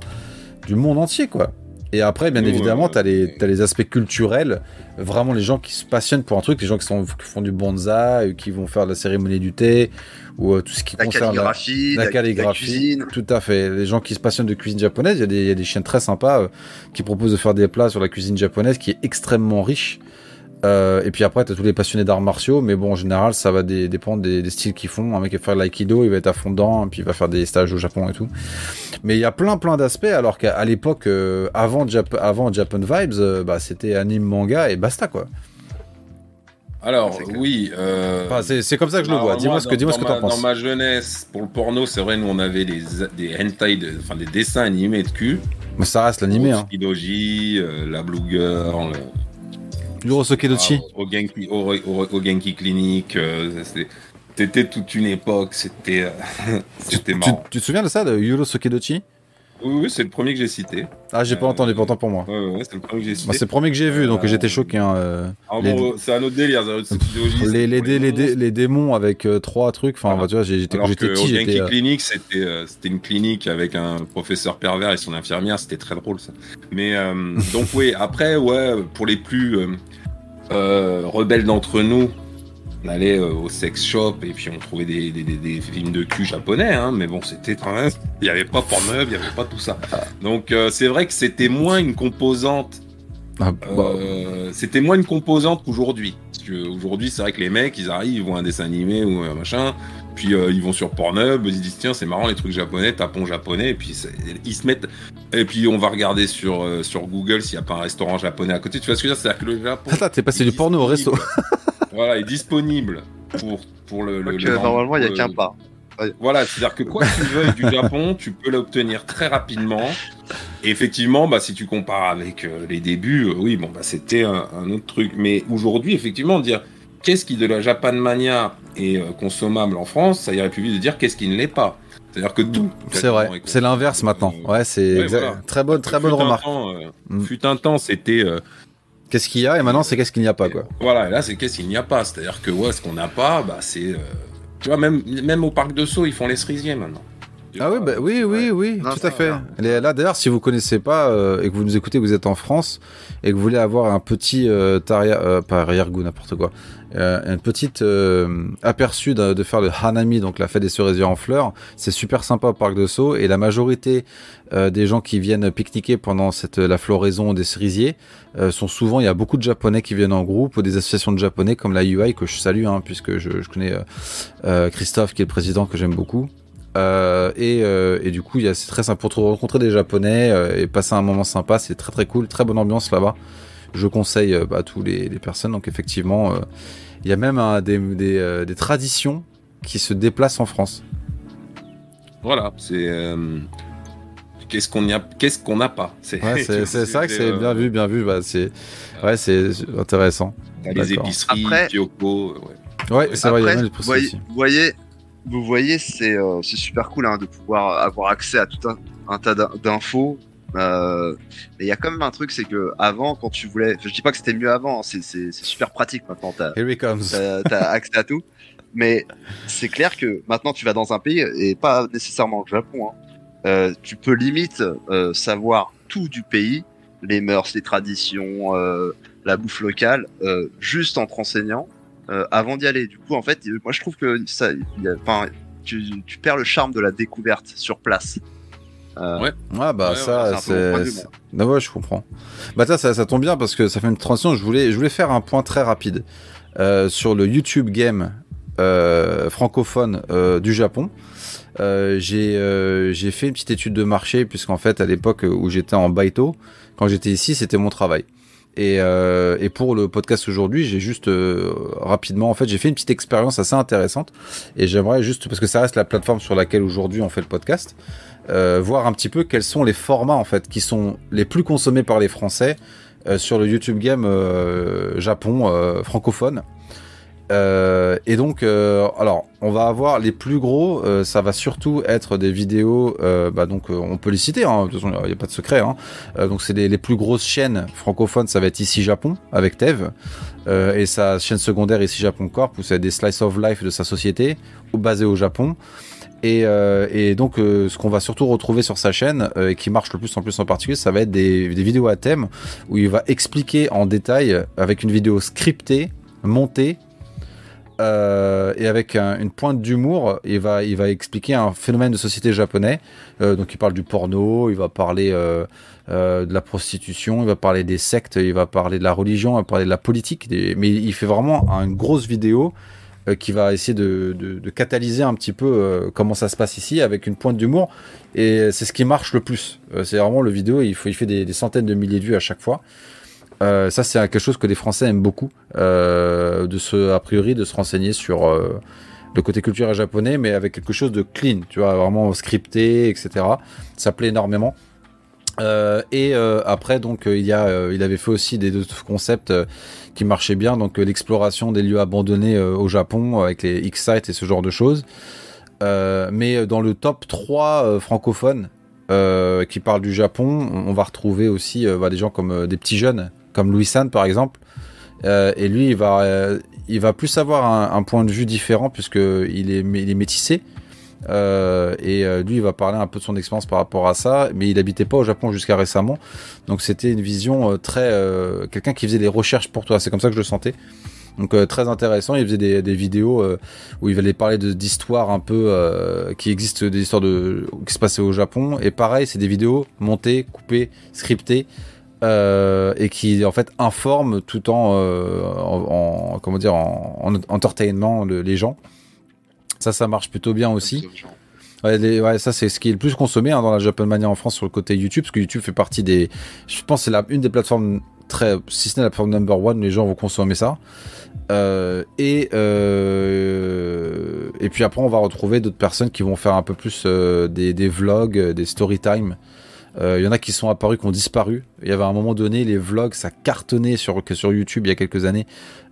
S1: du monde entier, quoi. Et après, bien
S3: Nous,
S1: évidemment,
S3: euh,
S1: t'as les, t'as les aspects culturels, vraiment les gens qui se passionnent pour un truc, les gens qui, sont, qui font du bonsaï, qui vont faire la cérémonie du thé, ou euh, tout ce qui
S2: La
S1: concerne la-
S2: calligraphie,
S1: la
S2: la,
S1: calligraphie.
S2: la cuisine.
S1: tout à fait. Les gens qui se passionnent de cuisine japonaise, il y, a des- il y a des chaînes très sympas euh, qui proposent de faire des plats sur la cuisine japonaise qui est extrêmement riche. Euh, et puis après, tu as tous les passionnés d'arts martiaux, mais bon, en général, ça va dé- dépendre des, des styles qu'ils font. Un mec qui va faire de l'aïkido, il va être à fond dedans, et puis il va faire des stages au Japon et tout. Mais il y a plein, plein d'aspects, alors qu'à l'époque, euh, avant, Jap- avant Japan Vibes, euh, bah, c'était anime, manga et basta, quoi.
S3: Alors, oui. euh,
S1: Enfin, c'est comme ça que je le vois. Dis-moi
S3: moi,
S1: ce que, dis-moi ce que
S3: dans
S1: t'en penses.
S3: Dans ma jeunesse, pour le porno, c'est vrai, nous on avait des, des hentai, de- enfin des dessins animés de cul.
S1: Mais ça reste l'animé, hein.
S3: Kidoji, euh, la Blue Girl,
S1: Yurosuke Dochi.
S3: ah, au, Genki, au, au- au Genki Clinic. euh, c'était- toute une époque, c'était
S1: Tu,
S3: marrant.
S1: tu te souviens de ça, de Yurosuke Dochi?
S3: Oui, oui, c'est le premier que j'ai cité.
S1: Ah, j'ai pas
S3: Euh,
S1: entendu, pourtant pour moi.
S3: Ouais, ouais, c'est le premier que j'ai
S1: Bah, c'est le premier que j'ai vu, donc
S3: Euh,
S1: j'étais choqué. Hein, euh.
S3: Ah
S1: les-
S3: bon, c'est un autre délire. un
S1: les, les, dé- les, dé-
S3: monstres.
S1: les démons avec euh, trois trucs, enfin, bah, tu vois, j'étais- petit,
S3: au
S1: j'étais.
S3: Clinic, c'était euh, une clinique avec un professeur pervers et son infirmière, c'était très drôle ça. Mais euh, donc oui, après ouais, pour les plus rebelles d'entre nous, on allait euh, au sex shop et puis on trouvait des, des, des- des films de cul japonais, hein, mais bon c'était il n'y avait pas Pornhub, il n'y avait pas tout ça. Donc euh, c'est vrai que c'était moins une composante
S1: ah, bah,
S3: euh, c'était moins une composante qu'aujourd'hui. Aujourd'hui, c'est vrai que les mecs, ils arrivent, ils voient un dessin animé ou un machin, puis euh, ils vont sur Pornhub, ils disent tiens, c'est marrant les trucs japonais, tapons japonais, et puis ils se mettent. Et puis on va regarder sur, sur Google s'il n'y a pas un restaurant japonais à côté. Tu vois ce que je veux dire? C'est-à-dire que le Japon.
S1: Attends, t'es passé du porno au resto.
S3: Voilà, est disponible pour, pour le. le-
S2: euh, normalement, il n'y a
S3: le-
S2: qu'un pas.
S3: voilà, c'est-à-dire que quoi que tu veuilles du Japon, tu peux l'obtenir très rapidement. Et effectivement, bah, si tu compares avec euh, les débuts, euh, oui, bon, bah, c'était un, un autre truc. Mais aujourd'hui, effectivement, dire qu'est-ce qui de la Japan Mania est euh, consommable en France, ça irait plus vite de dire qu'est-ce qui ne l'est pas. C'est-à-dire que tout.
S1: C'est vrai, c'est l'inverse maintenant.
S3: Euh,
S1: Ouais, c'est
S3: ouais, voilà.
S1: très bonne, très bonne
S3: Fut un
S1: remarque.
S3: temps, euh,
S1: Mm.
S3: Fut un temps, c'était.
S1: Qu'est-ce qu'il y a et maintenant c'est qu'est-ce qu'il n'y a pas, quoi.
S3: Voilà, et là, c'est qu'est-ce qu'il n'y a pas. C'est-à-dire que, ouais, ce qu'on n'a pas, bah, c'est. euh, Tu vois, même, même au parc de Sceaux, ils font les cerisiers maintenant.
S1: Ah oui, bah, oui, oui, oui,
S2: Non,
S1: tout à fait. Les- Là, d'ailleurs, si vous connaissez pas euh, et que vous nous écoutez, vous êtes en France et que vous voulez avoir un petit euh, taria, euh, pas arrière-goût, n'importe quoi, euh, une petite euh, aperçu de, faire le hanami, donc la fête des cerisiers en fleurs, c'est super sympa au parc de Sceaux et la majorité euh, des gens qui viennent pique-niquer pendant cette la floraison des cerisiers euh, sont souvent, il y a beaucoup de japonais qui viennent en groupe ou des associations de japonais comme la UI que je salue, hein, puisque je, je connais euh, euh, Christophe qui est le président que j'aime beaucoup. Euh, et, euh, et du coup, c'est très sympa pour rencontrer des Japonais euh, et passer un moment sympa. C'est très très cool, très bonne ambiance là-bas. Je conseille euh, à tous les, les personnes. Donc effectivement, euh, il y a même des, des, euh, des traditions qui se déplacent en France.
S3: Voilà, c'est. euh, Qu'est-ce qu'on a, qu'est-ce qu'on n'a pas? C'est
S1: Ouais, vrai que c'est bien vu, bien vu. Bah, c'est ouais, c'est intéressant.
S3: Les épiceries,
S2: Après-
S3: Kyoko, ouais.
S1: Ouais, c'est vrai. Il y a même
S2: voyez, vous voyez, vous voyez, c'est euh, super cool hein, de pouvoir avoir accès à tout un, un tas d'in- d'infos. Euh, mais il y a quand même un truc, c'est que avant, quand tu voulais, enfin, je dis pas que c'était mieux avant, hein, c'est super pratique maintenant. T'as accès à tout. Mais c'est clair que maintenant tu vas dans un pays et pas nécessairement le Japon. Hein, euh, tu peux limite euh, savoir tout du pays, les mœurs, les traditions, euh, la bouffe locale, euh, juste en te renseignant euh, avant d'y aller. Du coup, en fait, moi je trouve que ça, y a- tu, tu perds le charme de la découverte sur place. Euh,
S3: Ouais.
S1: Ouais, bah
S3: Ouais,
S1: ça,
S2: c'est
S1: Ah ouais, je comprends. Bah ça, ça, ça tombe bien parce que ça fait une transition. Je voulais, je voulais faire un point très rapide euh, sur le YouTube Game euh, francophone euh, du Japon. Euh, j'ai euh, j'ai fait une petite étude de marché puisqu'en fait à l'époque où j'étais en baito, quand j'étais ici, c'était mon travail. Et, et pour le podcast aujourd'hui, j'ai juste rapidement, en fait, j'ai fait une petite expérience assez intéressante. Et j'aimerais juste, parce que ça reste la plateforme sur laquelle aujourd'hui on fait le podcast, voir un petit peu quels sont les formats en fait qui sont les plus consommés par les Français sur le YouTube Game Japon francophone. Euh, et donc, euh, alors, on va avoir les plus gros. Euh, ça va surtout être des vidéos. bah donc, on peut les citer. Hein, de toute façon, il n'y a pas de secret. Hein. donc, c'est les, les, plus grosses chaînes francophones. Ça va être ici Japon avec Tev et sa chaîne secondaire ici Japon Corp où c'est des slice of life de sa société basé au Japon. Et, et donc, ce qu'on va surtout retrouver sur sa chaîne et qui marche le plus en plus en particulier, ça va être des, vidéos à thème où il va expliquer en détail avec une vidéo scriptée, montée euh, et avec une pointe d'humour, il va, il va expliquer un phénomène de société japonais. Euh, donc il parle du porno, il va parler euh, de la prostitution, il va parler des sectes, il va parler de la religion, il va parler de la politique. Mais il fait vraiment une grosse vidéo qui va essayer de, catalyser un petit peu comment ça se passe ici avec une pointe d'humour. Et c'est ce qui marche le plus. c'est vraiment le vidéo, il, fait des, centaines de milliers de vues à chaque fois. Euh, ça, c'est quelque chose que les Français aiment beaucoup, euh, de se, a priori, de se renseigner sur euh, le côté culturel japonais, mais avec quelque chose de clean, tu vois, vraiment scripté, etc. Ça plaît énormément. et après, donc, il y a, il avait fait aussi des autres concepts qui marchaient bien, donc l'exploration des lieux abandonnés au Japon avec les X-Sites et ce genre de choses. mais dans le top 3 francophone qui parle du Japon, on, va retrouver aussi bah, des gens comme des petits jeunes comme Louis San par exemple. Euh, et lui, il va, euh, il va plus avoir un, point de vue différent puisque il est, il est métissé. Euh, et lui, il va parler un peu de son expérience par rapport à ça, mais il habitait pas au Japon jusqu'à récemment, donc c'était une vision très quelqu'un qui faisait des recherches pour toi. C'est comme ça que je le sentais. Donc très intéressant. Il faisait des, vidéos où il allait parler d'histoires un peu qui existent, des histoires qui se passaient au Japon. Et pareil, c'est des vidéos montées, coupées, scriptées. Euh, et qui en fait informe tout en, euh, en, comment dire en, entertainment les gens. Ça, ça marche plutôt bien aussi. Ouais, ouais, ça c'est ce qui est le plus consommé hein, dans la Japan Mania en France sur le côté YouTube, parce que YouTube fait partie des, je pense c'est la une des plateformes très, si ce n'est la plateforme number one, les gens vont consommer ça. Euh, et euh, et puis après on va retrouver d'autres personnes qui vont faire un peu plus euh, des, des vlogs, des story time il euh, y en a qui sont apparus, qui ont disparu. Il y avait à un moment donné, les vlogs, ça cartonnait sur, sur YouTube il y a quelques années.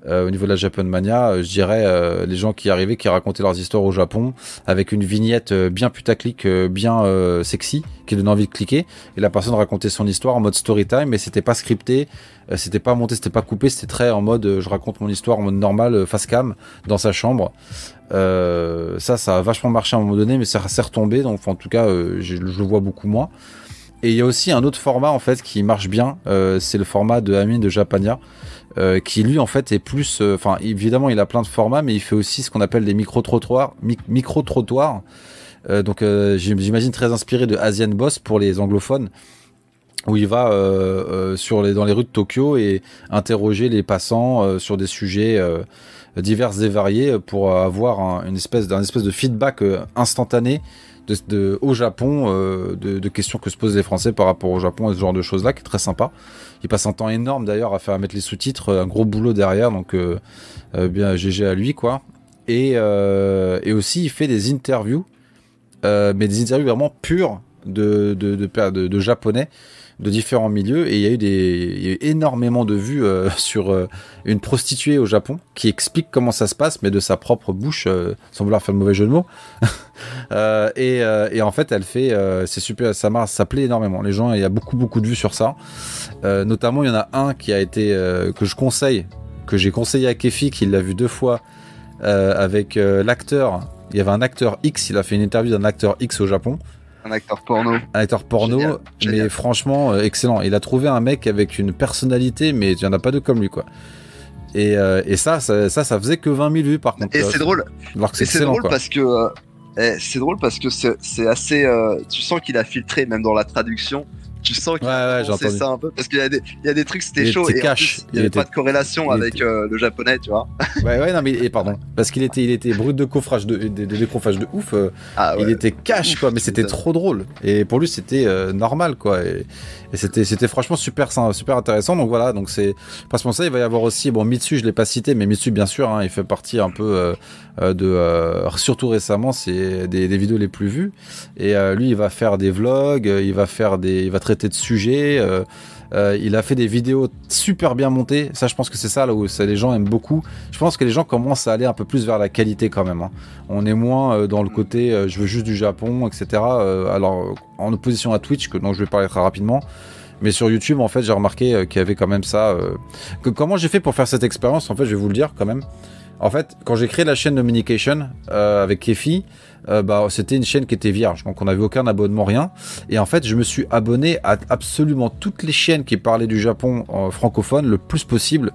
S1: Euh, au niveau de la Japan Mania, euh, je dirais les gens qui arrivaient, qui racontaient leurs histoires au Japon, avec une vignette bien putaclic, bien sexy, qui donnait envie de cliquer. Et la personne racontait son histoire en mode story time, mais c'était pas scripté, c'était pas monté, c'était pas coupé, c'était très en mode je raconte mon histoire en mode normal, face cam, dans sa chambre. ça, ça a vachement marché à un moment donné, mais ça s'est retombé. Donc, en tout cas, je, je le vois beaucoup moins. Et il y a aussi un autre format en fait qui marche bien, euh, c'est le format de Amin de Japania, euh, qui lui en fait est plus, euh, enfin évidemment il a plein de formats, mais il fait aussi ce qu'on appelle des micro trottoirs, micro trottoirs. donc j'imagine très inspiré de Asian Boss pour les anglophones, où il va sur les dans les rues de Tokyo et interroger les passants sur des sujets divers et variés pour avoir une espèce d'un espèce de feedback instantané de, au Japon, euh, de, questions que se posent les Français par rapport au Japon et ce genre de choses-là, qui est très sympa. Il passe un temps énorme d'ailleurs à faire mettre les sous-titres, un gros boulot derrière, donc euh, euh, bien GG à lui quoi. Et, et aussi il fait des interviews, mais des interviews vraiment pures de, de, de japonais de différents milieux et il y a eu des énormément de vues euh, sur euh, une prostituée au Japon qui explique comment ça se passe mais de sa propre bouche euh, sans vouloir faire le mauvais jeu de mots. Et, et, en fait elle fait c'est super ça marche ça plaît énormément. Les gens il y a beaucoup beaucoup de vues sur ça. Notamment il y en a un qui a été que je conseille que j'ai conseillé à Kefi qui l'a vu deux fois avec l'acteur. Il y avait un acteur X il a fait une interview d'un acteur X au Japon
S2: un acteur porno.
S1: Un acteur porno, mais franchement, euh, excellent. Il a trouvé un mec avec une personnalité, mais il n'y en a pas deux comme lui, quoi. Et, euh, et ça, ça, ça, faisait que 20 000 vues, par contre.
S2: Et c'est drôle. c'est drôle parce que. Euh, c'est drôle parce que c'est assez. tu sens qu'il a filtré, même dans la traduction, tu sens qu'il
S1: Ouais, ouais, entendu.
S2: ça un peu parce qu'il y a des, il y a des trucs c'était
S1: Il
S2: chaud et en
S1: cash.
S2: plus, il
S1: Il
S2: n'y avait
S1: était-
S2: pas de corrélation
S1: il
S2: avec
S1: était-
S2: euh, le japonais, tu vois.
S1: Ouais, ouais, non, mais et pardon. Parce qu'il était, il était brut de coffrage, de, de, de décoffrage de ouf. euh,
S2: Ah
S1: Il
S2: ouais.
S1: était cash,
S2: Ouf,
S1: quoi, mais c'était trop drôle. Et pour lui, c'était euh, normal, quoi. Et, et c'était, c'était franchement super, super intéressant. Donc voilà, donc c'est parce que ça, il va y avoir aussi, bon, Mitsu, je l'ai pas cité, mais Mitsu, bien sûr, hein, il fait partie un peu euh, euh, de, euh, surtout récemment, c'est des, des vidéos les plus vues. Et euh, lui, il va faire des vlogs, euh, il va faire des, il va traiter de sujets. Euh, il a fait des vidéos super bien montées. Ça, je pense que c'est ça là où ça, les gens aiment beaucoup. Je pense que les gens commencent à aller un peu plus vers la qualité quand même. hein. On est moins euh, dans le côté euh, je veux juste du Japon, etc. Alors en opposition à Twitch, que dont je vais parler très rapidement. Mais sur YouTube, en fait, j'ai remarqué qu'il y avait quand même ça. que comment j'ai fait pour faire cette expérience En fait, je vais vous le dire quand même. En fait, quand j'ai créé la chaîne Dominication euh, avec Kefi, euh, bah, c'était une chaîne qui était vierge, donc on n'avait aucun abonnement, rien. Et en fait, je me suis abonné à absolument toutes les chaînes qui parlaient du Japon euh, francophone le plus possible.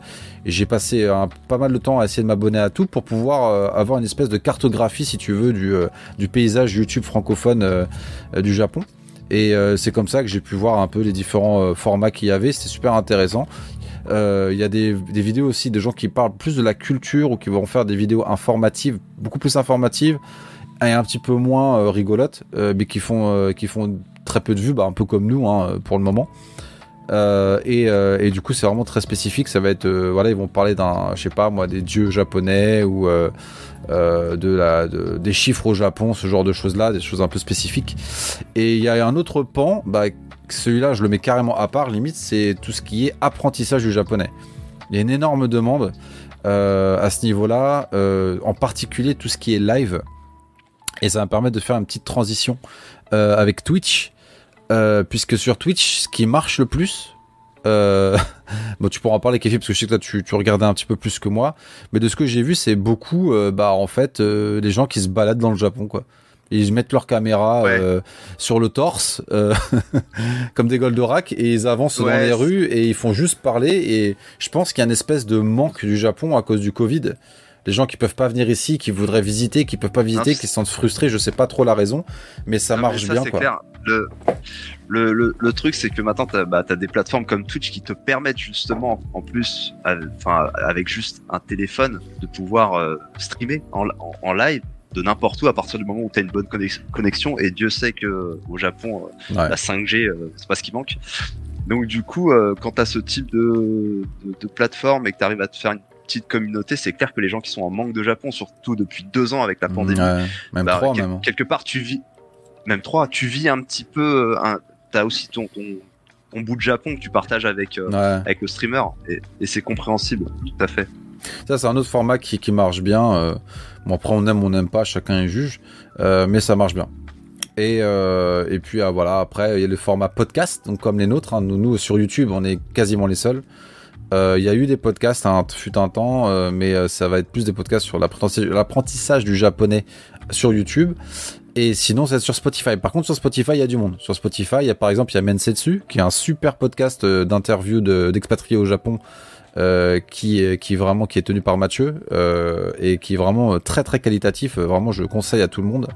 S1: Et j'ai passé euh, pas mal de temps à essayer de m'abonner à tout pour pouvoir avoir une espèce de cartographie, si tu veux, du, paysage YouTube francophone du Japon. Et c'est comme ça que j'ai pu voir un peu les différents formats qu'il y avait. C'était super intéressant. Il y a des, des vidéos aussi de gens qui parlent plus de la culture ou qui vont faire des vidéos informatives, beaucoup plus informatives et un petit peu moins euh, rigolotes, euh, mais qui font, euh, qui font très peu de vues, bah, un peu comme nous hein, pour le moment. Et, et du coup, c'est vraiment très spécifique. Ça va être, voilà, ils vont parler d'un, je sais pas moi, des dieux japonais ou de la, de- des chiffres au Japon, ce genre de choses-là, des choses un peu spécifiques. Et il y a un autre pan, bah, celui-là, je le mets carrément à part. Limite, c'est tout ce qui est apprentissage du japonais. Il y a une énorme demande à ce niveau-là, en particulier tout ce qui est live. Et ça va me permettre de faire une petite transition euh, avec Twitch. Euh, puisque sur Twitch, ce qui marche le plus, euh, bon, tu pourras en parler, Kefi, parce que je sais que toi, tu, tu regardais un petit peu plus que moi. Mais de ce que j'ai vu, c'est beaucoup, euh, bah, en fait, euh, des gens qui se baladent dans le Japon, quoi. Ils mettent leur caméra
S2: Ouais.
S1: sur le torse, comme des Goldorak, et ils avancent dans les rues et ils font juste parler. Et je pense qu'il y a une espèce de manque du Japon à cause du Covid. Les gens qui peuvent pas venir ici, qui voudraient visiter, qui peuvent pas visiter,
S2: Non,
S1: qui se sentent frustrés, je sais pas trop la raison, mais ça
S2: Non, mais
S1: marche bien, quoi.
S2: clair. Le, le, le, le truc, c'est que maintenant, bah, as des plateformes comme Twitch qui te permettent justement, en plus, enfin, avec juste un téléphone, de pouvoir euh, streamer en, en, en live de n'importe où à partir du moment où tu as une bonne connex- connexion. Et Dieu sait que au Japon, euh,
S1: Ouais.
S2: la 5G, euh, c'est pas ce qui manque. Donc du coup, euh, quand tu as ce type de, de, de plateforme et que tu arrives à te faire une petite communauté, c'est clair que les gens qui sont en manque de Japon, surtout depuis deux ans avec la pandémie,
S1: Ouais, même
S2: bah,
S1: trois,
S2: quel-
S1: même. hein.
S2: quelque part tu vis même trois tu vis un petit peu un, t'as aussi ton, ton ton bout de Japon que tu partages avec euh,
S1: Ouais.
S2: avec le streamer et, et c'est compréhensible tout à fait
S1: Ça, c'est un autre format qui, qui marche bien. euh, bon, après, on aime, on n'aime pas, chacun juge, euh, mais ça marche bien. Et, euh, et puis voilà, après, il y a le format podcast, donc comme les nôtres. hein. nous, nous, sur YouTube, on est quasiment les seuls. Euh, Il y a eu des podcasts, hein, fut un temps, euh, mais euh, ça va être plus des podcasts sur l'apprentissage du japonais sur YouTube. Et sinon, c'est sur Spotify. Par contre, sur Spotify, il y a du monde. Sur Spotify, il y a par exemple, il y a Mensetsu, qui est un super podcast d'interview de- d'expatriés au Japon, qui, est- qui vraiment qui est tenu par Mathieu et qui est vraiment très très qualitatif. Vraiment, je le conseille à tout le monde.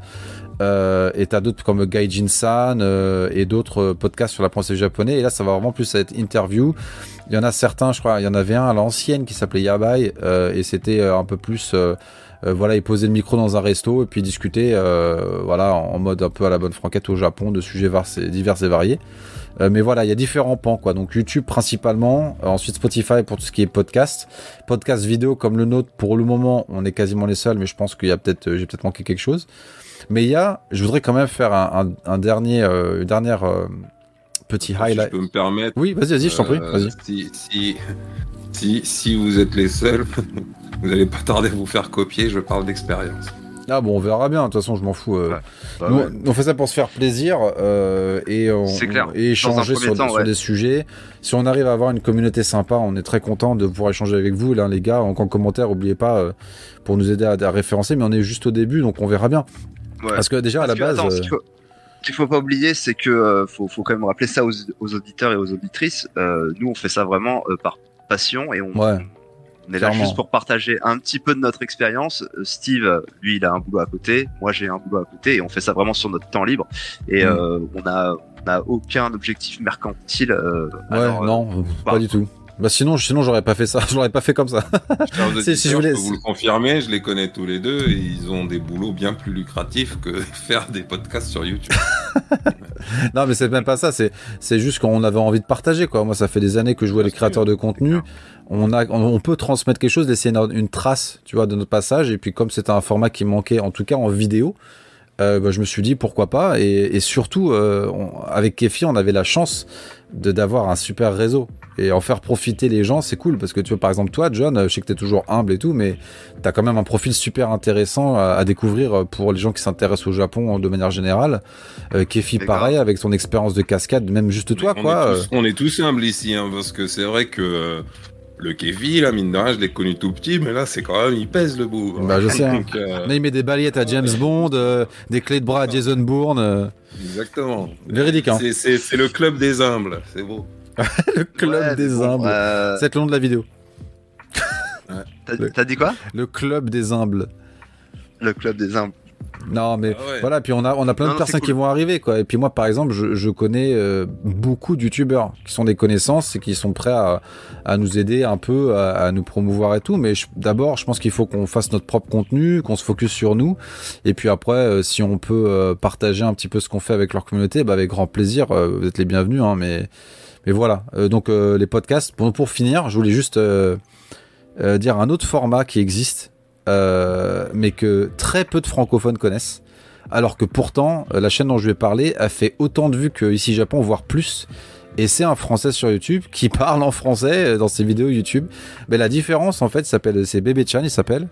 S1: Euh, et t'as d'autres comme Gaijin San euh, et d'autres euh, podcasts sur l'apprentissage japonais. Et là, ça va vraiment plus être interview. Il y en a certains, je crois, il y en avait un à l'ancienne qui s'appelait Yabai euh, et c'était un peu plus. Euh, voilà, il posait le micro dans un resto et puis discuter, euh, voilà, en mode un peu à la bonne franquette au Japon de sujets divers et variés. Euh, mais voilà, il y a différents pans, quoi. Donc YouTube principalement, euh, ensuite Spotify pour tout ce qui est podcast, podcast vidéo comme le nôtre. Pour le moment, on est quasiment les seuls, mais je pense qu'il y a peut-être, euh, j'ai peut-être manqué quelque chose. Mais il y a, je voudrais quand même faire un, un- un dernier, une dernière petit
S3: Si je
S1: highlight.
S3: peux me permettre.
S1: Oui, vas-y, vas-y, je t'en prie, vas-y.
S3: Si, si, si, si vous êtes les seuls, vous n'allez pas tarder à vous faire copier, je parle d'expérience.
S1: Ah bon, on verra bien. De toute façon, je m'en fous. euh.
S2: Ouais. Bah
S1: Nous,
S2: ouais.
S1: on fait ça pour se faire plaisir euh, et, on,
S2: C'est clair.
S1: et échanger sur,
S2: temps,
S1: sur
S2: ouais.
S1: des sujets. Si on arrive à avoir une communauté sympa, on est très content de pouvoir échanger avec vous. Là, les gars, en, en commentaire, n'oubliez pas euh, pour nous aider à, à référencer. Mais on est juste au début, donc on verra bien.
S2: Ouais.
S1: Parce que déjà, à la
S2: que,
S1: base,
S2: attends, ce qu'il faut, faut pas oublier, c'est que euh, faut, faut quand même rappeler ça aux, aux auditeurs et aux auditrices. Euh, nous, on fait ça vraiment euh, par passion et on,
S1: Ouais.
S2: On est là juste pour partager un petit peu de notre expérience. Euh, Steve, lui, il a un boulot à côté. Moi, j'ai un boulot à côté et on fait ça vraiment sur notre temps libre. Et
S1: Mm.
S2: euh, on a n'a aucun objectif mercantile. euh,
S1: Ouais,
S2: alors, euh,
S1: non, pas du tout. Bah sinon, sinon j'aurais pas fait ça. Je l'aurais pas fait comme ça. Si, si je voulais-
S3: peux vous le confirmer, je les connais tous les deux et ils ont des boulots bien plus lucratifs que faire des podcasts sur YouTube.
S1: non, mais c'est même pas ça. C'est c'est juste qu'on avait envie de partager quoi. Moi, ça fait des années que je vois les créateurs de contenu. On a, on, on peut transmettre quelque chose, laisser une, une trace, tu vois, de notre passage. Et puis comme c'était un format qui manquait, en tout cas en vidéo. euh, bah, je me suis dit pourquoi pas? Et, et surtout euh, on- avec Kefi on avait la chance de d'avoir un super réseau et en faire profiter les gens c'est cool parce que tu vois par exemple toi John je sais que t'es toujours humble et tout mais t'as quand même un profil super intéressant à, à découvrir euh, pour les gens qui s'intéressent au Japon euh, de manière générale euh, Kefi pareil avec son expérience de cascade même juste toi
S3: on
S1: quoi
S3: Est
S1: euh.
S3: tous, on est tous humbles ici, hein, parce que c'est vrai que euh, le Kevin, là, mine de rien, je l'ai connu tout petit, mais là, c'est quand même, il pèse le bout.
S1: Bah, je sais, hein.
S3: Donc, euh,
S1: Là, il met des balayettes à James Bond, des clés de bras à Jason Bourne.
S3: Exactement.
S1: véridique, hein.
S3: C'est le club des humbles, c'est beau.
S1: Le club
S2: ouais,
S1: des
S2: bon,
S1: humbles.
S2: euh,
S1: C'est le nom de la vidéo.
S2: t'as t'as dit quoi?
S1: Le club des humbles.
S2: Le club des humbles.
S1: Non, mais
S3: Ah ouais.
S1: voilà, puis on a, on a plein
S2: Non,
S1: de personnes qui vont arriver, quoi. Et puis moi, par exemple, je, je connais euh, beaucoup de youtubeurs qui sont des connaissances et qui sont prêts à, à nous aider un peu, à, à nous promouvoir et tout. Mais d'abord, je pense qu'il faut qu'on fasse notre propre contenu, qu'on se focus sur nous. Et puis après, euh, si on peut euh, partager un petit peu ce qu'on fait avec leur communauté, bah, avec grand plaisir. euh, vous êtes les bienvenus, hein, mais, mais voilà. Euh, donc euh, les podcasts. Pour, pour finir, je voulais juste euh, dire un autre format qui existe, mais que très peu de francophones connaissent. Alors que pourtant, la chaîne dont je vais parler a fait autant de vues que Ici Japon, voire plus. Et c'est un Français sur YouTube qui parle en français dans ses vidéos YouTube. Mais la différence, en fait, s'appelle, c'est Bébé Chan, il s'appelle.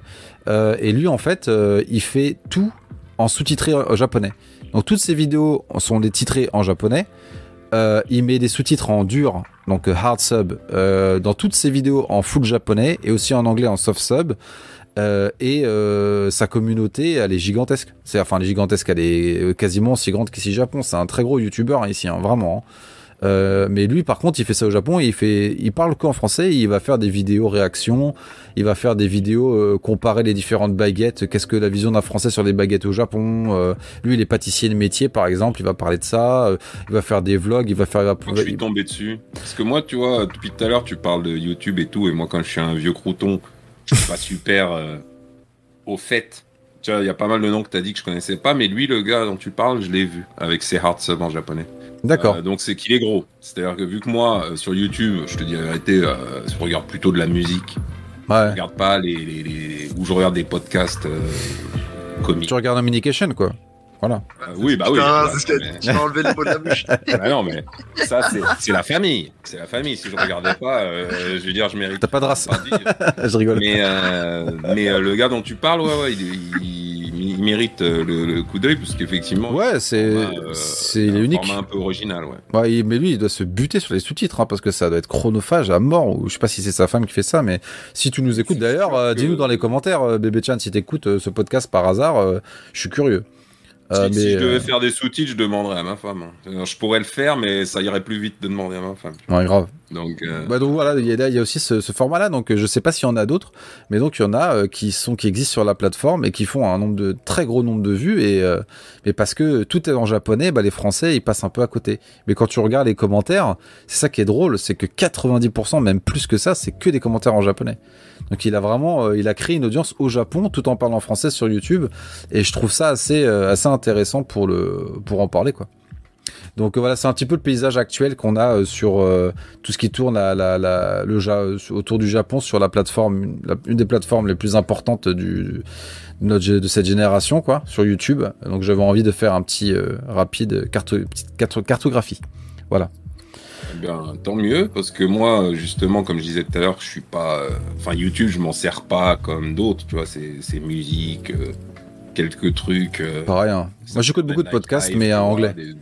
S1: Et lui, en fait, il fait tout en sous-titré japonais. Donc toutes ses vidéos sont des titrées en japonais. Euh, il met des sous-titres en dur, donc euh, hard sub, euh, dans toutes ses vidéos en full japonais et aussi en anglais en soft sub. Et sa communauté, elle est gigantesque. C'est enfin, elle est gigantesque, elle est quasiment aussi grande qu'ici Japon. C'est un très gros youtubeur hein, ici, hein, vraiment. hein. Euh, mais lui, par contre, il fait ça au Japon. Et il fait, il parle qu'en français. Il va faire des vidéos réactions. Il va faire des vidéos euh, comparer les différentes baguettes. Qu'est-ce que la vision d'un Français sur les baguettes au Japon euh, Lui, il est pâtissier de métier, par exemple. Il va parler de ça. il va faire des vlogs. Il va faire.
S3: Quand je suis tombé dessus. Parce que moi, tu vois, depuis tout à l'heure, tu parles de YouTube et tout, et moi, quand je suis un vieux crouton, je suis pas super au fait. Tu vois, il y a pas mal de noms que tu as dit que je connaissais pas, mais lui, le gars dont tu parles, je l'ai vu avec ses hard subs en japonais.
S1: D'accord.
S3: Euh, donc c'est qu'il est gros. C'est-à-dire que vu que moi, euh, sur YouTube, je te dis la vérité, euh, je regarde plutôt de la musique. Je
S1: ouais.
S3: regarde pas les, les, les- ou je regarde des podcasts euh, comiques.
S1: Tu regardes Communication, quoi. Voilà.
S3: Euh, oui, bah oui.
S2: Putain,
S3: voilà,
S2: c'est ce tu enlevé les mots de la bouche.
S3: Bah non, mais ça, c'est- la famille. C'est la famille. Si je regardais pas, euh, je veux dire, je mérite.
S1: T'as pas de race.
S3: pas de dire.
S1: je rigole.
S3: Mais, euh, mais euh, le gars dont tu parles, ouais, ouais, il, il- il mérite euh, le, le coup d'œil parce qu'effectivement,
S1: Ouais, c'est,
S3: euh,
S1: c'est, il est
S3: un
S1: unique.
S3: format un peu original, ouais.
S1: Mais lui, il doit se buter sur les sous-titres, hein, parce que ça doit être chronophage à mort. Ou je sais pas si c'est sa femme qui fait ça, mais si tu nous écoutes d'ailleurs, euh,
S3: que-
S1: dis-nous dans les commentaires, bébé Chan, si t'écoutes ce podcast par hasard, je suis curieux. Euh,
S3: si, je devais
S1: euh,
S3: faire des sous-titres, je demanderais à ma femme. hein. Alors, Je pourrais le faire, mais ça irait plus vite de demander à ma femme.
S1: ouais, grave.
S3: Donc, euh,
S1: Bah donc voilà, il y a, il y a aussi ce, ce format-là, donc je sais pas s'il y en a d'autres, mais donc il y en a euh, qui sont qui existent sur la plateforme et qui font un nombre de très gros nombre de vues et euh, mais parce que tout est en japonais, bah les Français ils passent un peu à côté. Mais quand tu regardes les commentaires, c'est ça qui est drôle, c'est que 90% même plus que ça, c'est que des commentaires en japonais. Donc il a vraiment, euh, il a créé une audience au Japon tout en parlant français sur YouTube et je trouve ça assez euh, assez intéressant pour le pour en parler quoi. Donc voilà, c'est un petit peu le paysage actuel qu'on a euh, sur tout ce qui tourne à la, le, autour du Japon sur la plateforme, une, des plateformes les plus importantes du, de, cette génération, quoi, sur YouTube. Donc j'avais envie de faire un petit rapide carto, petite carto- cartographie.
S3: eh bien, tant mieux, parce que moi, justement, comme je disais tout à l'heure, je suis pas. euh, Enfin, YouTube, je m'en sers pas comme d'autres, tu vois, c'est musique, euh, quelques trucs. euh,
S1: Pareil. hein. Moi j'écoute beaucoup de podcasts,
S3: Live,
S1: mais en anglais.
S3: des-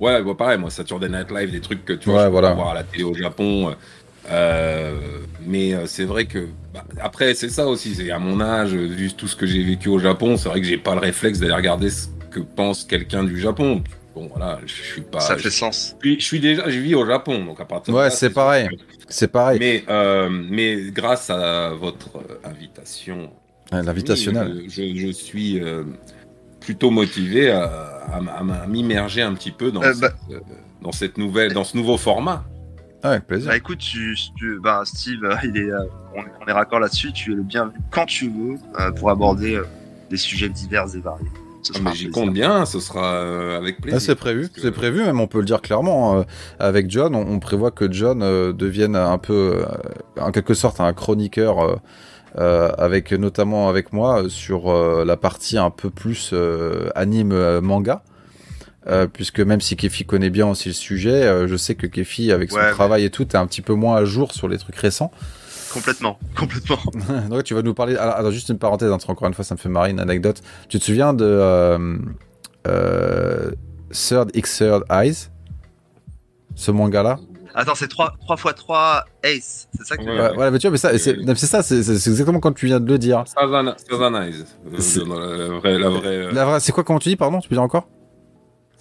S3: Ouais, bah, pareil, moi, Saturday Night Live, des trucs que tu
S1: Ouais,
S3: vois, je
S1: voilà.
S3: voir à la télé au Japon. euh, mais c'est vrai que. bah, après, c'est ça aussi, c'est à mon âge, vu tout ce que j'ai vécu au Japon, c'est vrai que j'ai pas le réflexe d'aller regarder ce que pense quelqu'un du Japon. Bon, voilà, je je suis pas.
S2: Ça
S3: je,
S2: fait sens.
S3: suis, je suis déjà, je vis au Japon, donc à partir de
S1: Ouais, c'est pareil. C'est pareil.
S3: Mais, euh, mais grâce à votre euh, invitation,
S1: L'invitationnel.
S3: Je, je- je suis euh, plutôt motivé à, à, à m'immerger un petit peu dans,
S2: Euh,
S3: cette,
S2: bah-
S3: dans cette nouvelle, dans ce nouveau format.
S1: Ah, Avec plaisir.
S2: Bah écoute, tu, tu- bah, Steve, il est, on, est- on est raccord là-dessus. Tu es le bienvenu quand tu veux euh, pour aborder euh, des sujets divers et variés.
S3: Ah, j'y
S2: plaisir.
S3: compte bien, ce sera euh, avec plaisir.
S1: Ah, c'est prévu,
S3: que-
S1: c'est prévu, même on peut le dire clairement. euh, avec John, on, on prévoit que John euh, devienne un peu, euh, en quelque sorte, un chroniqueur, avec notamment avec moi sur euh, la partie un peu plus euh, anime manga. Euh, puisque même si Kefi connaît bien aussi le sujet, euh, je sais que Kefi, avec son
S2: Ouais, mais-
S1: travail et tout, est un petit peu moins à jour sur les trucs récents.
S2: Complètement, complètement.
S1: Donc tu vas nous parler. Alors, alors, juste une parenthèse, hein, encore une fois, ça me fait marrer une anecdote. Tu te souviens de euh, euh, Third X Third Eyes? Ce manga-là?
S2: Attends, c'est 3 3 x 3 Ace, c'est ça que tu
S3: Ouais.
S2: veux
S1: Ouais, Voilà, mais tu vois, mais ça, c'est ça, c'est c'est exactement comme tu viens de le dire.
S3: Sazana- Sazanize. Euh, La, vraie, la vraie, euh,
S1: La vraie- C'est quoi, comment tu dis, pardon Tu peux dire encore?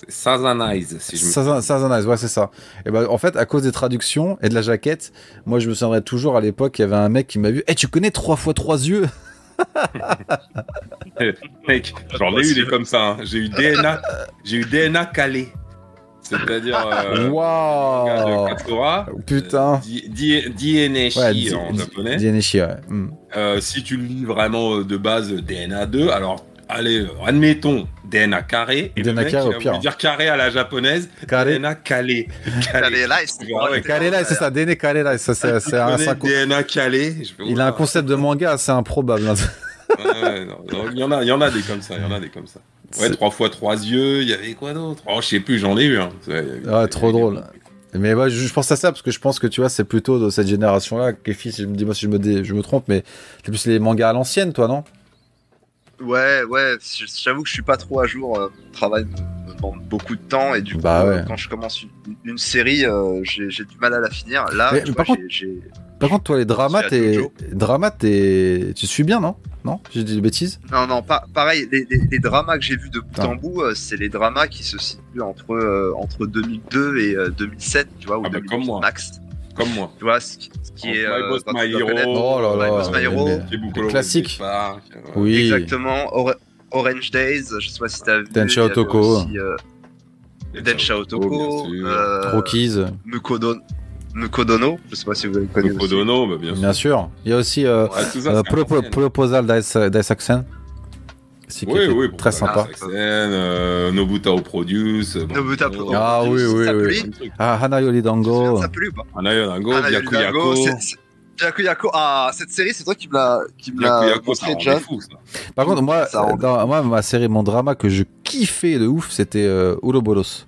S3: Sazanize, si je me
S1: Sazan- Sazan Eyes, ouais, c'est ça. Et ben, en fait, à cause des traductions et de la jaquette, moi, je me souviendrai toujours à l'époque, il y avait un mec qui m'a vu. Eh, tu connais trois fois trois yeux?
S3: Mec, j'en ai eu des comme ça. hein. J'ai eu DNA, j'ai eu DNA calé. C'est-à-dire euh, Katsura,
S1: Putain.
S3: euh, DNAshi
S1: Ouais,
S3: en japonais.
S1: Dieneshi, ouais. Hmm.
S3: Euh, si tu le lis vraiment euh, de base DNA 2, alors allez, admettons DNA carré. Et
S1: DNA carré, au pire.
S3: dire carré à la japonaise,
S1: Carré.
S3: DNA calé.
S2: Allez, là, c'est
S3: Ah ouais,
S1: Karela, c'est ça, ça c'est c'est un,
S3: DNA calé.
S1: Il a un concept de manga assez improbable. hein.
S3: Il y en a, il y en a des comme ça, il y en a des comme ça. Ouais, trois fois trois yeux, il y avait quoi d'autre? Oh, je sais plus, j'en ai eu. Avait-
S1: trop drôle. Mais ouais, je, pense à ça parce que je pense que tu vois, c'est plutôt de cette génération-là. Kefi, si je me dis moi si je me, dé- je me trompe, mais c'est plus les mangas à l'ancienne, toi, non?
S2: Ouais, ouais, j'avoue que je suis pas trop à jour. euh, Mon travail me, me demande beaucoup de temps et du coup,
S1: Bah
S2: euh,
S1: ouais.
S2: quand je commence une, une série, euh, j'ai du mal à la finir. Là,
S1: Mais
S2: tu
S1: par
S2: vois,
S1: contre-
S2: j'ai- j'ai-
S1: Par contre, toi, les dramas, dramas, t'es, tu suis bien, non? Non? J'ai dit des bêtises?
S2: Non, non, pas, pareil, les, les- les dramas que j'ai vus de bout en bout, euh, c'est les dramas qui se situent entre, euh, entre 2002 et euh, 2007, tu vois, ou
S3: Ah bah,
S2: 2008
S3: comme moi.
S2: max.
S3: Comme moi.
S2: Tu vois, ce qui, ce qui
S3: Entre
S2: est.
S3: My Boss, My Hero.
S1: Oh là
S2: My Boss, My
S1: classique.
S3: Park, euh,
S1: Oui.
S2: Exactement. Or- Orange Days, je sais pas si t'as vu. Avait
S1: Otoko.
S2: euh, Densha Otoko. euh,
S1: Rockies,
S2: Mukodon- Mukodono, je sais pas si vous le connaissez. aussi.
S3: Kodono, bah, bien sûr.
S1: bien sûr. Il y a aussi euh,
S3: Ouais, ça,
S1: euh. Proposal d'Ice d'Ice Accent. Qui
S3: Oui,
S1: était
S3: oui, bon,
S1: très sympa.
S3: Euh, Nobutao Produce. bon,
S2: Nobutao
S3: bon,
S2: Produce.
S1: Ah oui, oui, oui. Ah, Hanayori
S2: Tu te souviens
S1: Dango.
S2: de Ça plaît ou pas
S3: Anayo Dango,
S2: Ah,
S3: Byaku
S2: Yuri Dango,
S3: Yako.
S2: c'est- c'est- Byaku Yako. Ah, cette série, c'est toi qui me l'a qui me l'a montré,
S3: fou, ça.
S1: Par contre, moi,
S2: Ça rend-
S1: dans, moi, ma série, mon drama que je kiffais de ouf, c'était euh, Ouroboros.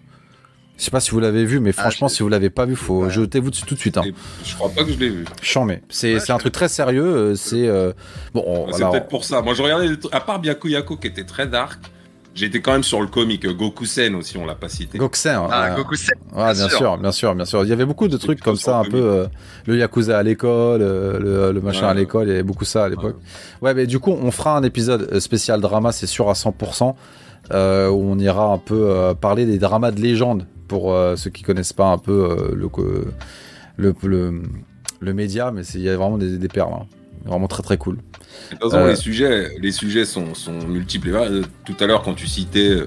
S1: Je sais pas si vous l'avez vu, mais franchement,
S2: je-
S1: si vous l'avez pas vu, faut
S2: Ouais.
S1: jetez-vous dessus tout de suite. Hein.
S3: Je crois pas que je l'ai vu.
S1: C'est
S2: Ouais,
S1: c'est un truc très sérieux. euh, C'est euh, bon. on-
S3: C'est
S1: alors,
S3: peut-être pour ça. Moi, je regardais des trucs- à part Byaku Yako qui était très dark. J'étais quand même sur le comique Goku Sen aussi, on l'a pas cité.
S1: Gokusen.
S2: Ah,
S1: ouais.
S2: Goku Sen.
S1: Ouais, bien sûr.
S2: sûr.
S1: bien sûr, bien sûr. Il y avait beaucoup de trucs comme ça, un peu euh, le yakuza à l'école, euh, le, le machin
S3: Ouais,
S1: à l'école. Il y avait beaucoup ça à l'époque. Ouais, mais du coup, on fera un épisode euh, spécial drama, c'est sûr à 100%, euh, où on ira un peu euh, parler des dramas de légende pour euh, ceux qui connaissent pas un peu euh, le, le, le le média, mais il y a vraiment des, des perles, hein. vraiment très très cool.
S3: Façon,
S1: Euh,
S3: les sujets, les sujets sont, sont multiples. Tout à l'heure, quand tu citais,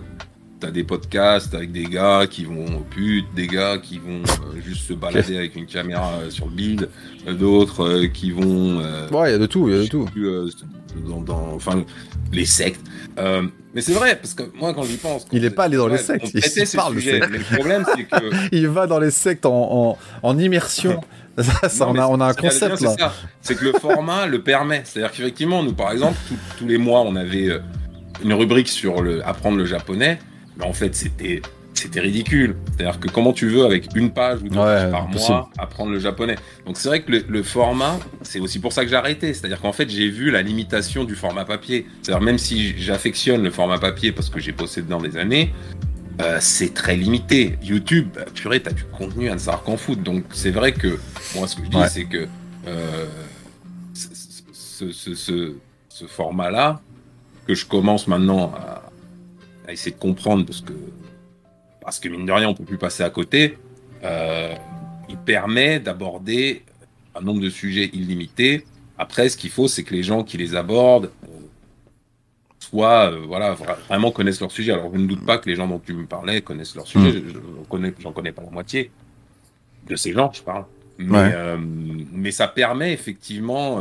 S3: t'as des podcasts avec des gars qui vont au pute, des gars qui vont euh, juste se balader avec une caméra euh, sur le bide, d'autres euh, qui vont.
S1: Ouais, il y a de tout, il y a de tout.
S3: plus, dans, dans- enfin, les sectes. Euh, mais c'est vrai, parce que moi, quand j'y pense. quand
S1: Il est
S3: c'est-
S1: pas allé dans les sectes, il
S3: ces
S1: parle de
S3: sujets.
S1: sectes.
S3: Mais le problème, c'est que.
S1: Il va dans les sectes en, en, en immersion. ça, ça,
S3: Non,
S1: on, a, on a un
S3: ce bien,
S1: concept là.
S3: C'est ça. C'est que le format le permet. C'est-à-dire qu'effectivement, nous, par exemple, tous- tous les mois, on avait euh, une rubrique sur le apprendre le japonais. Mais en fait, c'était c'était ridicule. C'est-à-dire que comment tu veux, avec une page ou deux
S1: Ouais,
S3: pages par
S1: impossible.
S3: mois, apprendre le japonais. Donc c'est vrai que le, le format, c'est aussi pour ça que j'ai arrêté. C'est-à-dire qu'en fait, j'ai vu la limitation du format papier. C'est-à-dire même si j'affectionne le format papier parce que j'ai bossé dedans des années, euh, c'est très limité. YouTube, bah, purée, t'as du contenu à ne savoir qu'en foutre. Donc c'est vrai que moi, ce que je dis,
S1: Ouais.
S3: c'est que euh, ce, ce- ce- ce- ce format-là, que je commence maintenant à, à essayer de comprendre, parce que, parce que mine de rien, on peut plus passer à côté, euh, il permet d'aborder un nombre de sujets illimité. Après, ce qu'il faut, c'est que les gens qui les abordent euh, soit euh, voilà vraiment connaissent leur sujet. Alors je ne doute pas que les gens dont tu me parlais connaissent leur sujet. Mm. J'en connais, j'en connais pas la moitié de ces gens, je parle. Mais, euh, mais ça permet effectivement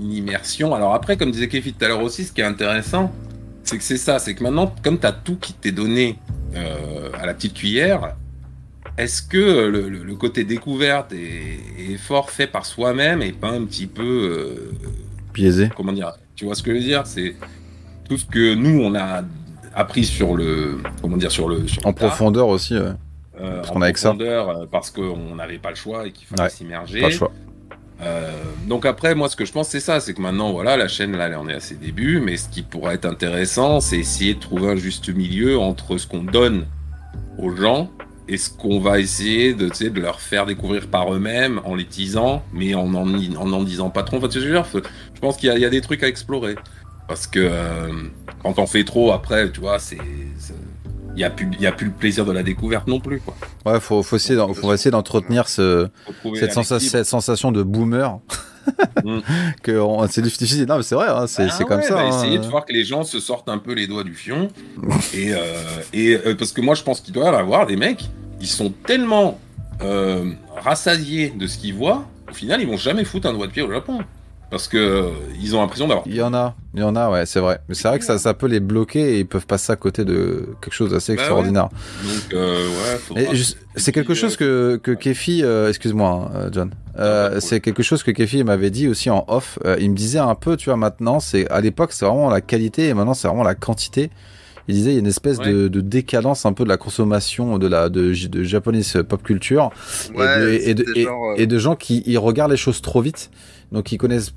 S3: une immersion. Alors après, comme disait Kefi tout à l'heure aussi, ce qui est intéressant, c'est que c'est ça, c'est que maintenant, comme tu as tout qui t'est donné à la petite cuillère, est-ce que le, côté découverte et, effort fait par soi-même et pas un petit peu
S1: biaisé
S3: Comment dire Tu vois ce que je veux dire? C'est tout ce que nous on a appris sur le comment dire sur le
S1: en profondeur aussi. Ouais.
S3: Euh, parce qu'on a profondeur, euh, parce qu'on n'avait pas le choix et qu'il fallait s'immerger.
S1: Pas le choix.
S3: Euh, donc après, moi, ce que je pense, c'est ça, c'est que maintenant, voilà, la chaîne, là, elle en est à ses débuts, mais ce qui pourrait être intéressant, c'est essayer de trouver un juste milieu entre ce qu'on donne aux gens et ce qu'on va essayer de, de leur faire découvrir par eux-mêmes en les teasant, mais en en, disant pas trop. Je pense qu'il y, y, a des trucs à explorer. Parce que euh, quand on fait trop, après, tu vois, c'est. Il n'y a, plus, y a plus le plaisir de la découverte non plus. Quoi.
S1: Ouais, faut, faut essayer, faut essayer d'entretenir ce, cette, cette, sensation de boomer. mm. que c'est difficile. Non, mais c'est vrai, hein, c'est ah comme ça. Bah,
S3: hein. Essayer de voir que les gens se sortent un peu les doigts du fion. et, euh, et euh, parce que moi, je pense qu'il doit y avoir des mecs, ils sont tellement rassasiés de ce qu'ils voient, au final, ils vont jamais foutre un doigt de pied au Japon parce que euh, ils ont l'impression d'avoir.
S1: Il y en a, il y en a, ouais, c'est vrai. Mais c'est vrai que ça, ça peut les bloquer et ils peuvent passer à côté de quelque chose d'assez bah extraordinaire.
S3: Donc, euh, ouais.
S1: C'est quelque chose que que Kefi, euh, excuse-moi, hein, John. Euh, c'est quelque chose que Kefi m'avait dit aussi en off. il me disait un peu, tu vois, maintenant, c'est à l'époque, c'est vraiment la qualité et maintenant, c'est vraiment la quantité. Il disait il y a une espèce de, de, décadence un peu de la consommation de la de, de japonaise pop culture et, et, de, et, de gens qui ils regardent les choses trop vite donc ils connaissent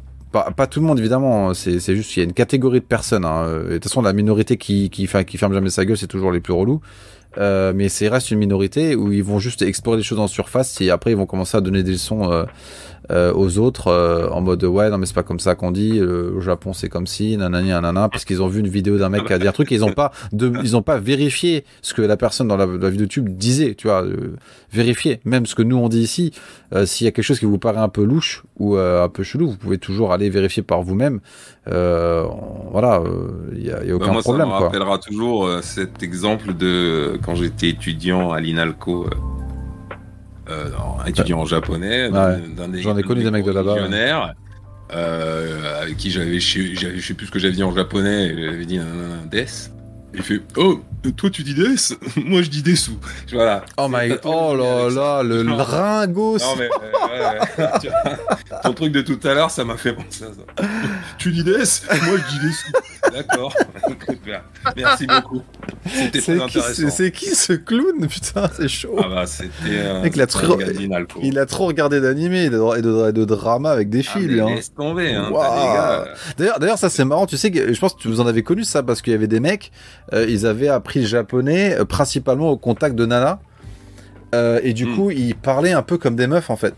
S1: pas, tout le monde évidemment, c'est juste qu'il y a une catégorie de personnes. Hein. De toute façon, la minorité qui, qui, qui ferme jamais sa gueule, c'est toujours les plus relous. Euh, mais c'est reste une minorité où ils vont juste explorer des choses en surface et après ils vont commencer à donner des leçons euh, euh, aux autres euh, en mode ouais non mais c'est pas comme ça qu'on dit euh, au Japon c'est comme si nanani nanana parce qu'ils ont vu une vidéo d'un mec qui a dit un truc et ils ont pas de, ils ont pas vérifié ce que la personne dans la, la vidéo YouTube disait tu vois vérifier. Même ce que nous on dit ici s'il y a quelque chose qui vous paraît un peu louche ou un peu chelou vous pouvez toujours aller vérifier par vous-même. Voilà il y, a, y a aucun
S3: moi,
S1: problème
S3: ça me rappellera toujours cet exemple de quand j'étais étudiant à l'Inalco euh, étudiant en japonais.
S1: J'en ai connu des mecs de là-bas.
S3: Euh, avec qui j'avais, je sais plus ce que j'avais dit en japonais, j'avais dit un, des. Il fait Oh, toi tu dis des? Moi je dis des sous. Voilà.
S1: Oh my Oh là là, le ringos Non mais.
S3: ton truc de tout à l'heure, ça m'a fait penser à ça. tu dis des? Moi je dis des sous. D'accord. Merci beaucoup. C'était très intéressant.
S1: C'est qui ce clown Putain, c'est chaud.
S3: Ah bah c'était. Euh,
S1: il, a trop, il a trop regardé d'animé et de, de, de, drama avec des ah, filles. Hein.
S3: Laisse tomber. Hein,
S1: D'ailleurs, d'ailleurs, ça c'est marrant. Tu sais que je pense que vous en avez connu ça parce qu'il y avait des mecs. Euh, ils avaient appris le japonais euh, principalement au contact de Nana. Euh, et du hmm. coup, ils parlaient un peu comme des meufs en fait.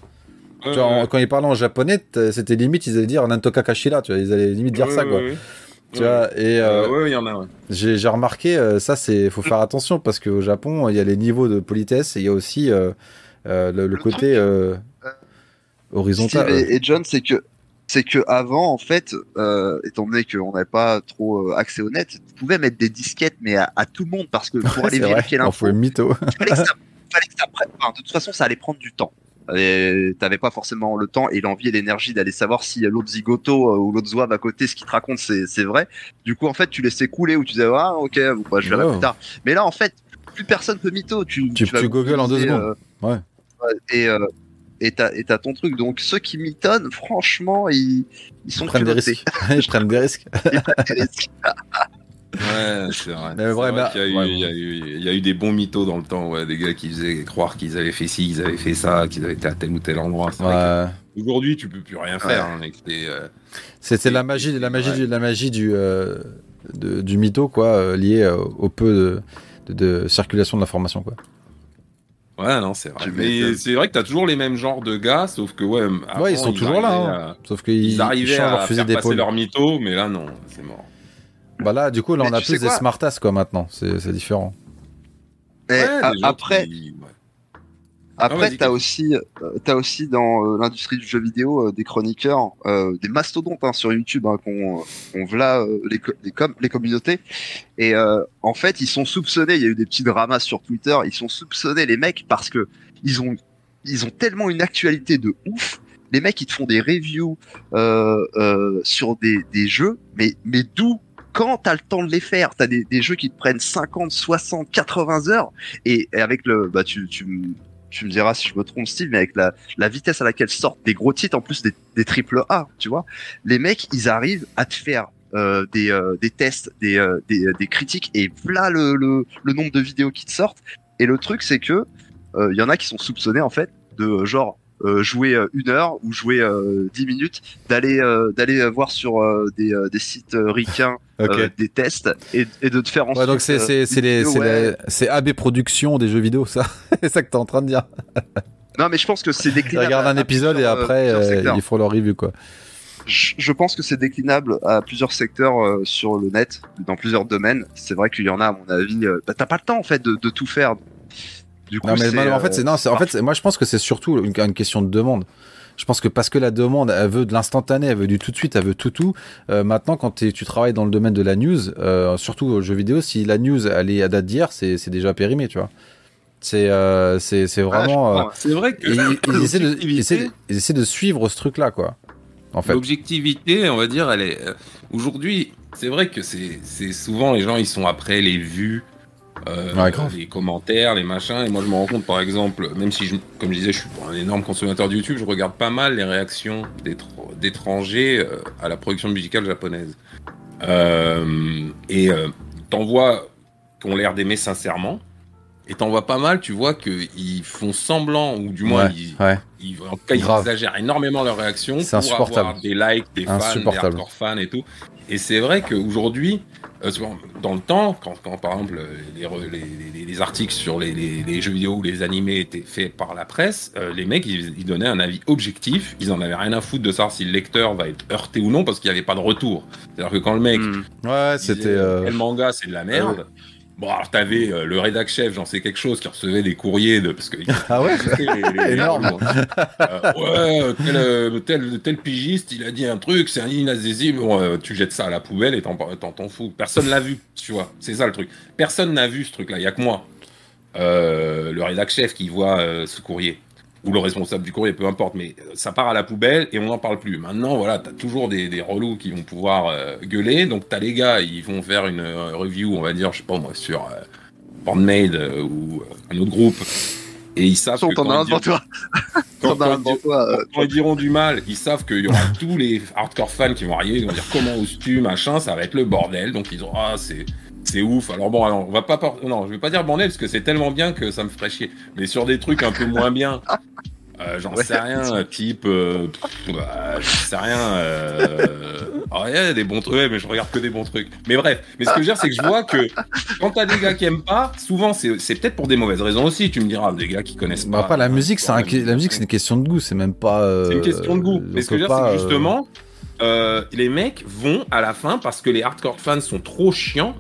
S1: quand ils parlaient en japonais, c'était limite, ils allaient dire Nantoka Kashira, tu vois, ils allaient limite dire ça quoi. Tu vois, et
S3: il y en a.
S1: J'ai remarqué, ça c'est, faut faire attention parce qu'au Japon, il y a les niveaux de politesse et il y a aussi le, côté horizontal.
S2: et John, c'est que c'est que avant, en fait, euh, étant donné qu'on n'avait pas trop euh, accès au net, tu pouvais mettre des disquettes, mais à, tout le monde, parce que pour aller vérifier l'info,
S1: mytho.
S2: fallait que ça, fallait que ça enfin, de toute façon, ça allait prendre du temps. T'avais pas forcément le temps et l'envie et l'énergie d'aller savoir si l'autre zigoto euh, ou l'autre zouave à côté, ce qu'il te raconte, c'est vrai. Du coup, en fait, tu laissais couler ou tu disais, ah, ok, bah, je verrai plus tard. Mais là, en fait, plus personne peut mytho. Tu,
S1: tu, tu, tu Google en deux secondes. Euh, ouais.
S2: Et, euh, et t'as ton truc. Donc ceux qui mitonnent, franchement, ils, ils sont
S1: prennent des risques. ils prennent des risques.
S3: Ouais, c'est vrai. Mais vrai, vrai il, y a eu, il, y a eu, il y a eu des bons mythos dans le temps, ouais, des gars qui faisaient croire qu'ils avaient fait ci, qu'ils avaient fait ça, qu'ils avaient été à tel ou tel endroit. Aujourd'hui, tu peux plus rien faire. Hein,
S1: euh, C'était la magie, la magie, du, la magie du, euh, de, du mytho, quoi, euh, lié euh, au peu de, de, de circulation de l'information, quoi.
S3: Ouais, non, c'est vrai. Mais c'est vrai que t'as toujours les mêmes genres de gars, sauf que ouais.
S1: ouais, ils sont toujours là. Hein. Sauf qu'ils
S3: arrivaient à leur faire passer leur mytho, mais là non, c'est mort.
S1: Bah là, du coup, là, on a plus des smartass quoi maintenant. C'est différent.
S2: après. Après, t'as
S3: Kevin.
S2: aussi, euh, t'as aussi dans euh, l'industrie du jeu vidéo euh, des chroniqueurs, euh, des mastodontes hein, sur YouTube, hein, qu'on, on v'là euh, les, co- les, com- les communautés. Et euh, en fait, ils sont soupçonnés. Il y a eu des petits dramas sur Twitter. Ils sont soupçonnés les mecs parce que ils ont, ils ont tellement une actualité de ouf. Les mecs, ils te font des reviews euh, euh, sur des, des jeux, mais mais d'où quand t'as le temps de les faire, t'as des, des jeux qui te prennent 50, 60, 80 heures, et, et avec le, bah tu, tu, tu me diras si je me trompe Steve, mais avec la, la vitesse à laquelle sortent des gros titres, en plus des, des triple A, tu vois, les mecs, ils arrivent à te faire euh, des, euh, des tests, des, euh, des, des critiques, et voilà le, le, le nombre de vidéos qui te sortent. Et le truc, c'est que euh, il y en a qui sont soupçonnés en fait de euh, genre euh, jouer euh, une heure ou jouer euh, 10 minutes, d'aller euh, d'aller euh, voir sur euh, des, euh, des sites euh, ricains
S1: Ok.
S2: euh, des tests et, et de te faire ensuite.
S1: Ouais, donc c'est
S2: euh,
S1: c'est c'est AB Production des jeux vidéo ça. c'est ça que t'es en train de dire.
S2: Non, mais je pense que c'est
S1: Ils
S2: déclinable.
S1: regardent un épisode et
S2: euh,
S1: après euh, ils font leur review quoi.
S2: Je, pense que c'est déclinable à plusieurs secteurs euh, sur le net, dans plusieurs domaines. C'est vrai qu'il y en a, à mon avis. euh, bah, T'as pas le temps en fait de, de tout faire. Du coup,
S1: Non mais en
S2: euh,
S1: fait c'est non en fait moi je pense que c'est surtout une, une question de demande. Je pense que parce que la demande elle veut de l'instantané, elle veut du tout de suite, elle veut tout tout. euh, maintenant quand tu travailles dans le domaine de la news, euh, surtout aux jeux vidéo, si la news elle est à date d'hier, c'est c'est déjà périmé tu vois. C'est euh, c'est vraiment.
S3: C'est vrai que
S1: ils, ils essaient de, ils,
S3: l'objectivité-
S1: essaient de, ils essaient de suivre ce truc là quoi. En fait.
S3: L'objectivité, on va dire, elle est. Aujourd'hui, c'est vrai que c'est c'est souvent les gens, ils sont après les vues, euh,
S1: Ouais,
S3: les commentaires, les machins. Et moi, je me rends compte, par exemple, même si, je, comme je disais, je suis un énorme consommateur de YouTube, je regarde pas mal les réactions d'étr- d'étrangers euh, à la production musicale japonaise. Euh, et t'en vois qui ont l'air d'aimer sincèrement. Et t'en vois pas mal, tu vois qu'ils font semblant, ou du moins,
S1: Ouais,
S3: ils,
S1: ouais.
S3: ils, en tout cas, ils
S1: Grave.
S3: exagèrent énormément leurs réactions pour
S1: insupportable.
S3: avoir des likes, des fans, des hardcore fans et tout. Et c'est vrai qu'aujourd'hui, euh, dans le temps, quand, quand, par exemple les, les, les- les articles sur les, les- les jeux vidéo ou les animés étaient faits par la presse, euh, les mecs ils, ils donnaient un avis objectif. Ils en avaient rien à foutre de savoir si le lecteur va être heurté ou non parce qu'il n'y avait pas de retour. C'est-à-dire que quand le mec
S2: Hmm.
S1: Ouais, c'était. euh,
S3: quel manga c'est de la merde. Bon, alors t'avais euh, le rédac chef, j'en sais quelque chose, qui recevait des courriers de parce que
S1: Ah ouais
S3: les- les- les-
S1: Énorme.
S3: Euh, ouais, tel, tel, tel pigiste, il a dit un truc, c'est un inaccessible. Bon, euh, tu jettes ça à la poubelle et t'en t'en- fous. Personne l'a vu, tu vois. C'est ça le truc. Personne n'a vu ce truc-là. Il y a que moi, euh, le rédac chef, qui voit ce courrier ou le responsable du courrier, peu importe. Mais ça part à la poubelle et on n'en parle plus. Maintenant, voilà, t'as toujours des, des relous qui vont pouvoir euh, gueuler. Donc t'as les gars, ils vont faire une euh, review, on va dire, je sais pas moi, sur euh, euh, ou un autre groupe. Et ils savent que quand
S2: as
S3: ils diront-
S2: toi.
S3: quand-
S2: as
S3: quand
S2: toi.
S3: ils diront du mal, ils savent qu'il y aura tous les hardcore fans qui vont arriver, ils vont dire comment oses-tu, machin, ça va être le bordel. Donc ils diront ah c'est c'est ouf. Alors bon, alors, on va pas par- non, je vais pas dire bordel parce que c'est tellement bien que ça me ferait chier. Mais sur des trucs un peu moins bien, euh, j'en
S2: Ouais.
S3: sais rien, type, euh, bah, j'en sais rien. Euh, ah, il y a des bons trucs, mais je regarde que des bons trucs. Mais bref, mais ce que je veux dire, c'est que je vois que quand t'as des gars qui aiment pas, souvent c'est c'est peut-être pour des mauvaises raisons aussi. Tu me diras, des gars qui connaissent
S1: Bah,
S3: pas.
S1: pas la musique, c'est un- la musique, c'est une question de goût, c'est même pas. euh,
S3: C'est une question de goût. Mais ce que je veux dire,
S1: pas,
S3: c'est que
S1: euh,
S3: justement, euh, les mecs vont à la fin parce que les hardcore fans sont trop chiants.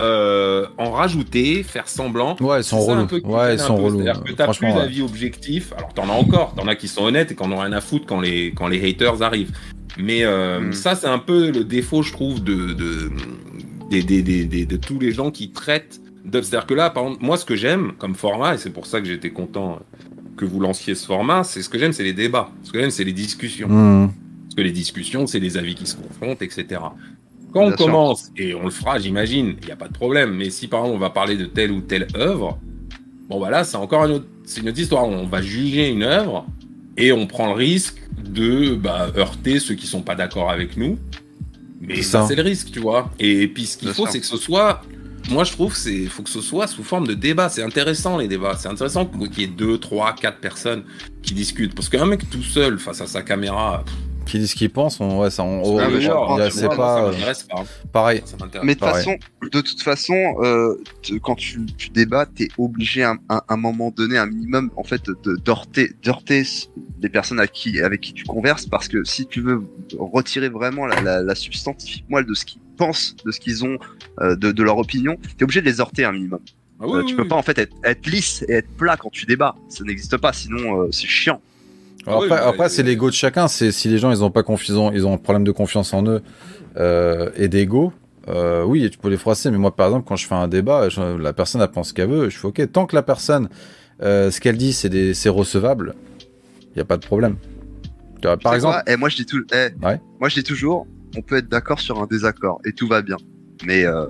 S3: Euh, en rajouter, faire semblant.
S1: Ouais, ils sont relous. Ouais, ils sont relous.
S3: C'est-à-dire que t'as plus
S1: ouais.
S3: d'avis objectif. Alors t'en as encore, t'en as qui sont honnêtes et qui en ont rien à foutre quand les quand les haters arrivent. Mais euh,
S2: Mm.
S3: ça, c'est un peu le défaut, je trouve, de de tous les gens qui traitent. C'est-à-dire que là, par exemple, moi, ce que j'aime comme format, et c'est pour ça que j'étais content que vous lanciez ce format, c'est ce que j'aime, c'est les débats. Ce que j'aime, c'est les discussions.
S1: Mmh.
S3: Parce que les discussions, c'est des avis qui se confrontent, etc. Quand on commence, et on le fera, j'imagine, il n'y a pas de problème, mais si par exemple on va parler de telle ou telle œuvre, bon voilà, c'est encore une autre, une autre histoire. On va juger une œuvre et on prend le risque de bah, heurter ceux qui sont pas d'accord avec nous. Mais
S1: C'est
S3: ça, c'est le risque, tu vois. Et puis ce qu'il faut, c'est que ce soit. Moi, je trouve c'est faut que ce soit sous forme de débat. C'est intéressant les débats. C'est intéressant qu'il y ait deux, trois, quatre personnes qui discutent. Parce qu'un mec tout seul face à sa caméra,
S1: Qui dit ce qu'ils pensent, on, ouais, ça, on,
S2: Ah,
S1: oh, il y a- c'est
S2: vois,
S1: pas
S3: ça
S1: euh,
S3: pas.
S1: pareil.
S3: Ça m'intéresse
S2: Mais de toute
S1: Pareil.
S2: façon, de toute façon, euh, te- quand tu, tu débats, t'es obligé à, à un moment donné, un minimum, en fait, de d'heurter, d'heurter les personnes à qui, avec qui tu converses, parce que si tu veux retirer vraiment la, la, la substantifique moelle de ce qu'ils pensent, de ce qu'ils ont, euh, de, de leur opinion, t'es obligé de les heurter un minimum.
S3: Ah oui,
S2: Euh, tu
S3: oui,
S2: peux
S3: oui.
S2: pas en fait être, être lisse et être plat quand tu débats. Ça n'existe pas, sinon euh, c'est chiant.
S1: Alors
S3: Ah oui,
S1: après,
S3: bah,
S1: après, c'est l'ego de chacun. C'est si les gens ils ont pas confiance, ils ont un problème de confiance en eux euh, et d'ego. euh, oui, tu peux les froisser. Mais moi, par exemple, quand je fais un débat, je- la personne elle pense ce qu'elle veut. Je fais ok. Tant que la personne, euh, ce qu'elle dit, c'est recevable. Il y a pas de problème. Tu vois, par exemple,
S2: Eh, moi je dis tout, eh,
S1: Ouais.
S2: moi je dis toujours, on peut être d'accord sur un désaccord et tout va bien. Mais euh,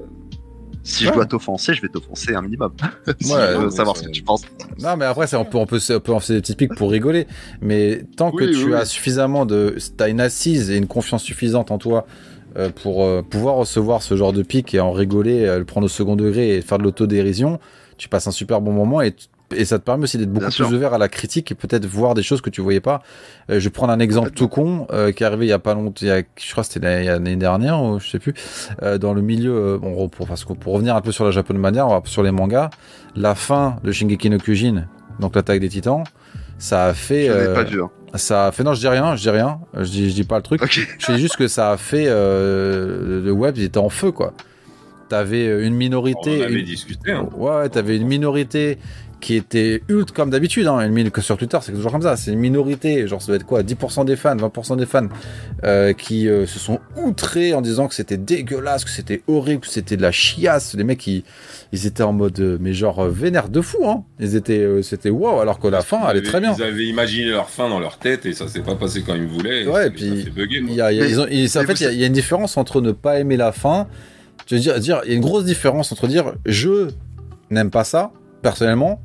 S2: si
S1: Ouais.
S2: je dois t'offenser, je vais t'offenser un minimum. si
S1: Ouais,
S2: je veux
S3: mais
S2: savoir
S3: c'est-
S2: ce que tu penses.
S1: Non, mais après, on peut, on peut, on peut en faire des petites piques pour rigoler. Mais tant que
S3: Oui,
S1: tu
S3: oui,
S1: as
S3: oui.
S1: suffisamment de, t'as une assise et une confiance suffisante en toi euh, pour euh, pouvoir recevoir ce genre de pique et en rigoler, euh, le prendre au second degré et faire de l'autodérision, tu passes un super bon moment et, et ça te permet aussi d'être beaucoup
S2: Bien
S1: plus
S2: sûr.
S1: ouvert à la critique et peut-être voir des choses que tu voyais pas. Euh, je vais prendre un exemple tout con euh, qui est arrivé il y a pas longtemps, il y a, je crois que c'était l'année dernière, ou je sais plus, euh, dans le milieu, euh, bon, pour, parce que pour revenir un peu sur la Japon on va sur les mangas, la fin de Shingeki no Kyojin, donc l'attaque des titans, ça a fait,
S2: Je
S1: euh,
S2: pas vu. hein.
S1: ça a fait, non, je dis rien, je dis rien, je dis, je dis pas le truc. Je dis juste que ça a fait euh, le web, il était en feu quoi. T'avais une
S3: On
S1: minorité,
S3: en avait
S1: une-
S3: discuté. hein.
S1: ouais, ouais, t'avais une minorité qui était ultra comme d'habitude, hein, une que sur Twitter, c'est toujours comme ça. C'est une minorité, genre ça doit être quoi, 10% des fans, 20% des fans, euh, qui euh, se sont outrés en disant que c'était dégueulasse, que c'était horrible, que c'était de la chiasse. Les mecs, ils, ils étaient en mode, euh, mais genre vénère de fou, hein. Ils étaient, euh, c'était wow, alors que la fin, elle est
S3: avaient-
S1: très bien.
S3: Ils avaient imaginé leur fin dans leur tête et ça s'est pas passé comme ils voulaient.
S1: Ouais, et puis. Il y a, en fait, il y, a- il y a une différence entre ne pas aimer la fin. Je veux dire, dire, il y a une grosse différence entre dire je n'aime pas ça personnellement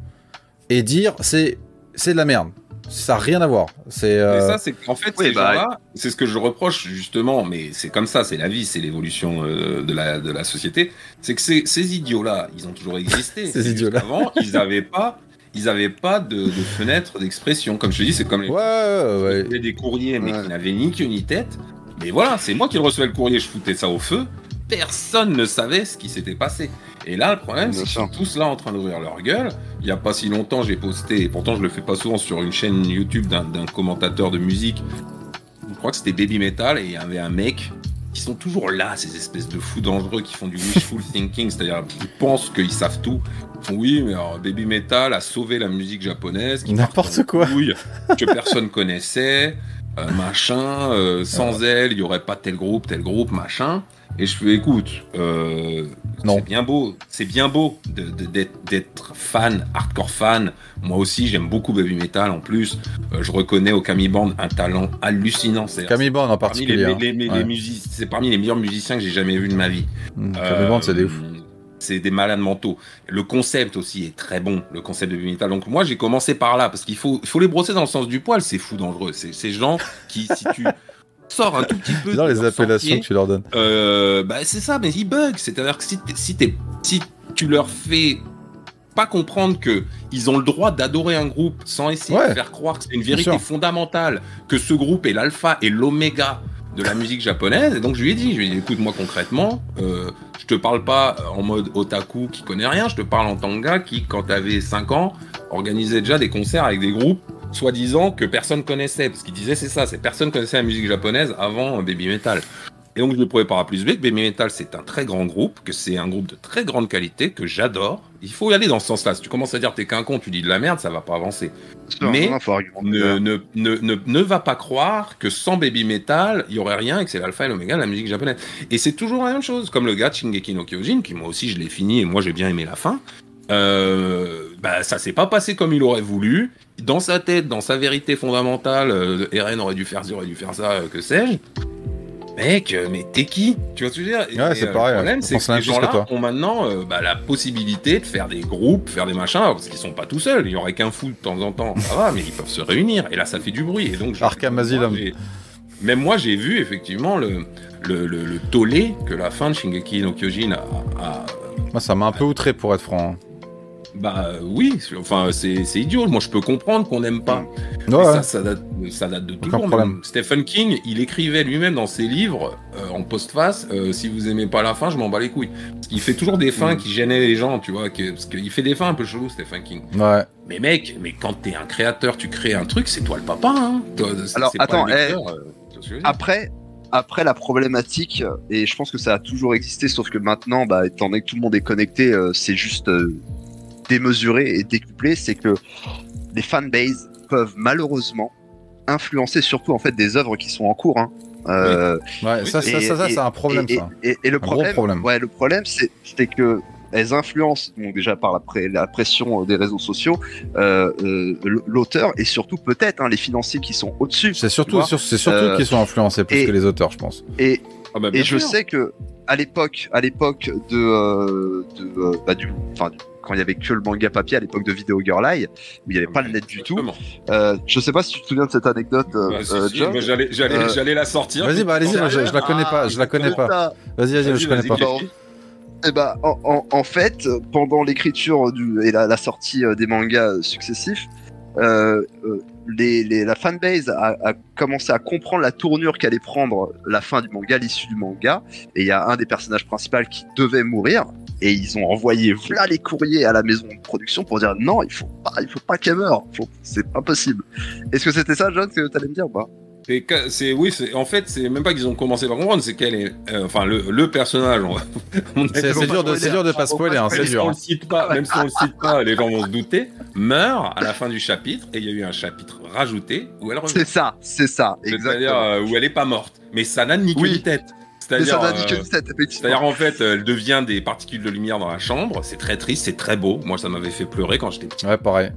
S1: et dire c'est c'est de la merde. Ça n'a rien à voir. C'est euh,
S3: ça, c'est qu'en fait,
S2: Oui,
S3: ces
S2: bah,
S3: c'est ce que je reproche justement, mais c'est comme ça, c'est la vie, c'est l'évolution euh, de, la, de la société. C'est que ces, ces idiots-là, ils ont toujours existé.
S1: Ces idiots-là.
S3: qu'avant, ils n'avaient pas, ils avaient pas de, de fenêtre d'expression. Comme je te dis, c'est comme les
S1: ouais, ouais,
S3: des courriers, mais
S2: Ouais.
S3: qui n'avaient ni queue ni tête. Mais voilà, c'est moi qui recevais le courrier, je foutais ça au feu. Personne ne savait ce qui s'était passé. Et là, le problème, c'est qu'ils sont tous là en train d'ouvrir leur gueule. Il n'y a pas si longtemps, j'ai posté, et pourtant je le fais pas souvent sur une chaîne YouTube d'un commentateur de musique. Je crois que c'était Baby Metal, et il y avait un mec qui sont toujours là, ces espèces de fous dangereux qui font du wishful thinking, c'est-à-dire qu'ils pensent qu'ils savent tout. Font, oui, mais alors, Baby Metal a sauvé la musique japonaise. qui
S1: N'importe quoi.
S3: couille, que personne connaissait, euh, machin. euh, sans elle, il y aurait pas tel groupe, tel groupe, machin. Et je fais, écoute, euh,
S1: Non.
S3: c'est bien beau, c'est bien beau d'être fan, hardcore fan. Moi aussi, j'aime beaucoup Baby Metal. En plus, Euh, je reconnais au Kami Band un talent hallucinant. C'est
S1: Camille Band en particulier. hein. Ouais.
S3: c'est parmi les meilleurs musiciens que j'ai jamais vu de ma vie.
S1: Mm, Camille Band, c'est des
S3: Euh,
S1: ouf.
S3: C'est des malades mentaux. Le concept aussi est très bon, le concept de Baby Metal. Donc moi, j'ai commencé par là parce qu'il faut, faut les brosser dans le sens du poil. C'est fou dangereux. C'est ces gens qui, si tu sors un tout petit peu
S1: Dans les appellations
S3: sentier,
S1: que tu leur donnes.
S3: euh, bah c'est ça, mais ils bug. C'est-à-dire que si, tu leur fais pas comprendre que ils ont le droit d'adorer un groupe sans essayer
S1: Ouais.
S3: de faire croire que c'est une vérité fondamentale, que ce groupe est l'alpha et l'oméga de la musique japonaise. Et donc je lui ai dit, je lui ai dit, écoute moi concrètement, euh, je te parle pas en mode otaku qui connaît rien, je te parle en tant que gars qui, quand t'avais 5 ans, organisait déjà des concerts avec des groupes soi-disant que personne connaissait. Parce qu'il disait c'est ça, c'est personne connaissait la musique japonaise avant euh, Baby Metal. Et donc je lui prouvais par A plus B que Baby Metal c'est un très grand groupe, que c'est un groupe de très grande qualité, que j'adore. Il faut y aller dans ce sens-là. Si tu commences à dire t'es qu'un con, tu dis de la merde, ça va pas avancer. Mais
S2: non,
S3: ne, ne, ne, ne va pas croire que sans Baby Metal, il y aurait rien et que c'est l'alpha et l'oméga de la musique japonaise. Et c'est toujours la même chose. Comme le gars de Shingeki no Kyojin, qui moi aussi je l'ai fini et moi j'ai bien aimé la fin. Euh, bah, ça s'est pas passé comme il aurait voulu. Dans sa tête, dans sa vérité fondamentale, euh, Eren aurait dû faire ci, aurait dû faire ça, euh, que sais-je. Mec, euh, mais t'es qui? Tu vois ce que je veux dire?
S1: Ouais, c'est
S3: euh,
S1: pareil,
S3: Le problème, c'est que ces gens-là ont maintenant euh, bah, la possibilité de faire des groupes, faire des machins, parce qu'ils sont pas tout seuls. Il y aurait qu'un fou de temps en temps, ça va, mais ils peuvent se réunir. Et là, ça fait du bruit. Et donc, je-
S1: Arkham
S3: moi,
S1: Asylum.
S3: j'ai- Même moi, j'ai vu effectivement le, le, le, le tollé que la fin de Shingeki no Kyojin a, a-
S1: Moi, ça m'a un peu outré pour être franc.
S3: Bah euh, oui, c'est- enfin c'est idiot. Moi, je peux comprendre qu'on n'aime pas.
S1: Ouais,
S3: ça, ça date, ça date de toujours.
S1: problème.
S3: Même Stephen King, il écrivait lui-même dans ses livres euh, en postface euh, si vous aimez pas la fin, je m'en bats les couilles. Parce qu'il fait toujours des fins
S2: Mm.
S3: qui gênaient les gens, tu vois. Que, parce qu'il fait des fins un peu chelou, Stephen King.
S1: Ouais.
S3: Mais mec, mais quand t'es un créateur, tu crées un truc, c'est toi le papa. Hein. Toi,
S2: Alors,
S3: pas
S2: attends,
S3: le lecteur, euh,
S2: Après, après la problématique, et je pense que ça a toujours existé, sauf que maintenant, bah, étant donné que tout le monde est connecté, euh, c'est juste euh, démesuré et décuplé, c'est que les fanbases peuvent malheureusement influencer surtout en fait des œuvres qui sont en cours. Hein. Euh,
S1: Ouais, ça, ça, ça, ça, c'est un problème,
S2: et,
S1: ça.
S2: et- et le
S1: gros
S2: problème,
S1: problème.
S2: ouais, le problème, c'est que elles influencent donc déjà par la, pré- la pression des réseaux sociaux euh, euh, l'auteur et surtout peut-être hein, les financiers qui sont au-dessus.
S1: C'est surtout, c'est surtout
S2: Euh,
S1: qu'ils sont influencés plus
S2: et-
S1: que les auteurs, je pense.
S2: Et,
S3: Ah bah,
S2: et je sais que à l'époque, à l'époque de, euh, de euh, bah, du, enfin, du- quand il y avait que le manga papier, à l'époque de Video Girl Eye, où il n'y avait pas le net du tout. Euh, je sais pas si tu te souviens de cette anecdote, euh,
S3: Bah, si,
S2: euh,
S3: si, bah, j'allais, j'allais,
S2: Euh,
S3: j'allais la sortir.
S1: Vas-y, bah, allez-y, je, je la connais
S2: Ah,
S1: pas, je la connais pas. Vas-y, vas-y,
S3: Vas-y,
S1: je connais
S3: vas-y,
S1: pas.
S2: Eh ben, en, en- en fait, pendant l'écriture du et la, la sortie euh, des mangas successifs, euh, les, les- la fanbase a, a commencé à comprendre la tournure qu'allait prendre la fin du manga, l'issue du manga. Et il y a un des personnages principaux qui devait mourir. Et ils ont envoyé voilà les courriers à la maison de production pour dire non, il faut pas, il faut pas qu'elle meure. Faut- C'est pas possible. Est-ce que c'était ça, John, que t'allais me dire ou pas?
S3: C'est, que- c'est, oui, c'est, en fait, c'est même pas qu'ils ont commencé par comprendre, c'est qu'elle est, euh, enfin, le, le personnage, on, on
S1: C'est c'est dur de, c'est dur de pas spoiler, hein, c'est
S3: même si
S1: dur.
S3: on
S1: hein.
S3: le cite pas, même si on le cite pas, les gens vont se douter, meurt à la fin du chapitre, et il y a eu un chapitre rajouté où elle revient.
S2: C'est ça, c'est ça,
S3: C'est-à-dire euh, où elle est pas morte. Mais ça n'a ni queue
S2: Oui.
S3: ni tête. C'est-à-dire, euh,
S2: 17, effectivement.
S3: c'est-à-dire en fait, elle devient des particules de lumière dans la chambre. C'est très triste, c'est très beau. Moi, ça m'avait fait pleurer quand j'étais petit.
S1: Ouais, pareil.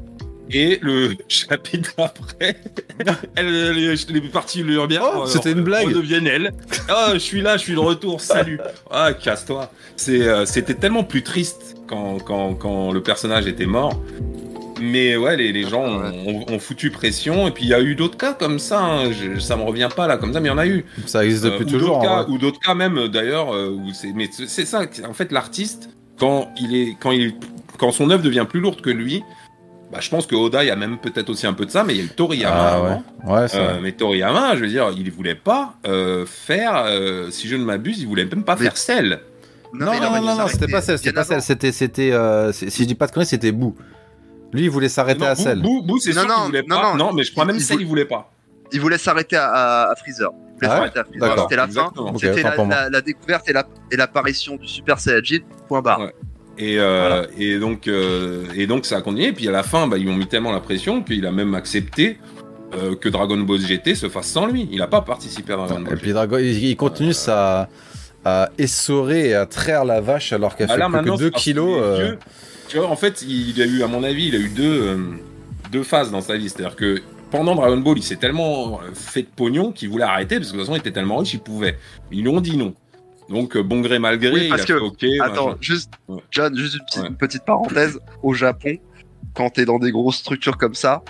S3: Et le chapitre après, elle, les, les particules de lumière
S1: Oh, c'était une blague.
S3: redeviennent elle. Ah, je suis là, je suis de retour. Salut. Ah, casse-toi. C'est, euh, c'était tellement plus triste quand, quand, quand le personnage était mort. Mais ouais, les, les gens ont, ont- ont foutu pression. Et puis il y a eu d'autres cas comme ça. hein. Je- ça me revient pas là comme ça, mais il y en a eu.
S1: Ça existe
S3: Euh,
S1: depuis
S3: ou
S1: toujours.
S3: cas,
S1: hein,
S3: ou d'autres cas même euh, d'ailleurs euh, mais c'est ça en fait l'artiste quand il est quand il quand son œuvre devient plus lourde que lui bah, je pense que Oda il y a même peut-être aussi un peu de ça mais il y a eu Toriyama
S1: Ah ouais. Ouais, c'est
S3: Euh, mais Toriyama je veux dire il voulait pas euh, faire euh, si je ne m'abuse il voulait même pas
S2: Mais-
S3: faire Cell
S1: Non, non, non, non, c'était pas
S2: été
S1: celle, c'était pas celle, c'était, c'était, euh, si je dis pas de conneries, c'était Boo. Lui, il voulait s'arrêter à celle.
S3: Boo, Boo, c'est
S2: Non,
S3: sûr
S2: non,
S3: qu'il voulait
S2: non,
S3: pas
S2: non.
S3: non mais je crois même Cell
S2: voulait-
S3: il voulait pas
S2: Il voulait s'arrêter à, à, Freezer. Il voulait
S3: Ah
S2: s'arrêter à Freezer.
S1: D'accord.
S2: C'était la fin. C'était la, découverte et la- et l'apparition du Super Saiyajin. Point barre.
S3: Ouais. Et, euh, et donc euh, et donc ça a continué. Et puis à la fin, bah, ils ont mis tellement la pression qu'il a même accepté euh, que Dragon Ball GT se fasse sans lui. Il n'a pas participé à Dragon
S1: Et
S3: Ball.
S1: puis Dragon, il, continue à, à essorer et à traire la vache alors qu'elle
S3: Bah
S1: fait
S3: là,
S1: plus que 2
S3: c'est parce qu'il
S1: kilos. euh,
S3: vieux. Tu vois, en fait, il a eu, à mon avis, il a eu deux, euh, deux phases dans sa vie. C'est-à-dire que pendant Dragon Ball, il s'est tellement euh, fait de pognon qu'il voulait arrêter parce que de toute façon, il était tellement riche, il pouvait. Ils lui ont dit non. Donc, euh, bon gré mal gré,
S2: Oui,
S3: il
S2: parce
S3: a
S2: que-
S3: fait OK.
S2: Attends,
S3: machin.
S2: juste,
S3: Ouais.
S2: John, juste une petite,
S3: Ouais.
S2: une petite parenthèse. Au Japon, quand t'es dans des grosses structures comme ça,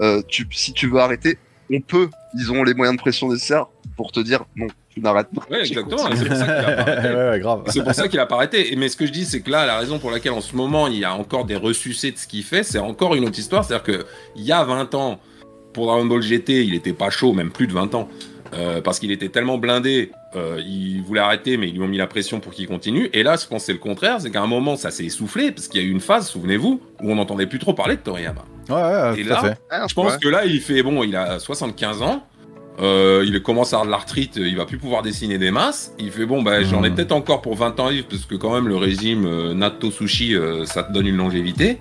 S2: euh, tu, si tu veux arrêter, on peut. Ils ont les moyens de pression nécessaires pour te dire non,
S3: Ouais, exactement. C'est pour ça qu'il a pas arrêté.
S1: ouais, ouais, grave.
S3: C'est pour ça qu'il a pas arrêté. Et- Mais ce que je dis, c'est que là, la raison pour laquelle en ce moment il y a encore des ressucés de ce qu'il fait, c'est encore une autre histoire. C'est-à-dire que il y a 20 ans, pour Dragon Ball GT, il était pas chaud, même plus de 20 ans, euh, parce qu'il était tellement blindé. euh, il voulait arrêter, mais ils lui ont mis la pression pour qu'il continue. Et là, je pense que c'est le contraire, c'est qu'à un moment, ça s'est essoufflé, parce qu'il y a eu une phase, souvenez-vous, où on n'entendait plus trop parler de Toriyama.
S1: Ouais, ouais,
S3: Et
S1: tout
S3: là,
S1: à fait.
S2: Ah,
S3: Je pense
S2: ouais.
S3: que là, il fait bon, il a 75 ans. Euh, il commence à avoir de l'arthrite, il va plus pouvoir dessiner des masses. Il fait bon, bah, j'en ai
S1: Mhm.
S3: peut-être encore pour 20 ans parce que quand même le régime euh, natto sushi, euh, ça te donne une longévité.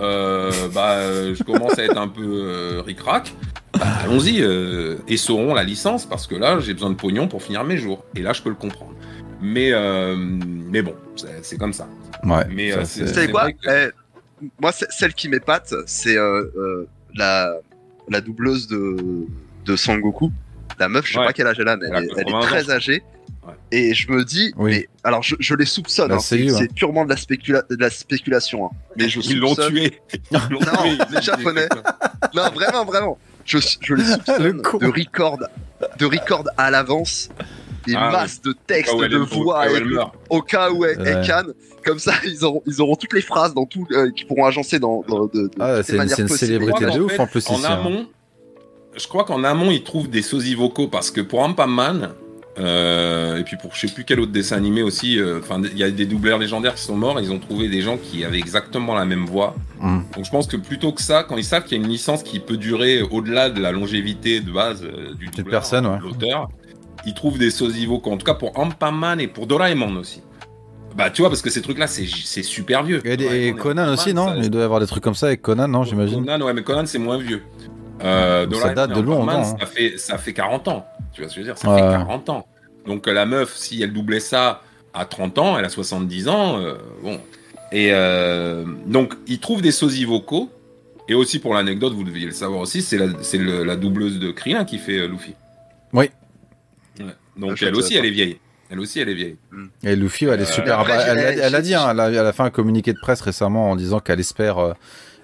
S3: Euh, bah, euh, je commence à être un peu euh, ric-rac. Bah, allons-y, euh, essorons la licence parce que là, j'ai besoin de pognon pour finir mes jours. Et là, je peux le comprendre. Mais, euh, mais bon, c'est comme ça.
S1: Ouais.
S3: Mais,
S1: ça,
S3: euh,
S1: c'est-
S2: Vous savez
S3: c'est
S2: quoi
S3: que-
S2: Eh, Moi, celle qui m'épate, c'est euh, euh, la, la doubleuse de, de Sangoku. La meuf, je sais
S3: Ouais.
S2: pas quel âge elle a, mais
S3: Elle
S2: est- elle
S3: 80
S2: est
S3: ans,
S2: très âgée.
S3: Ouais.
S2: Et je me dis,
S1: Oui.
S2: mais alors je, je les soupçonne,
S1: La
S2: hein, c'est purement de la, spécula- de la spéculation. hein. Mais je
S3: Ils l'ont
S2: soupçonne-
S3: tué. Ils l'ont
S2: Non,
S3: tué.
S2: les Japonais. Non, vraiment, vraiment. Je, je les
S1: Le
S2: soupçonne de record, de record à l'avance. Des
S3: Ah,
S2: masses de textes, de voix,
S3: cas où
S2: et
S3: elle meurt.
S2: au cas où elle, elle
S1: Ouais.
S2: canne. Comme ça, ils auront, ils auront toutes les phrases dans tout, euh, qui pourront agencer dans, dans de, de
S1: Ah, c'est une, une célébrité de ouf en plus
S3: En
S1: ici. hein.
S3: Je crois qu'en amont, ils trouvent des sosies vocaux parce que pour Ampaman, euh, et puis pour je sais plus quel autre dessin animé aussi, euh, enfin il y a des doubleurs légendaires qui sont morts, ils ont trouvé des gens qui avaient exactement la même voix.
S1: Mm.
S3: Donc je pense que plutôt que ça, quand ils savent qu'il y a une licence qui peut durer au-delà de la longévité de base euh, du doubleur,
S1: personne, ouais.
S3: de l'auteur, ils trouvent des sosies vocaux. En tout cas pour Ampaman et pour Doraemon aussi. Bah, tu vois, parce que ces trucs-là, c'est c'est super vieux.
S1: Et, Conan aussi,
S3: 80,
S1: non?
S3: ça-
S1: Il doit y avoir des trucs comme ça avec Conan, non J'imagine?
S3: Conan, ouais, mais Conan, c'est moins vieux. Euh,
S1: Ça date de non, hein.
S3: ça, fait, ça fait 40 ans. Tu vois ce que je veux dire Ça
S1: Ouais.
S3: fait 40 ans. Donc euh, la meuf, si elle doublait ça à 30 ans, elle a 70 ans. euh, bon. Et euh, donc, il trouve des sosies vocaux. Et aussi, pour l'anecdote, vous deviez le savoir aussi, c'est la, c'est le- la doubleuse de Krillin qui fait euh, Luffy.
S1: Oui.
S3: Ouais. Donc, elle aussi, elle est vieille. Elle aussi, elle est vieille.
S1: Et Luffy, elle est
S3: Euh,
S1: super.
S2: après,
S1: bah, elle, a- elle a
S2: j'ai-
S1: dit, hein, elle, a, elle a fait un communiqué de presse récemment en disant qu'elle espère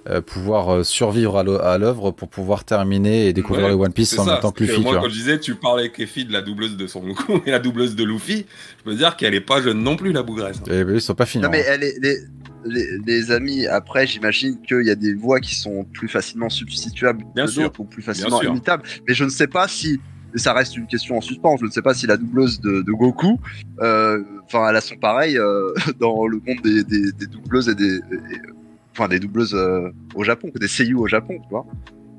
S1: euh, euh, pouvoir euh, survivre à l'œuvre pour pouvoir terminer et découvrir
S3: Ouais,
S1: le One Piece en
S3: ça,
S1: même temps que Luffy.
S3: moi,
S1: tu
S3: quand je disais, tu parlais avec Effie de la doubleuse de Son Goku et la doubleuse de Luffy, je peux dire qu'elle est pas jeune non plus, la bougresse.
S1: Et bah, ils sont pas finis.
S2: Non mais
S1: hein.
S2: elle est- les, les, les amis, après j'imagine qu'il y a des voix qui sont plus facilement substituables
S3: Bien
S2: que
S3: sûr.
S2: d'autres ou plus facilement imitables. Mais je ne sais pas si, et ça reste une question en suspens, je ne sais pas si la doubleuse de, de Goku, euh, enfin elle a son pareil euh, dans le monde des, des, des doubleuses et des... et- enfin des doubleuses euh, au Japon, des seiyuu au Japon, tu vois.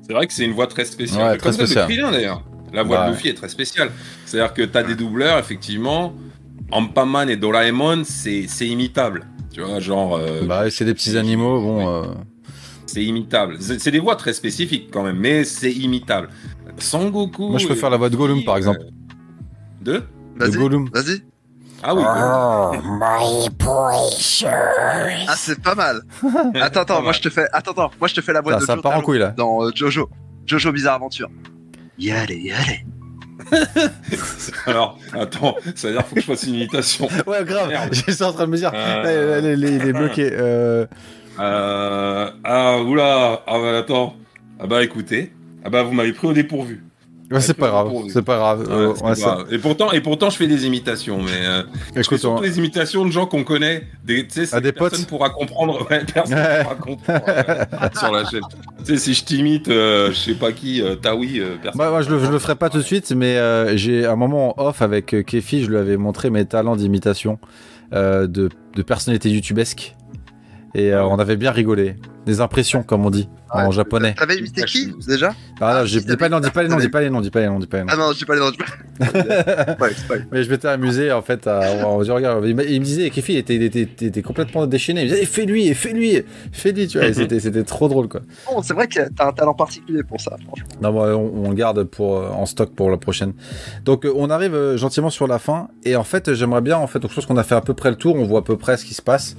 S3: C'est vrai que c'est une voix très spéciale.
S1: Ouais, très
S3: Comme de Krillin d'ailleurs. La voix de Luffy est très spéciale. C'est-à-dire que tu as des doubleurs, effectivement. Ampaman et Doraemon, c'est c'est imitable. Tu vois, genre. euh,
S1: Bah, c'est des petits animaux, bon. euh,
S3: C'est imitable. C'est des voix très spécifiques quand même, mais c'est imitable. Sangoku.
S1: Moi, je peux faire la voix de Gollum, par
S3: euh,
S1: exemple.
S3: De
S1: De
S2: Vas-y,
S1: Gollum.
S2: vas-y.
S3: Ah oui.
S1: Oh,
S4: my precious.
S2: Ah c'est pas mal. attends, attends, moi je te fais, attends, attends, moi je te fais la voix
S1: Ça,
S2: de
S1: ça
S2: Jotaro
S1: part en couille là.
S2: dans euh, Jojo, Jojo Bizarre Aventure. Yale, yale.
S3: Alors, attends, ça veut dire qu'il faut que je fasse une imitation.
S1: Ouais, grave.
S3: Merde.
S1: J'étais en train de me dire.
S3: Euh.
S1: Il est bloqué. Euh,
S3: Euh, ah, oula, ah bah attends. Ah bah écoutez, ah bah vous m'avez pris au dépourvu.
S1: Ouais, c'est pas grave. C'est pas grave. Euh, ouais,
S3: grave. Et pourtant, et pourtant, je fais des imitations, mais euh, je fais
S1: Écoute,
S3: surtout
S1: on-
S3: des imitations de gens qu'on connaît. Des, c'est
S1: Ah, des
S3: personne
S1: potes
S3: pourra comprendre. Ouais, personne pourra comprendre euh, sur la chaîne. Tu sais, si je t'imite, je sais pas qui, Taoui, personne.
S1: Moi, je, le, je le ferai pas tout de suite, mais j'ai un moment en off avec Kefi, je lui avais montré mes talents d'imitation de, de personnalités youtubesques. Et euh, on avait bien rigolé. Des impressions, comme on dit, en japonais.
S2: T'avais imité qui déjà?
S1: Ah,
S2: Ah,
S1: j'ai-
S2: si,
S1: dis pas les noms, dis pas les noms, dis pas les noms, dis pas les noms, dis pas les noms.
S2: Ah non, je dis pas les noms. je
S1: Mais je m'étais amusé en fait à, on dit, regarde, il, me disait Kefi il était, il était, il était complètement déchaîné. Il me disait Eh, fais-lui, fais-lui, fais-lui, tu vois. C'était c'était trop drôle quoi.
S2: Bon, c'est vrai que t'as un talent particulier pour ça, franchement.
S1: Non, bon, on, on le garde pour, euh, en stock pour la prochaine. Donc, euh, on arrive gentiment sur la fin. Et en fait, j'aimerais bien, en fait, donc, je pense qu'on a fait à peu près le tour. On voit à peu près ce qui se passe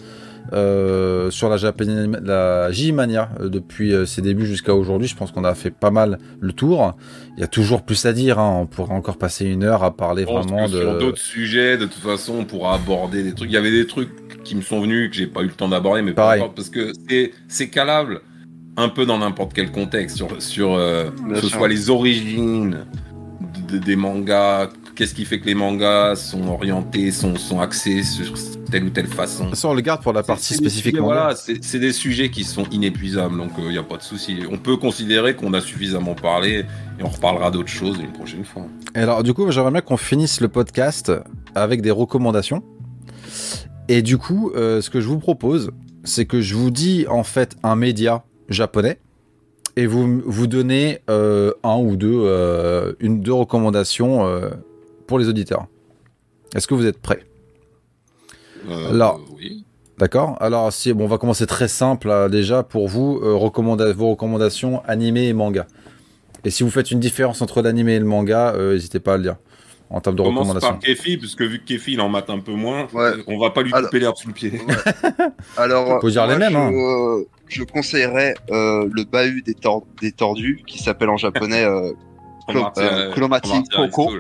S1: euh, sur la, Japan, la J-Mania euh, depuis euh, ses débuts jusqu'à aujourd'hui. Je pense qu'on a fait pas mal le tour. Il y a toujours plus à dire. Hein. On pourrait encore passer une heure à parler
S3: Je pense
S1: vraiment
S3: que
S1: de.
S3: Sur d'autres sujets, de toute façon, on pourra aborder des trucs. Il y avait des trucs qui me sont venus que j'ai pas eu le temps d'aborder, mais
S1: Pareil.
S3: pas parce que c'est c'est calable un peu dans n'importe quel contexte sur sur euh, que ce soit les origines de- de- des mangas. Qu'est-ce qui fait que les mangas sont orientés, sont, sont axés sur telle ou telle façon
S1: Ça, on le garde pour la partie spécifique.
S3: Voilà, c'est des sujets qui sont inépuisables, donc il n'y a pas de souci. On peut considérer qu'on a suffisamment parlé et on reparlera d'autres choses une prochaine fois.
S1: Et alors, du coup, j'aimerais bien qu'on finisse le podcast avec des recommandations. Et du coup, euh, ce que je vous propose, c'est que je vous dis en fait un média japonais et vous vous donnez euh, un ou deux, euh, une, deux recommandations euh, pour les auditeurs. Est-ce que vous êtes prêts
S3: Euh,
S1: Alors.
S3: oui.
S1: D'accord Alors, si, bon, on va commencer très simple euh, déjà pour vous, euh, recommanda- vos recommandations animé et manga. Et si vous faites une différence entre l'animé et le manga, euh, n'hésitez pas à le dire en termes de
S3: On commence
S1: recommandations.
S3: par Kefi, puisque vu que Kefi il en mate un peu moins,
S2: Ouais.
S3: on va pas lui
S2: Alors-
S3: couper l'herbe sous le pied.
S2: Alors,
S1: Faut dire les mêmes,
S2: je,
S1: hein.
S2: euh, je conseillerais euh, le bahut des, tor- des tordus, qui s'appelle en japonais Clomati Coco.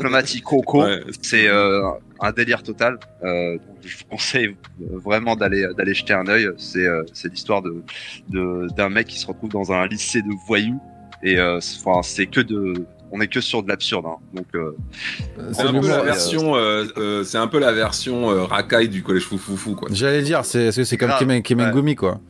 S2: Clomati Coco. C'est euh, un délire total. Euh, je vous conseille vraiment d'aller d'aller jeter un œil. C'est euh, c'est l'histoire de de- d'un mec qui se retrouve dans un lycée de voyous et euh, c'est- enfin c'est que de on est que sur de l'absurde. hein. Donc euh,
S3: C'est un peu la version, euh, euh, c'est un peu la version racaille du collège foufoufou quoi.
S1: J'allais dire, c'est que c'est comme
S2: Grave,
S1: Kemen, Kemengumi quoi.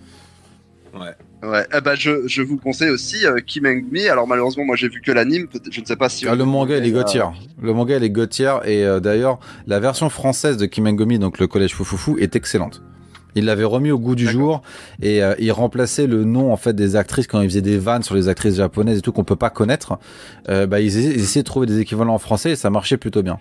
S3: Ouais.
S2: Ouais. Eh ben je je vous conseille aussi euh, Kimengumi. Alors malheureusement moi j'ai vu que l'anime. Je ne sais pas si
S1: Ah, le manga il est
S2: Euh,
S1: Gautier. Le manga il est Gautier et euh, d'ailleurs la version française de Kimengumi, donc le collège Foufoufou, est excellente. Il l'avait remis au goût du jour et euh, il remplaçait le nom en fait des actrices quand il faisait des vannes sur les actrices japonaises et tout qu'on peut pas connaître. Euh, bah ils, essa- ils essayaient de trouver des équivalents en français et ça marchait plutôt bien.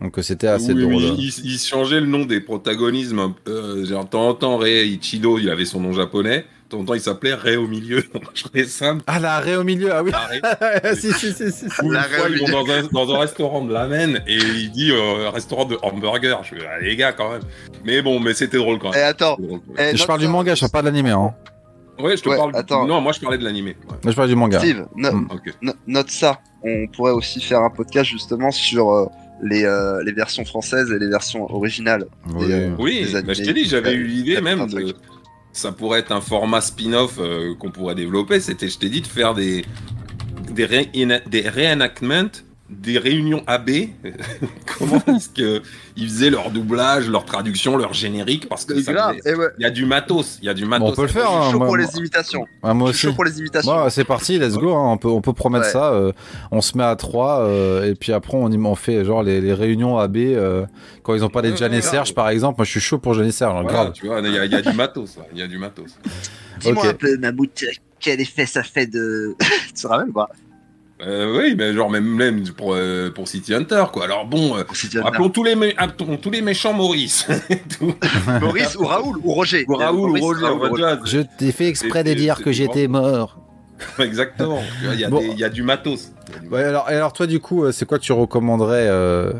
S1: Donc euh, c'était assez
S3: Oui,
S1: drôle.
S3: oui, il, il changeait le nom des protagonismes. Euh, genre, de temps en temps, Rei Ichido, il avait son nom japonais. Temps il s'appelait Rei au milieu. Je trouvais ça.
S1: Ah, l'arrêt au milieu, ah oui.
S3: marrer.
S1: si, si, si.
S3: Ou
S2: La
S3: fois, ils vont dans un, dans un restaurant de lamen et il dit euh, restaurant de hamburger. Je fais, ah, les gars, quand même. Mais bon, mais c'était drôle quand
S2: Et
S3: même.
S2: attends.
S3: Drôle, quand même.
S2: eh,
S1: Je parle du manga, je parle pas de l'animé. Hein.
S3: Ouais, je te
S2: Ouais,
S3: parle.
S2: attends.
S3: Non, moi, je parlais de l'animé. Ouais.
S1: Moi, je parle du manga.
S2: Steve, no-
S1: Mm.
S2: No- note ça. On pourrait aussi faire un podcast justement sur euh, les, euh, les versions françaises et les versions originales.
S1: Oui.
S2: Et, euh,
S3: Oui,
S2: des
S3: bah, je t'ai dit, j'avais eu l'idée même de. Ça pourrait être un format spin-off euh, qu'on pourrait développer. C'était, je t'ai dit, de faire des des, ré- des reenactments, des réunions AB. Comment est-ce que ils faisaient leur doublage, leur traduction, leur générique parce que
S2: C'est
S3: ça
S2: grave.
S3: faisait-
S2: ouais,
S3: il y a du matos, il y a du matos.
S1: Bon, on peut le
S2: je
S1: faire.
S2: suis
S1: hein,
S2: chaud
S1: moi-
S2: pour
S1: moi-
S2: les imitations.
S1: Ah, moi
S2: Je suis
S1: aussi.
S2: chaud pour les imitations.
S1: Bon, c'est parti, let's go. hein, On peut, on peut promettre
S2: Ouais.
S1: ça. euh, on se met à trois euh, et puis après on, y- fait genre les, les réunions AB euh, quand ils ont parlé de
S3: Ouais,
S1: Jeanne et
S3: ouais,
S1: Serge par exemple. Moi, je suis chaud pour Jeanne et Serge. hein,
S3: Voilà,
S1: grave.
S3: tu vois, il y, a- il y a du matos, il y a du matos.
S2: Dis-moi un peu, Mammouth, quel effet ça fait de. tu te rappelles pas?
S3: Euh, oui, mais genre même, même pour, euh, pour City Hunter, quoi. Alors bon, euh, appelons tous les, mé- appelons tous les méchants Maurice.
S2: Maurice ou Raoul ou Roger
S3: Ou Raoul ou Roger.
S1: Je t'ai fait exprès de dire que j'étais mort.
S3: Exactement. Il y, a
S1: Bon.
S3: des- il y a du matos.
S1: Ouais, alors, et alors toi du coup, euh, c'est quoi que tu recommanderais, euh,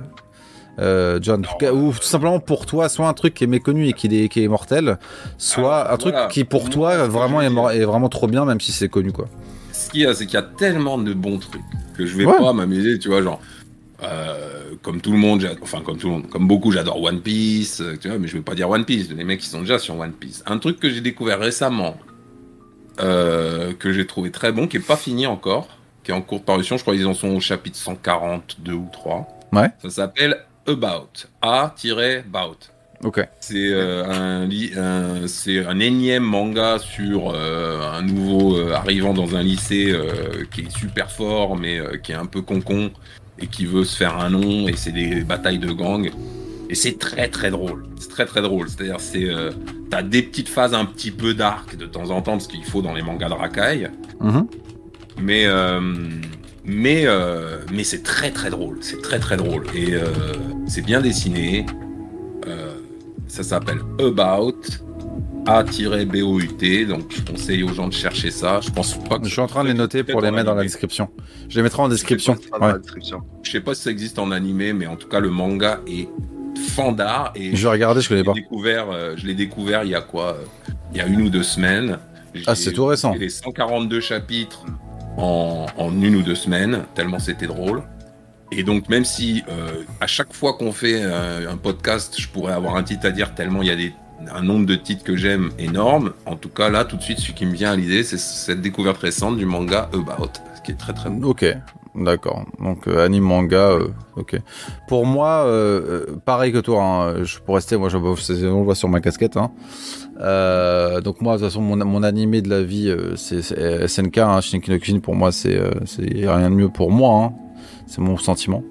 S1: euh, John? Ou tout simplement pour toi, soit un truc qui est méconnu et qui est, qui est mortel, soit un truc
S3: voilà.
S1: qui pour toi vraiment est, est vraiment trop bien, même si c'est connu quoi.
S3: Ce qu'il y a, c'est qu'il y a tellement de bons trucs que je vais
S1: Ouais.
S3: pas m'amuser, tu vois, genre. euh, comme tout le monde, enfin comme tout le monde, comme beaucoup, j'adore One Piece, euh, tu vois, mais je vais pas dire One Piece. Les mecs qui sont déjà sur One Piece. Un truc que j'ai découvert récemment, euh, que j'ai trouvé très bon, qui est pas fini encore, qui est en cours de parution. Je crois qu'ils en sont au chapitre 142 ou 3.
S1: Ouais.
S3: Ça s'appelle About. A-About. C'est euh, un, li- un- c'est un énième manga sur euh, un nouveau euh, arrivant dans un lycée qui est super fort mais qui est un peu concon et qui veut se faire un nom et c'est des batailles de gang et c'est très très drôle. C'est très très drôle. C'est-à-dire c'est t'as des petites phases un petit peu dark de temps en temps parce qu'il faut dans les mangas de racaille
S1: Mhm.
S3: mais mais mais c'est très très drôle c'est très très drôle et c'est bien dessiné ça s'appelle About A-B-O-U-T donc je conseille aux gens de chercher ça je pense pas que
S1: Je suis en train de les noter pour les mettre dans la description. Je les mettrai en description.
S2: Ça sera dans
S1: Ouais.
S2: la description.
S3: je sais pas si ça existe en animé mais en tout cas le manga est fandard et
S1: Je vais regarder, je connais
S3: l'ai
S1: pas.
S3: découvert euh, je l'ai découvert il y a quoi euh, il y a une ou deux semaines
S1: Ah, c'est tout récent.
S3: fait les 142 chapitres en, en une ou deux semaines, tellement c'était drôle. Et donc, même si euh, à chaque fois qu'on fait euh, un podcast, je pourrais avoir un titre à dire tellement il y a des, un nombre de titres que j'aime énorme, en tout cas, là, tout de suite, ce qui me vient à l'idée, c'est cette découverte récente du manga About, ce qui est très très bon.
S1: Ok, d'accord. Donc euh, anime manga, euh, ok. Pour moi, euh, euh, pareil que toi, hein, je peux rester, moi je, c'est- on le voit sur ma casquette. Hein. Donc moi, de toute façon, mon, mon animé de la vie, c'est SNK, hein, Shingeki no pour moi, c'est c'est rien de mieux pour moi. Hein. C'est mon sentiment.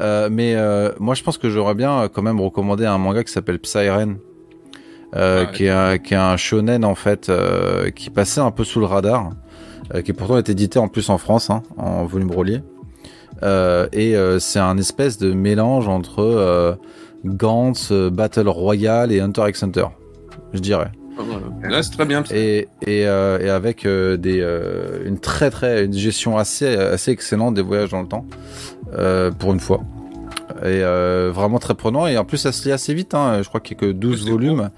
S1: Euh, mais euh, moi, je pense que j'aurais bien euh, quand même recommandé un manga qui s'appelle Psyren. Euh,
S3: Ah
S1: qui, est un, qui est un shonen en fait qui passait un peu sous le radar qui pourtant est édité en plus en France, hein, en volume relié. Et c'est un espèce de mélange entre Gantz, Battle Royale et Hunter x Hunter, je dirais.
S3: Là, c'est très bien.
S1: Et, et, euh, et avec euh, des, euh, une très très une gestion assez assez excellente des voyages dans le temps euh, pour une fois. Et euh, vraiment très prenant et en plus ça se lit assez vite. Hein, je crois qu'il y a que 12
S3: c'est
S1: volumes,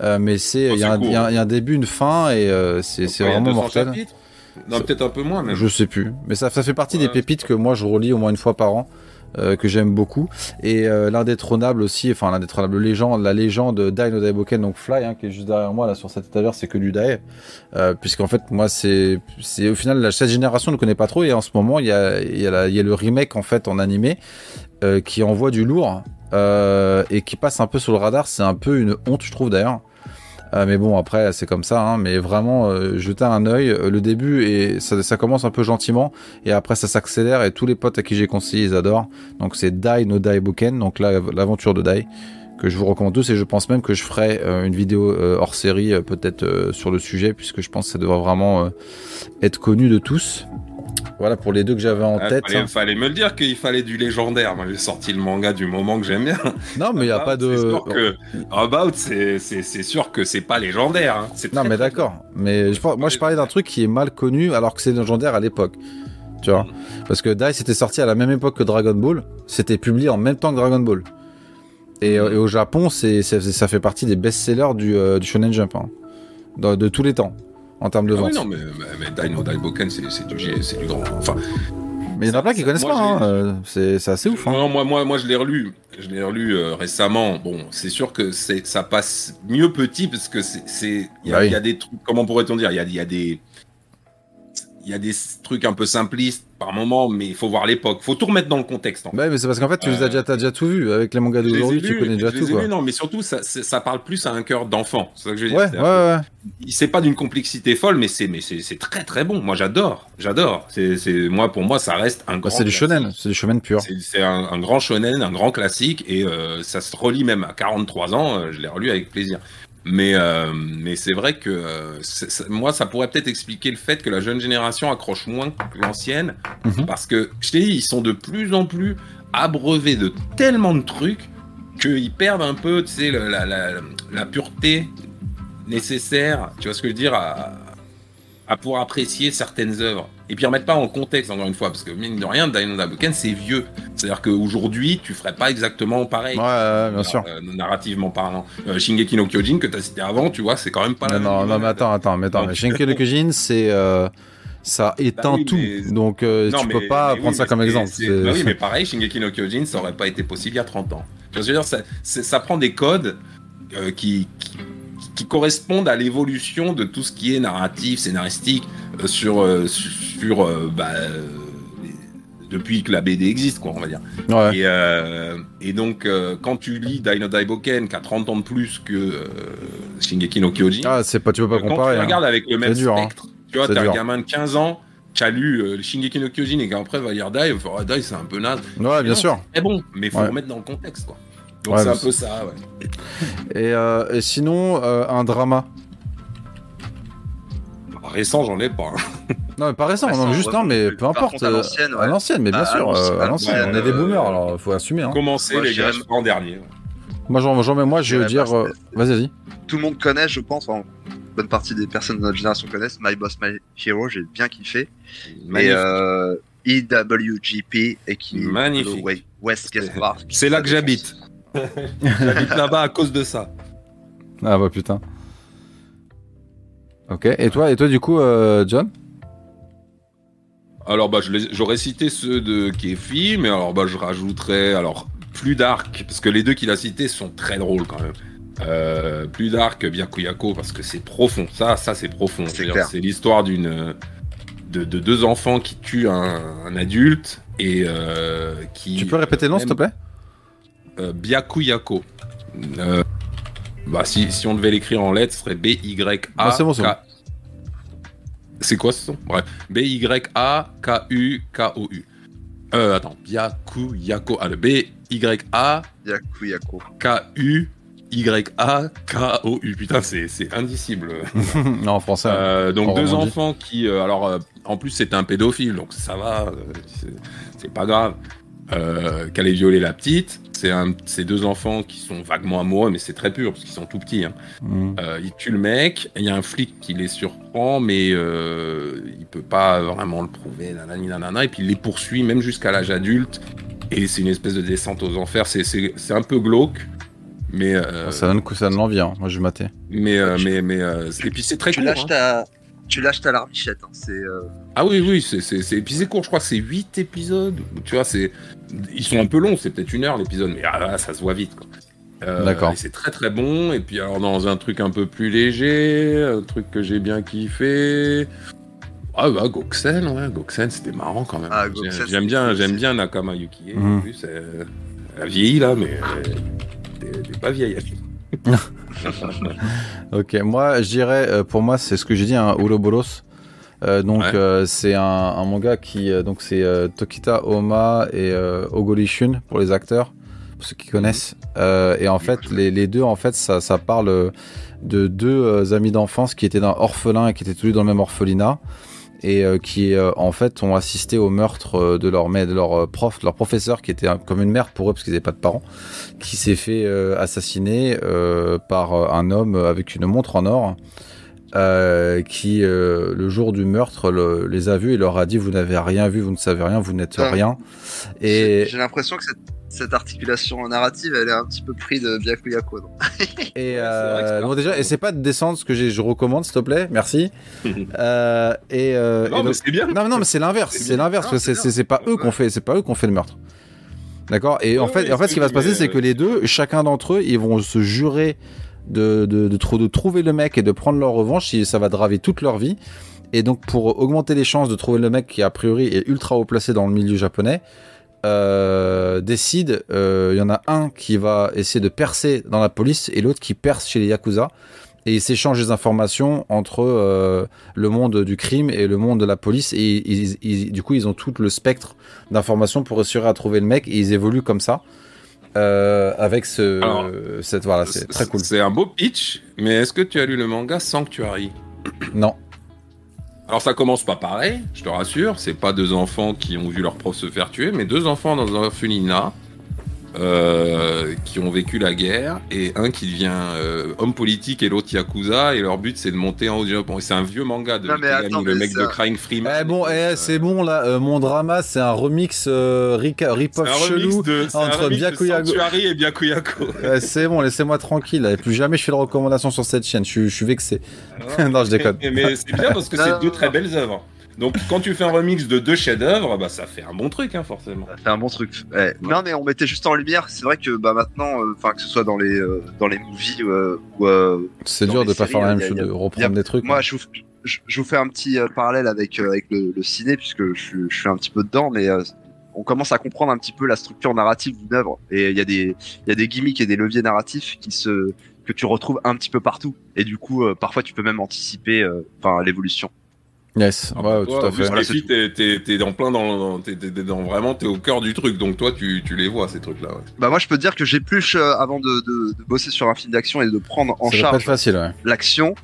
S1: Euh, mais c'est
S3: Oh,
S1: il y, a un- début, une fin et euh, c'est c'est
S3: Ouais, il y a
S1: vraiment
S3: 200
S1: mortel.
S3: chapitres. Non, peut-être un peu moins, même.
S1: Je sais plus, mais ça, ça fait partie des pépites que moi je relis au moins une fois par an, euh, que j'aime beaucoup. Et euh, l'indétrônable aussi, enfin l'indétrônable légende, la légende Dai no Daiboken, donc Fly, hein, qui est juste derrière moi là sur cette étagère, c'est que du Dai, euh, puisqu'en fait moi c'est, au final la cette génération ne connaît pas trop et en ce moment il y a, y y a le remake en fait en animé euh, qui envoie du lourd euh, et qui passe un peu sous le radar. C'est un peu une honte, je trouve d'ailleurs. Euh, mais bon, après, c'est comme ça. Hein, mais vraiment, euh, jeter un œil. Euh, le début, et ça, commence un peu gentiment. Et après, ça s'accélère. Et tous les potes à qui j'ai conseillé, ils adorent. Donc, c'est Dai no Dai Boken. Donc, l'aventure de Dai. Que je vous recommande tous. Et je pense même que je ferai euh, une vidéo hors série, peut-être sur le sujet. Puisque je pense que ça devrait vraiment être connu de tous. Voilà, pour les deux que j'avais en
S3: Ah,
S1: tête.
S3: fallait,
S1: hein.
S3: fallait me le dire qu'il fallait du légendaire. Moi, j'ai sorti le manga du moment que j'aime bien.
S1: Non, mais il n'y a pas de.
S3: sûr que, About, c'est- sûr que c'est pas légendaire. hein.
S1: Non, mais d'accord. Mais je, moi, je parlais d'un truc qui est mal connu alors que c'est légendaire à l'époque. Tu vois? Parce que Dice était sorti à la même époque que Dragon Ball. C'était publié en même temps que Dragon Ball. Et, euh, et au Japon, c'est- ça fait partie des best-sellers du, euh, du Shonen Jump. hein. de, de tous les temps. En termes de
S3: Ah
S1: vente.
S3: oui, non, mais, mais, Dino Daiboken, c'est du, du grand. Enfin,
S1: mais il y en a plein qui connaissent
S3: moi,
S1: pas. hein, euh, C'est, assez ouf. hein.
S3: Non, moi, moi, moi, je l'ai relu. Je l'ai relu euh, récemment. Bon, c'est sûr que ça passe mieux petit parce que c'est, c'est, il y, a-
S1: Bah oui.
S3: il y a des trucs. Comment pourrait-on dire? Il y a, il y a des, il y a des trucs un peu simplistes par moment, mais il faut voir l'époque. Faut tout remettre dans le contexte. En fait.
S1: Mais c'est parce qu'en fait, tu as
S3: Euh,
S1: déjà, tout vu. Avec les mangas d'aujourd'hui, tu connais déjà tout. Quoi.
S3: non, mais surtout, ça, parle plus à un cœur d'enfant. C'est ça que je veux dire.
S1: Ouais, ouais.
S3: C'est pas d'une complexité folle, mais c'est, très très bon. Moi, j'adore, j'adore. C'est, moi, pour moi, ça reste un
S1: Bah,
S3: grand.
S1: c'est du shonen, c'est du shonen pur.
S3: C'est un, un grand shonen, un grand classique, et euh, ça se relit même à 43 ans. euh, je l'ai relu avec plaisir. Mais, euh, mais c'est vrai que euh, moi, ça pourrait peut-être expliquer le fait que la jeune génération accroche moins que l'ancienne,
S1: Mhm.
S3: parce que je t'ai dit, ils sont de plus en plus abreuvés de tellement de trucs qu'ils perdent un peu, tu sais, le- la, la, la pureté nécessaire, tu vois ce que je veux dire, à, à pouvoir apprécier certaines œuvres. Et puis remettre pas en contexte, encore une fois, parce que mine de rien, Dino Daboken, c'est vieux. C'est-à-dire qu'aujourd'hui, tu ferais pas exactement pareil.
S1: Ouais, ouais, bien sûr.
S3: Euh, narrativement parlant. Euh, Shingeki no Kyojin, que tu as cité avant, tu vois, c'est quand même pas la
S1: Non,
S3: même
S1: non, non, mais attends, attends, mais attends. Mais Shinki no Kyojin, c'est. euh, ça éteint
S3: Bah oui,
S1: tout.
S3: mais-
S1: Donc, euh,
S3: Non,
S1: tu
S3: mais-
S1: peux pas prendre
S3: oui,
S1: ça comme exemple.
S3: bah oui, mais pareil, Shingeki no Kyojin, ça aurait pas été possible il y a 30 ans. Je veux dire, ça, prend des codes euh, qui, qui, qui correspondent à l'évolution de tout ce qui est narratif, scénaristique, euh, sur, euh, sur euh, bah, depuis que la BD existe, quoi, on va dire.
S1: Ouais.
S3: Et, et donc, quand tu lis Dino Daiboken, qui a 30 ans de plus que Shingeki no Kyojin,
S1: Ah, c'est pas, tu peux pas
S3: quand
S1: comparer.
S3: tu
S1: hein.
S3: avec le même
S1: dur, hein.
S3: spectre, tu vois, t'as un gamin de 15 ans qui a lu Shingeki no Kyojin et qui après va lire Dai, il va faire ah, Dai c'est un peu naze.
S1: Ouais, bien
S3: Non,
S1: sûr.
S3: C'est bon, mais faut
S1: Ouais.
S3: remettre dans le contexte quoi. Donc
S1: Ouais,
S3: c'est un peu ça, ouais.
S1: Et, euh, et sinon, euh, un drama.
S3: Récent, j'en ai pas. hein.
S1: Non, mais pas récent,
S2: Récent,
S1: non, juste
S2: ouais,
S1: non, mais peu importe.
S2: contre, à
S1: euh,
S2: l'ancienne, ouais.
S1: À l'ancienne, mais bien
S2: à
S1: sûr. À l'ancienne,
S3: ouais,
S1: on est des boomers, alors faut assumer. Hein.
S3: Commencer
S2: Moi,
S3: les gars, en dernier.
S1: Moi, j'en, j'en- mais moi, je veux dire. euh, Vas-y, vas-y.
S2: Tout le monde connaît, je pense, en bonne partie des personnes de notre génération connaissent My Boss My Hero, j'ai bien kiffé. Et
S3: Magnifique.
S2: euh, EWGP et qui
S3: Magnifique.
S2: West Park.
S3: C'est là que j'habite. j'habite là-bas à cause de ça.
S1: Ah bah putain. Ok, et toi, et toi du coup, euh, John?
S3: Alors bah j'aurais cité ceux de Kefi, mais alors bah je rajouterais alors plus dark parce que les deux qu'il a cités sont très drôles quand même. Euh, plus dark Byakuyako parce que c'est profond. Ça ça c'est profond.
S2: C'est
S3: C'est-à-dire,
S2: clair.
S3: C'est l'histoire d'une de, de deux enfants qui tuent un, un adulte et euh, qui.
S1: Tu peux répéter le nom, s'il te plaît?
S3: Byakuyako. Euh, bah si, si on devait l'écrire en lettres, ce serait B Y A.
S1: Non, c'est bon, c'est bon.
S3: C'est quoi ce son? Bref, B Y A K U K O U. Euh, attends, Byakuyako. Ah, le B Y A
S2: Yaku Yako.
S3: K U Y A K O U. Putain, c'est indicible.
S1: Non, en français.
S3: Euh, donc deux enfants qui, euh, alors euh, en plus c'est un pédophile, donc ça va, euh, c'est pas grave. Euh, Qu'elle ait violé la petite, c'est un, c'est deux enfants qui sont vaguement amoureux, mais c'est très pur parce qu'ils sont tout petits. Hein.
S1: Mm.
S3: Euh, il tue le mec, il y a un flic qui les surprend, mais euh, il peut pas vraiment le prouver, nanani, nanana, et puis il les poursuit même jusqu'à l'âge adulte. Et c'est une espèce de descente aux enfers. C'est- un peu glauque, mais euh,
S1: Ça donne, ça donne l'envie, hein. moi je
S3: mais euh, mais mais euh, et puis c'est très
S2: Tu
S3: court.
S2: lâches
S3: hein.
S2: ta, tu lâches ta larmichette. Hein. C'est euh,
S3: Ah oui, oui, c'est, c'est, c'est... Et puis c'est court, je crois que c'est 8 épisodes. Tu vois, c'est... Ils sont un peu longs, c'est peut-être une heure l'épisode, mais ah, là, ça se voit vite. Quoi. Euh,
S1: D'accord.
S3: et C'est très très bon. Et puis alors dans un truc un peu plus léger, un truc que j'ai bien kiffé. Ah bah Goxen, ouais, Goxen, c'était marrant quand même.
S2: Ah,
S3: j'aime bien, j'aime bien Nakama Yukie.
S1: Mhm.
S3: En plus, euh, elle a vieilli là, mais t'es, t'es pas vieille.
S1: Ok, moi je dirais, euh, pour moi c'est ce que j'ai dit, un Ouroboros. Euh, donc
S3: Ouais.
S1: euh, c'est un, un manga qui euh, donc c'est Tokita Oma et Ogori Shun pour les acteurs pour ceux qui connaissent et en fait les, les deux en fait ça, ça parle de deux amis d'enfance qui étaient dans orphelins et qui étaient tous dans le même orphelinat et qui en fait ont assisté au meurtre de leur, ma- de leur prof, de leur professeur qui était comme une mère pour eux parce qu'ils n'avaient pas de parents, qui s'est fait assassiner par un homme avec une montre en or. Euh, qui euh, le jour du meurtre le- les a vus et leur a dit vous n'avez rien vu vous ne savez rien vous n'êtes
S2: Ah.
S1: rien
S2: J'ai
S1: et,
S2: j'ai l'impression que cette, cette articulation narrative, elle est un petit peu pris de Byakuya-ko. non
S1: Et
S3: c'est vrai que
S1: euh,
S3: c'est
S1: bon, déjà, c'est pas de descendre ce que j'ai- je recommande, s'il te plaît, merci. Euh, et, euh,
S3: Non,
S1: et
S3: mais
S1: donc-
S3: c'est bien.
S1: non, non, mais c'est l'inverse,
S3: C'est
S1: l'inverse,
S2: Non,
S1: parce que
S2: c'est
S1: c'est c'est- c'est pas eux qu'on fait, c'est pas eux qu'on fait le meurtre. D'accord? Et en fait,
S3: ouais,
S1: en fait, ce qui va se passer, c'est que les deux, chacun d'entre eux, ils vont se jurer de de, de, trou- de trouver le mec et de prendre leur revanche. Ça va draver toute leur vie. Et donc, pour augmenter les chances de trouver le mec qui a priori est ultra haut placé dans le milieu japonais, euh, décide, euh, il y en a un qui va essayer de percer dans la police et l'autre qui perce chez les Yakuza. Et ils s'échangent des informations entre euh, le monde du crime et le monde de la police. Et du coup, ils ont tout le spectre d'informations pour réussir à trouver le mec. Et ils évoluent comme ça. Euh, avec ce,
S3: Alors,
S1: cette voilà, c'est très cool.
S3: C'est un beau pitch, mais est-ce que tu as lu le manga Sanctuary
S1: Non,
S3: Alors ça commence pas pareil, je te rassure, c'est pas deux enfants qui ont vu leur prof se faire tuer, mais deux enfants dans un orphelinat euh, qui ont vécu la guerre et un qui devient euh, homme politique et l'autre yakuza et leur but c'est de monter en haut du Japon. C'est un vieux manga de
S2: Non, mais
S3: Ikegami,
S2: attends,
S3: le
S2: mais
S3: mec
S2: ça-
S3: de Crying Freeman.
S1: Eh bon, eh, c'est bon là. euh, mon drama, c'est un remix euh, rip-off chelou.
S3: de, c'est un
S1: entre
S3: remix de
S1: Byakuya-
S3: Sanctuary et Byakuyako.
S1: C'est bon, laissez-moi tranquille. là. Et plus jamais je fais de recommandations sur cette chaîne. Je, suis- je suis vexé. non, je déconne.
S3: Mais, mais c'est bien parce que c'est deux très belles œuvres. Donc quand tu fais un remix de deux chefs-d'œuvre, bah ça fait un bon truc hein, forcément.
S2: Ça fait un bon truc. Ouais. Non, mais on mettait juste en lumière. C'est vrai que bah maintenant, euh, enfin que ce soit dans les euh, dans les movies euh, ou euh,
S1: C'est
S2: Dans
S1: dur
S2: les
S1: de pas
S2: séries,
S1: faire la même
S2: y a-
S1: chose, de
S2: y a-
S1: reprendre des trucs.
S2: moi, je vous, je, je vous fais un petit euh, parallèle avec euh, avec le, le ciné puisque je, suis- je suis un petit peu dedans, mais euh, on commence à comprendre un petit peu la structure narrative d'une œuvre. Et il y a des il y a des gimmicks et des leviers narratifs qui se que tu retrouves un petit peu partout. Et du coup, euh, parfois, tu peux même anticiper euh, enfin l'évolution.
S1: Yes, ouais, tout à fait.
S2: Voilà,
S3: filles, t'es- t'es t'es dans plein dans, t'es t'es- t'es dans vraiment, t'es au cœur du truc. Donc toi, tu, tu les vois ces trucs-là. Ouais.
S2: Bah moi, je peux te dire que j'épluche euh, avant de, de, de bosser sur un film d'action et de prendre en
S1: Ça
S2: charge
S1: facile, ouais.
S2: l'action,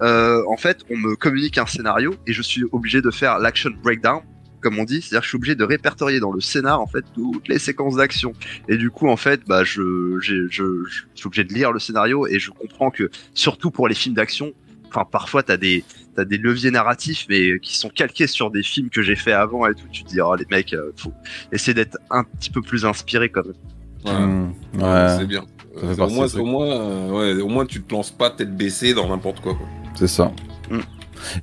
S2: euh, en fait, on me communique un scénario et je suis obligé de faire l'action breakdown, comme on dit, c'est-à-dire que je suis obligé de répertorier dans le scénar en fait toutes les séquences d'action. Et du coup, en fait, bah je, j'ai- je, je, suis obligé de lire le scénario et je comprends que surtout pour les films d'action, enfin parfois t'as des t'as des leviers narratifs mais qui sont calqués sur des films que j'ai fait avant et tout. Tu te dis oh les mecs, euh, faut essayer d'être un petit peu plus inspiré quand même.
S3: Ouais,
S1: ouais,
S3: C'est bien. Euh, au, moins, au, euh, ouais, au moins, tu te lances pas tête baissée dans n'importe quoi. quoi.
S1: c'est ça.
S2: Hmm.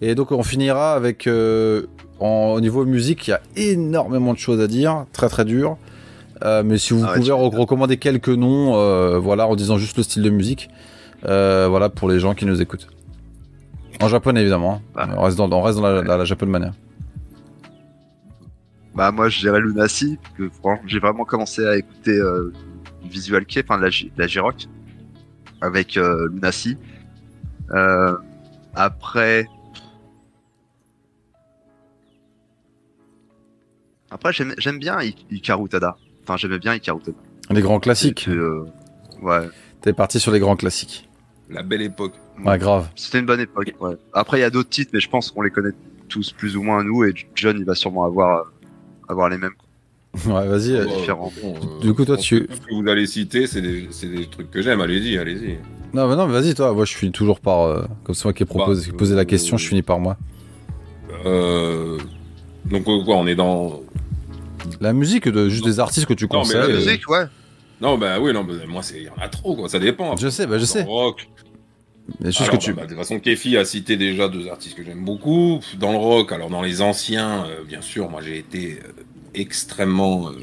S1: Et donc, on finira avec. euh, en- au niveau musique, il y a énormément de choses à dire, très très dur. Euh, mais si vous
S2: Ah
S1: pouvez recommander quelques noms, euh, voilà, en disant juste le style de musique, euh, voilà, pour les gens qui nous écoutent. En japonais, évidemment. hein.
S2: Ah.
S1: On reste dans, on reste dans la, la, la.
S2: Bah moi je dirais Lunacy, parce que j'ai vraiment commencé à écouter euh, Visual Kei, enfin la, la J-Rock, avec euh, Lunacy. Euh, après... Après j'aime bien Hikaru Tada. Enfin j'aimais bien Hikaru Tada.
S1: Les grands classiques.
S2: Euh, ouais,
S1: T'es parti sur les grands classiques.
S3: La belle époque.
S1: Ouais, grave.
S2: c'était une bonne époque. Ouais. Après il y a d'autres titres, mais je pense qu'on les connaît tous plus ou moins nous, et John il va sûrement avoir, euh, avoir les mêmes.
S1: Ouais, vas-y. euh,
S3: Bon,
S2: différent.
S3: bon, euh,
S1: Du coup, toi, tu-
S3: Tout ce que vous allez citer, c'est des, c'est des trucs que j'aime. Allez-y, allez-y.
S1: Non, mais non, mais vas-y, toi. Moi, je finis toujours par. euh, comme c'est moi qui ai proposé,
S3: Bah,
S1: qui posé la question, je finis par moi.
S3: Euh, donc quoi, on est dans.
S1: La musique, de, juste des artistes que tu
S3: Non, mais
S1: conseilles.
S3: la
S2: La
S1: euh,
S2: musique, ouais.
S3: Non, bah oui, non, bah, moi, il y en a trop, quoi. Ça dépend.
S1: Je sais, bah, je sais.
S3: Rock.
S1: Mais juste
S3: Alors,
S1: que tu.
S3: bah, bah, de toute façon, Kefi a cité déjà deux artistes que j'aime beaucoup. Dans le rock, alors dans les anciens, euh, bien sûr, moi j'ai été euh, extrêmement euh,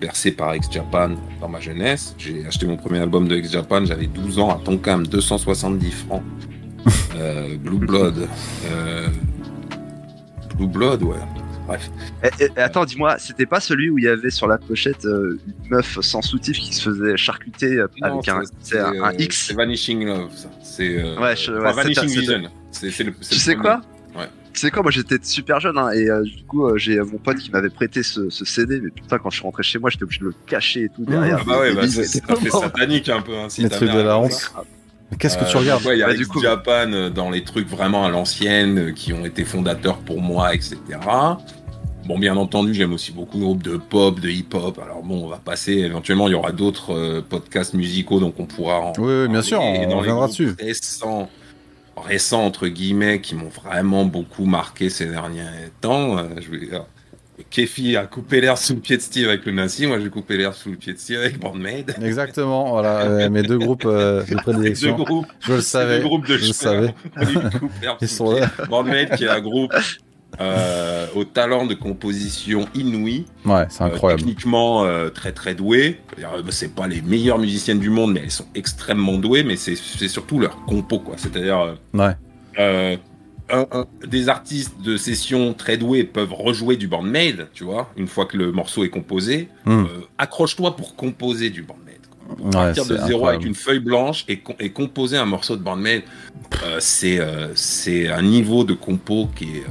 S3: bercé par Ex-Japan dans ma jeunesse. J'ai acheté mon premier album de Ex-Japan, j'avais 12 ans, à Tonkam, 270 francs. Euh, Blue Blood. Blue Blood, ouais. Bref.
S2: Et, et- et attends, dis-moi, c'était pas celui où il y avait sur la pochette euh, une meuf sans soutif qui se faisait charcuter euh,
S3: Non,
S2: avec un,
S3: c'est-
S2: c'est un,
S3: c'est,
S2: un
S3: euh,
S2: X
S3: C'est Vanishing Love, ça. C'est euh,
S2: Ouais, je-
S3: enfin,
S2: ouais, c'est-
S3: Vanishing Vision. C'est, c'est le, c'est
S2: Tu
S3: le
S2: sais quoi
S3: Ouais.
S2: Tu sais quoi, moi j'étais super jeune hein, et euh, du coup euh, j'ai mon pote qui m'avait prêté ce, ce CD, mais putain quand je suis rentré chez moi j'étais obligé de le cacher et tout derrière.
S3: Ah bah ouais, bah, c'est, ça fait satanique un peu. Hein, si
S1: trucs de la honte. Qu'est-ce que tu
S3: Euh,
S1: regardes
S3: ouais, Il y a
S2: Bah, du coup-
S3: Japan dans les trucs vraiment à l'ancienne qui ont été fondateurs pour moi, etc. Bon, bien entendu, j'aime aussi beaucoup le groupe de pop, de hip-hop. Alors bon, on va passer. Éventuellement, il y aura d'autres euh, podcasts musicaux, donc on pourra. En
S1: Oui, oui, bien sûr, on-
S3: dans
S1: on reviendra dessus.
S3: Récents, récents entre guillemets, qui m'ont vraiment beaucoup marqué ces derniers temps. euh, je vais dire, Kefi a coupé l'air sous le pied de Steve avec le Nazi. Moi, j'ai coupé l'air sous le pied de Steve avec Bandmaid.
S1: Exactement, voilà, euh, mes deux groupes euh, de
S3: Deux
S1: prédilection.
S3: groupes,
S1: Je le
S3: deux
S1: savais,
S3: groupes de
S1: je le savais.
S3: Ils
S1: sont là.
S3: Bandmaid, qui est un groupe euh, au talent de composition inouï,
S1: Ouais, c'est
S3: euh,
S1: incroyable.
S3: techniquement euh, très très doué. C'est pas les meilleures musiciennes du monde, mais elles sont extrêmement douées. Mais c'est surtout leur compo, quoi. C'est-à-dire
S1: Ouais,
S3: un- un- des artistes de session très doués peuvent rejouer du bandmade, tu vois, une fois que le morceau est composé.
S1: Hmm.
S3: Accroche-toi pour composer du bandmade. Pour
S1: Ouais,
S3: partir de zéro
S1: incroyable.
S3: avec une feuille blanche et, com- et composer un morceau de bandmade, c'est c'est un niveau de compo qui est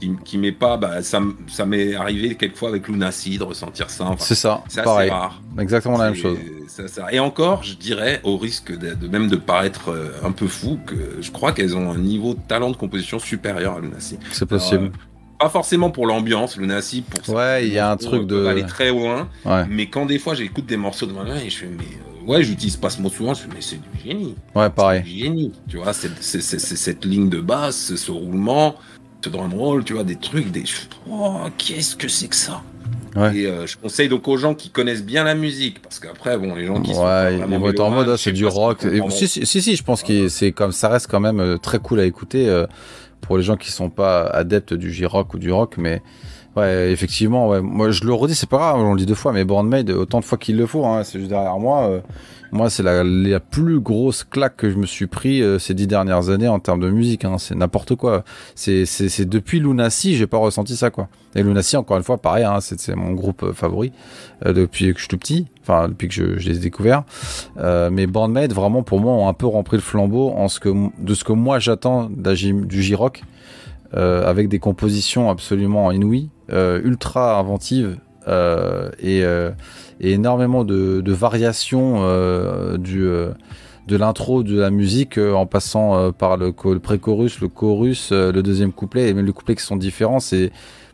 S3: qui, qui m'est pas. Bah, ça, m'est arrivé quelquefois avec Lunacy de ressentir ça. Enfin,
S1: c'est ça,
S3: c'est
S1: pareil,
S3: rare.
S1: exactement la même chose.
S3: ça. Et encore, je dirais, au risque de, de même de paraître euh, un peu fou, que je crois qu'elles ont un niveau de talent de composition supérieur à Lunacy.
S1: C'est possible.
S3: Pas forcément pour l'ambiance, Lunacy, pour ça.
S1: Ouais, il y a un truc de-
S3: aller très loin,
S1: Ouais,
S3: mais quand des fois j'écoute des morceaux de moi et je fais, mais euh, ouais, j'utilise pas ce mot souvent, je fais, mais c'est du génie.
S1: ouais,
S3: C'est
S1: pareil.
S3: du génie. Tu vois, c'est cette ligne de basse, ce roulement, ce drum roll, tu vois, des trucs, des. Oh, qu'est-ce que c'est que ça
S1: Ouais.
S3: Et euh, je conseille donc aux gens qui connaissent bien la musique, parce qu'après, bon, les gens qui sont.
S1: Ouais,
S3: vraiment
S1: ils vont être en mode, c'est du rock. Et- si, si, si, si, je pense que c'est comme ça reste quand même euh, très cool à écouter euh, pour les gens qui sont pas adeptes du J-rock ou du rock, mais ouais, effectivement, ouais. Moi, je le redis, c'est pas grave, on le dit deux fois, mais Born autant de fois qu'il le faut, hein, c'est juste derrière moi. Moi, c'est la, plus grosse claque que je me suis pris euh, ces dix dernières années en termes de musique. Hein, c'est n'importe quoi. C'est, depuis Lunacy, j'ai pas ressenti ça, quoi. Et Lunacy, encore une fois, pareil, hein, c'est, mon groupe euh, favori euh, depuis que je suis tout petit. Enfin, depuis que je, les ai découverts. Mais Bandmate, vraiment, pour moi, ont un peu rempli le flambeau en ce que, de ce que moi j'attends du J-Rock, avec des compositions absolument inouïes, ultra inventives et, et énormément de, de variations euh, du, euh, de l'intro de la musique euh, en passant par le, pré-chorus, le chorus, le deuxième couplet et même les couplets qui sont différents. C'est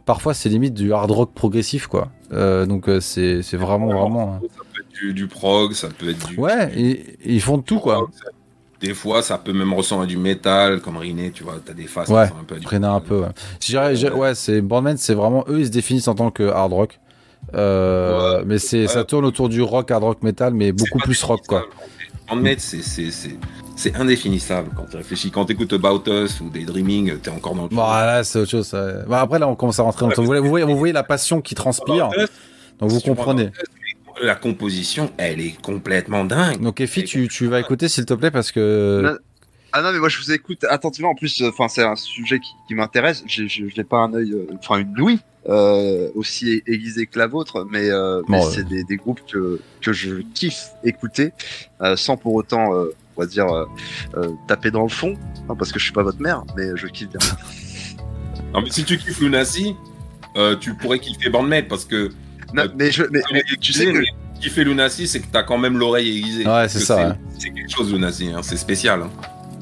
S1: parfois c'est limite du hard rock progressif quoi. Euh, donc c'est c'est vraiment vraiment.
S3: Ça peut être du, du prog, ça peut être du.
S1: Ouais,
S3: du-
S1: et- et ils font de tout quoi.
S3: ça- Des fois, ça peut même ressembler à du métal, comme Riné, tu vois, t'as des faces qui un peu à du
S1: un peu. Ouais, ouais c'est Bandman, c'est vraiment eux ils se définissent en tant que hard rock. Euh,
S3: Ouais,
S1: mais c'est ça tourne autour du rock, hard rock, metal, mais beaucoup plus rock quoi.
S3: fait, c'est c'est c'est c'est indéfinissable quand tu réfléchis. Quand tu écoutes About Us ou des Dreaming, t'es encore dans le.
S1: Bon, là, c'est autre chose. ça. Bah, après, là, on commence à rentrer dans le. Vous voyez, vous voyez, vous voyez la passion qui transpire. Donc, vous comprenez.
S3: La composition, elle est complètement dingue.
S1: Donc, Effie, tu, tu vas écouter, s'il te plaît, parce que.
S2: Ah non, mais moi je vous écoute attentivement. En plus, enfin, c'est un sujet qui, qui m'intéresse. J'ai- J'ai j'ai pas un œil, euh, enfin une ouïe euh, aussi ai- aiguisé que la vôtre, mais, euh, mais
S1: Bon, euh.
S2: c'est des, des groupes que que je kiffe écouter, euh, sans pour autant, euh, on va dire, euh, euh, taper dans le fond, hein, parce que je suis pas votre mère, mais je kiffe bien.
S3: Non, mais si tu kiffes Lunacy, euh, tu pourrais kiffer Bandmate parce que.
S2: Non,
S3: Euh,
S2: mais je, mais, mais tu sais que
S3: mais kiffer Lunacy, c'est que t'as quand même l'oreille aiguisée.
S1: Ouais, c'est ça, ouais.
S3: C'est quelque chose, Lunacy, hein, c'est spécial. hein.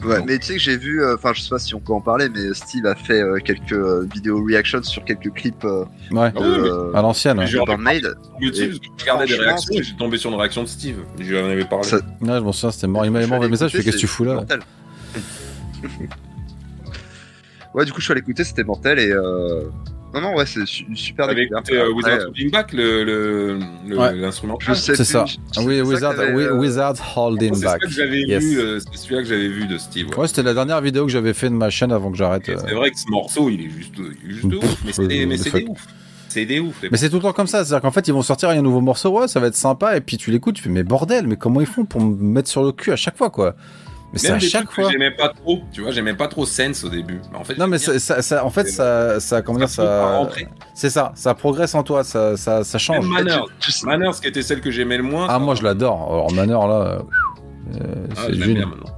S2: Ouais, mais tu sais que j'ai vu, euh, enfin je sais pas si on peut en parler, mais Steve a fait euh, quelques euh, vidéos reactions sur quelques clips euh,
S1: Ouais,
S2: de,
S3: Ah
S2: euh,
S1: à l'ancienne.
S3: J'ai- regardais des réactions et j'ai tombé sur une réaction de Steve. Je lui en avais parlé.
S2: Ça-
S1: Ouais, je m'en souviens, c'était mort. Il m'a envoyé un message, je fais Qu'est-ce que tu fous là.
S2: Ouais, du coup, je suis allé écouter, c'était mortel et euh... non, non, ouais, c'est une super
S3: écouté euh, Wizard Holding Back, le, le, le-
S1: Ouais.
S3: l'instrument
S2: je sais
S1: C'est ça. Ah Oui,
S2: ça
S1: oui,
S2: euh,
S1: Wizard Holding Back.
S3: que j'avais
S1: Yes.
S3: vu, euh, c'est celui-là que j'avais vu de Steve. ouais.
S1: Ouais, c'était la dernière vidéo que j'avais fait de ma chaîne avant que j'arrête. Euh.
S3: C'est vrai que ce morceau, il est juste, il est juste
S1: Pff,
S3: ouf. Mais c'est des,
S1: euh, le
S3: ouf. C'est des ouf.
S1: Mais c'est tout le temps comme ça, c'est-à-dire qu'en fait ils vont sortir un nouveau morceau, ouais, ça va être sympa, et puis tu l'écoutes, tu fais mais bordel, mais comment ils font pour me mettre sur le cul à chaque fois quoi? Mais c'est à chaque fois.
S3: J'aimais pas trop, tu vois, j'aimais pas trop Sense au début. Mais en fait,
S1: Non mais ça, ça, ça- en fait ça, ça comment dire
S3: Ça
S1: c'est ça, ça progresse en toi, ça, ça, ça change.
S3: Même Manners,
S2: tu sais-
S3: Manners, qui était celle que j'aimais le moins.
S1: Ah moi je l'adore. Alors Manor là, euh,
S3: Ah,
S1: c'est
S3: bien maintenant.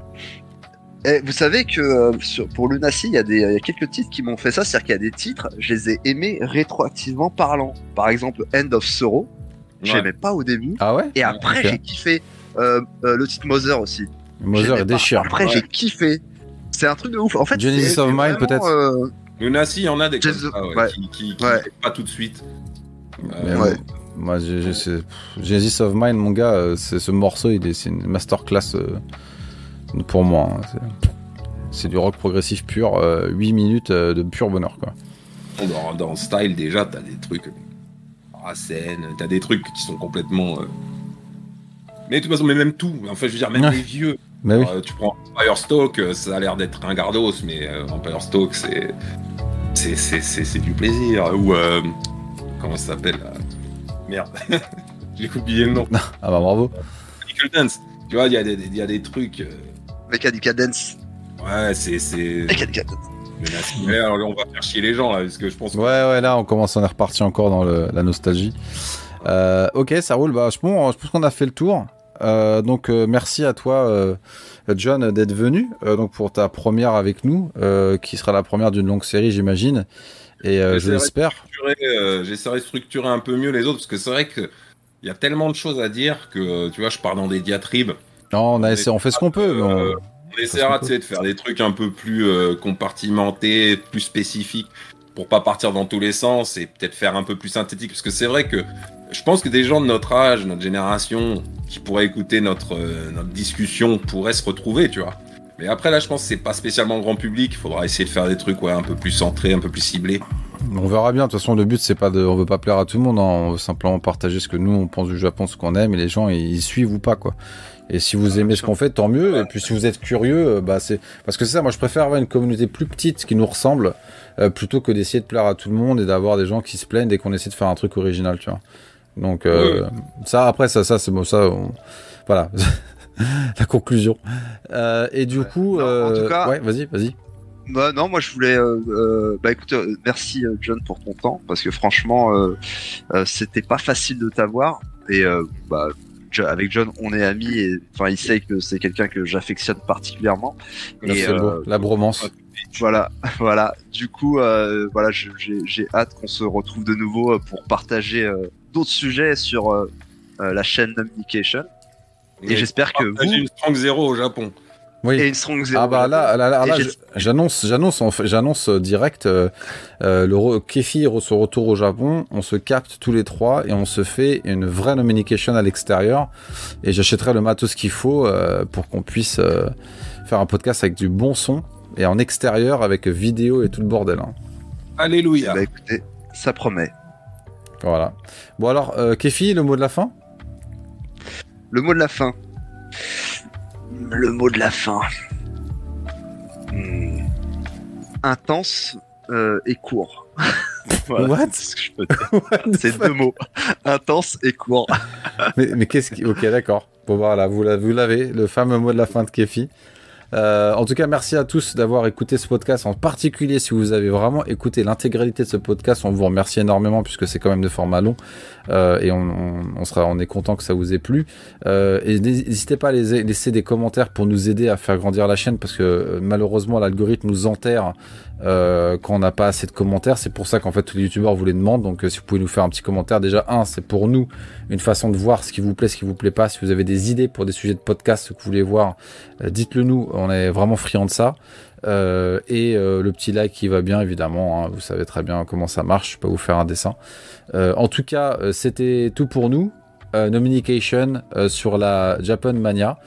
S2: Eh, vous savez que euh, sur, pour Lunacy, il y, a des- il y a quelques titres qui m'ont fait ça, c'est-à-dire qu'il y a des titres, je les ai aimés rétroactivement parlant. Par exemple, End of Sorrow,
S3: Ouais.
S2: j'aimais pas au début,
S1: Ah ouais
S2: et après
S1: Ok.
S2: j'ai kiffé euh, euh, le titre Mother aussi.
S1: Mother est déchire.
S2: Après,
S3: Ouais.
S2: j'ai kiffé. C'est un truc de ouf. En fait,
S1: Genesis of Mine,
S2: vraiment,
S1: peut-être
S2: euh,
S3: Lunassi, il y en a des comme ça, ouais,
S2: ouais.
S3: qui, qui, qui
S2: Ouais.
S3: pas tout de suite.
S1: Mais
S3: Euh,
S2: Ouais.
S1: Moi, Genesis of Mine, mon gars, euh, c'est ce morceau, il est, c'est une masterclass euh, pour moi. hein. C'est- C'est du rock progressif pur, euh, 8 minutes euh, de pur bonheur, quoi.
S3: Dans, dans Style, déjà, t'as des trucs. Racine, t'as des trucs qui sont complètement. euh, Mais de toute façon, mais même tout. Enfin, je veux dire, même
S1: Ouais.
S3: les vieux.
S1: Mais oui.
S3: Euh, tu prends Firestalk, euh, ça a l'air d'être un gardos, mais euh, Firestalk, c'est. C'est, c'est, c'est, c'est du plaisir. Ou. euh, comment ça s'appelle là Merde. J'ai oublié le nom.
S1: Ah bah bravo.
S3: Nickel Dance. Tu vois, il y, a des- il y a des trucs. euh,
S2: Mechanica Dance.
S3: Ouais, c'est. c'est...
S2: Mechanica Dance.
S3: Mais alors, on va faire chier les gens là, parce que je pense que
S1: Ouais, ouais, là, on commence, on est reparti encore dans le- la nostalgie. Euh, ok, ça roule. Bah, je pense, je pense qu'on a fait le tour. Euh, donc, euh, merci à toi, euh, John, d'être venu donc pour ta première avec nous, qui sera la première d'une longue série, j'imagine. Et je l'espère.
S3: j'essaierai de structurer un peu mieux les autres parce que c'est vrai que il y a tellement de choses à dire que tu vois, je pars dans des diatribes.
S1: Non, on a essayé, on fait ce qu'on peut. mais on-
S3: on essaiera de faire des trucs un peu plus euh, compartimentés, plus spécifiques pour pas partir dans tous les sens et peut-être faire un peu plus synthétique parce que c'est vrai que je pense que des gens de notre âge, notre génération, qui pourraient écouter notre euh, notre discussion pourraient se retrouver, tu vois. Mais après là, je pense que c'est pas spécialement grand public. Il faudra essayer de faire des trucs ouais, un peu plus centrés, un peu plus ciblés.
S1: On verra bien. De toute façon, le but, c'est pas de, on veut pas plaire à tout le monde. hein. On veut simplement partager ce que nous on pense du Japon, ce qu'on aime, et les gens ils, ils suivent ou pas quoi. Et si vous aimez ce qu'on fait, tant mieux. Et puis si vous êtes curieux, euh, bah c'est parce que c'est ça. Moi, je préfère avoir une communauté plus petite qui nous ressemble euh, plutôt que d'essayer de plaire à tout le monde et d'avoir des gens qui se plaignent dès qu'on essaie de faire un truc original, tu vois. Donc euh, ça, après ça, ça c'est bon, ça. on- Voilà. La conclusion. Euh, et du coup,
S2: Non, en tout
S1: euh,
S2: cas-
S1: ouais, vas-y, vas-y.
S2: Bah non, moi je voulais. bah écoute, merci John pour ton temps parce que franchement, c'était pas facile de t'avoir et bah avec John, on est amis et enfin il sait que c'est quelqu'un que j'affectionne particulièrement.
S1: Là,
S2: Et, euh,
S1: La bromance.
S2: Voilà, voilà. Du coup, euh, voilà, j'ai hâte qu'on se retrouve de nouveau pour partager euh, d'autres sujets sur euh, euh, la chaîne Communication. Et j'espère que
S3: J'ai
S2: vous
S3: une strong zéro au Japon.
S1: Oui.
S2: et une strong zero.
S1: Ah bah là, là, là,
S2: Et
S1: j'annonce, j'annonce, en fait- j'annonce euh, direct euh, euh, le re- Kefi re- son retour au Japon. On se capte tous les trois et on se fait une vraie communication à l'extérieur. Et j'achèterai le matos qu'il faut euh, pour qu'on puisse euh, faire un podcast avec du bon son et en extérieur avec vidéo et tout le bordel. hein.
S3: Alléluia.
S2: Bah écoutez, ça promet.
S1: Voilà. Bon alors, euh, Kefi, le mot de la fin?
S2: Le mot de la fin. Le mot de la fin. Hmm. Intense euh, et court. Voilà,
S1: What?
S2: c'est ce deux mots. Intense et court.
S1: mais, mais qu'est-ce qui... Ok, d'accord. Bon, voilà, vous l'avez, vous l'avez, le fameux mot de la fin de Kefi. Euh, en tout cas, merci à tous d'avoir écouté ce podcast, en particulier si vous avez vraiment écouté l'intégralité de ce podcast. On vous remercie énormément puisque c'est quand même de format long euh, et on, sera, on est content que ça vous ait plu. Euh, et n'hésitez pas à laisser des commentaires pour nous aider à faire grandir la chaîne parce que malheureusement l'algorithme nous enterre euh, quand on n'a pas assez de commentaires. C'est pour ça qu'en fait tous les youtubeurs vous les demandent. Donc euh, si vous pouvez nous faire un petit commentaire, déjà un, c'est pour nous une façon de voir ce qui vous plaît, ce qui vous plaît pas. Si vous avez des idées pour des sujets de podcast que vous voulez voir, euh, dites-le nous. On est vraiment friands de ça. Et le petit like qui va bien évidemment. hein. vous savez très bien comment ça marche. Je peux vous faire un dessin. En tout cas, c'était tout pour nous. Euh, sur la Japan Mania.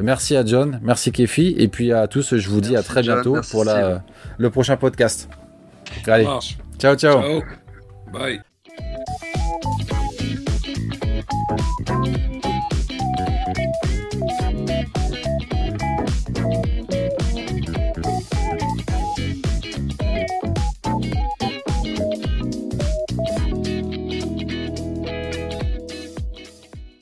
S1: Merci à John, merci Kefi, et puis à tous, je vous dis à très
S2: John,
S1: bientôt pour la, le prochain podcast. Allez, ciao ciao.
S3: Ciao. Bye.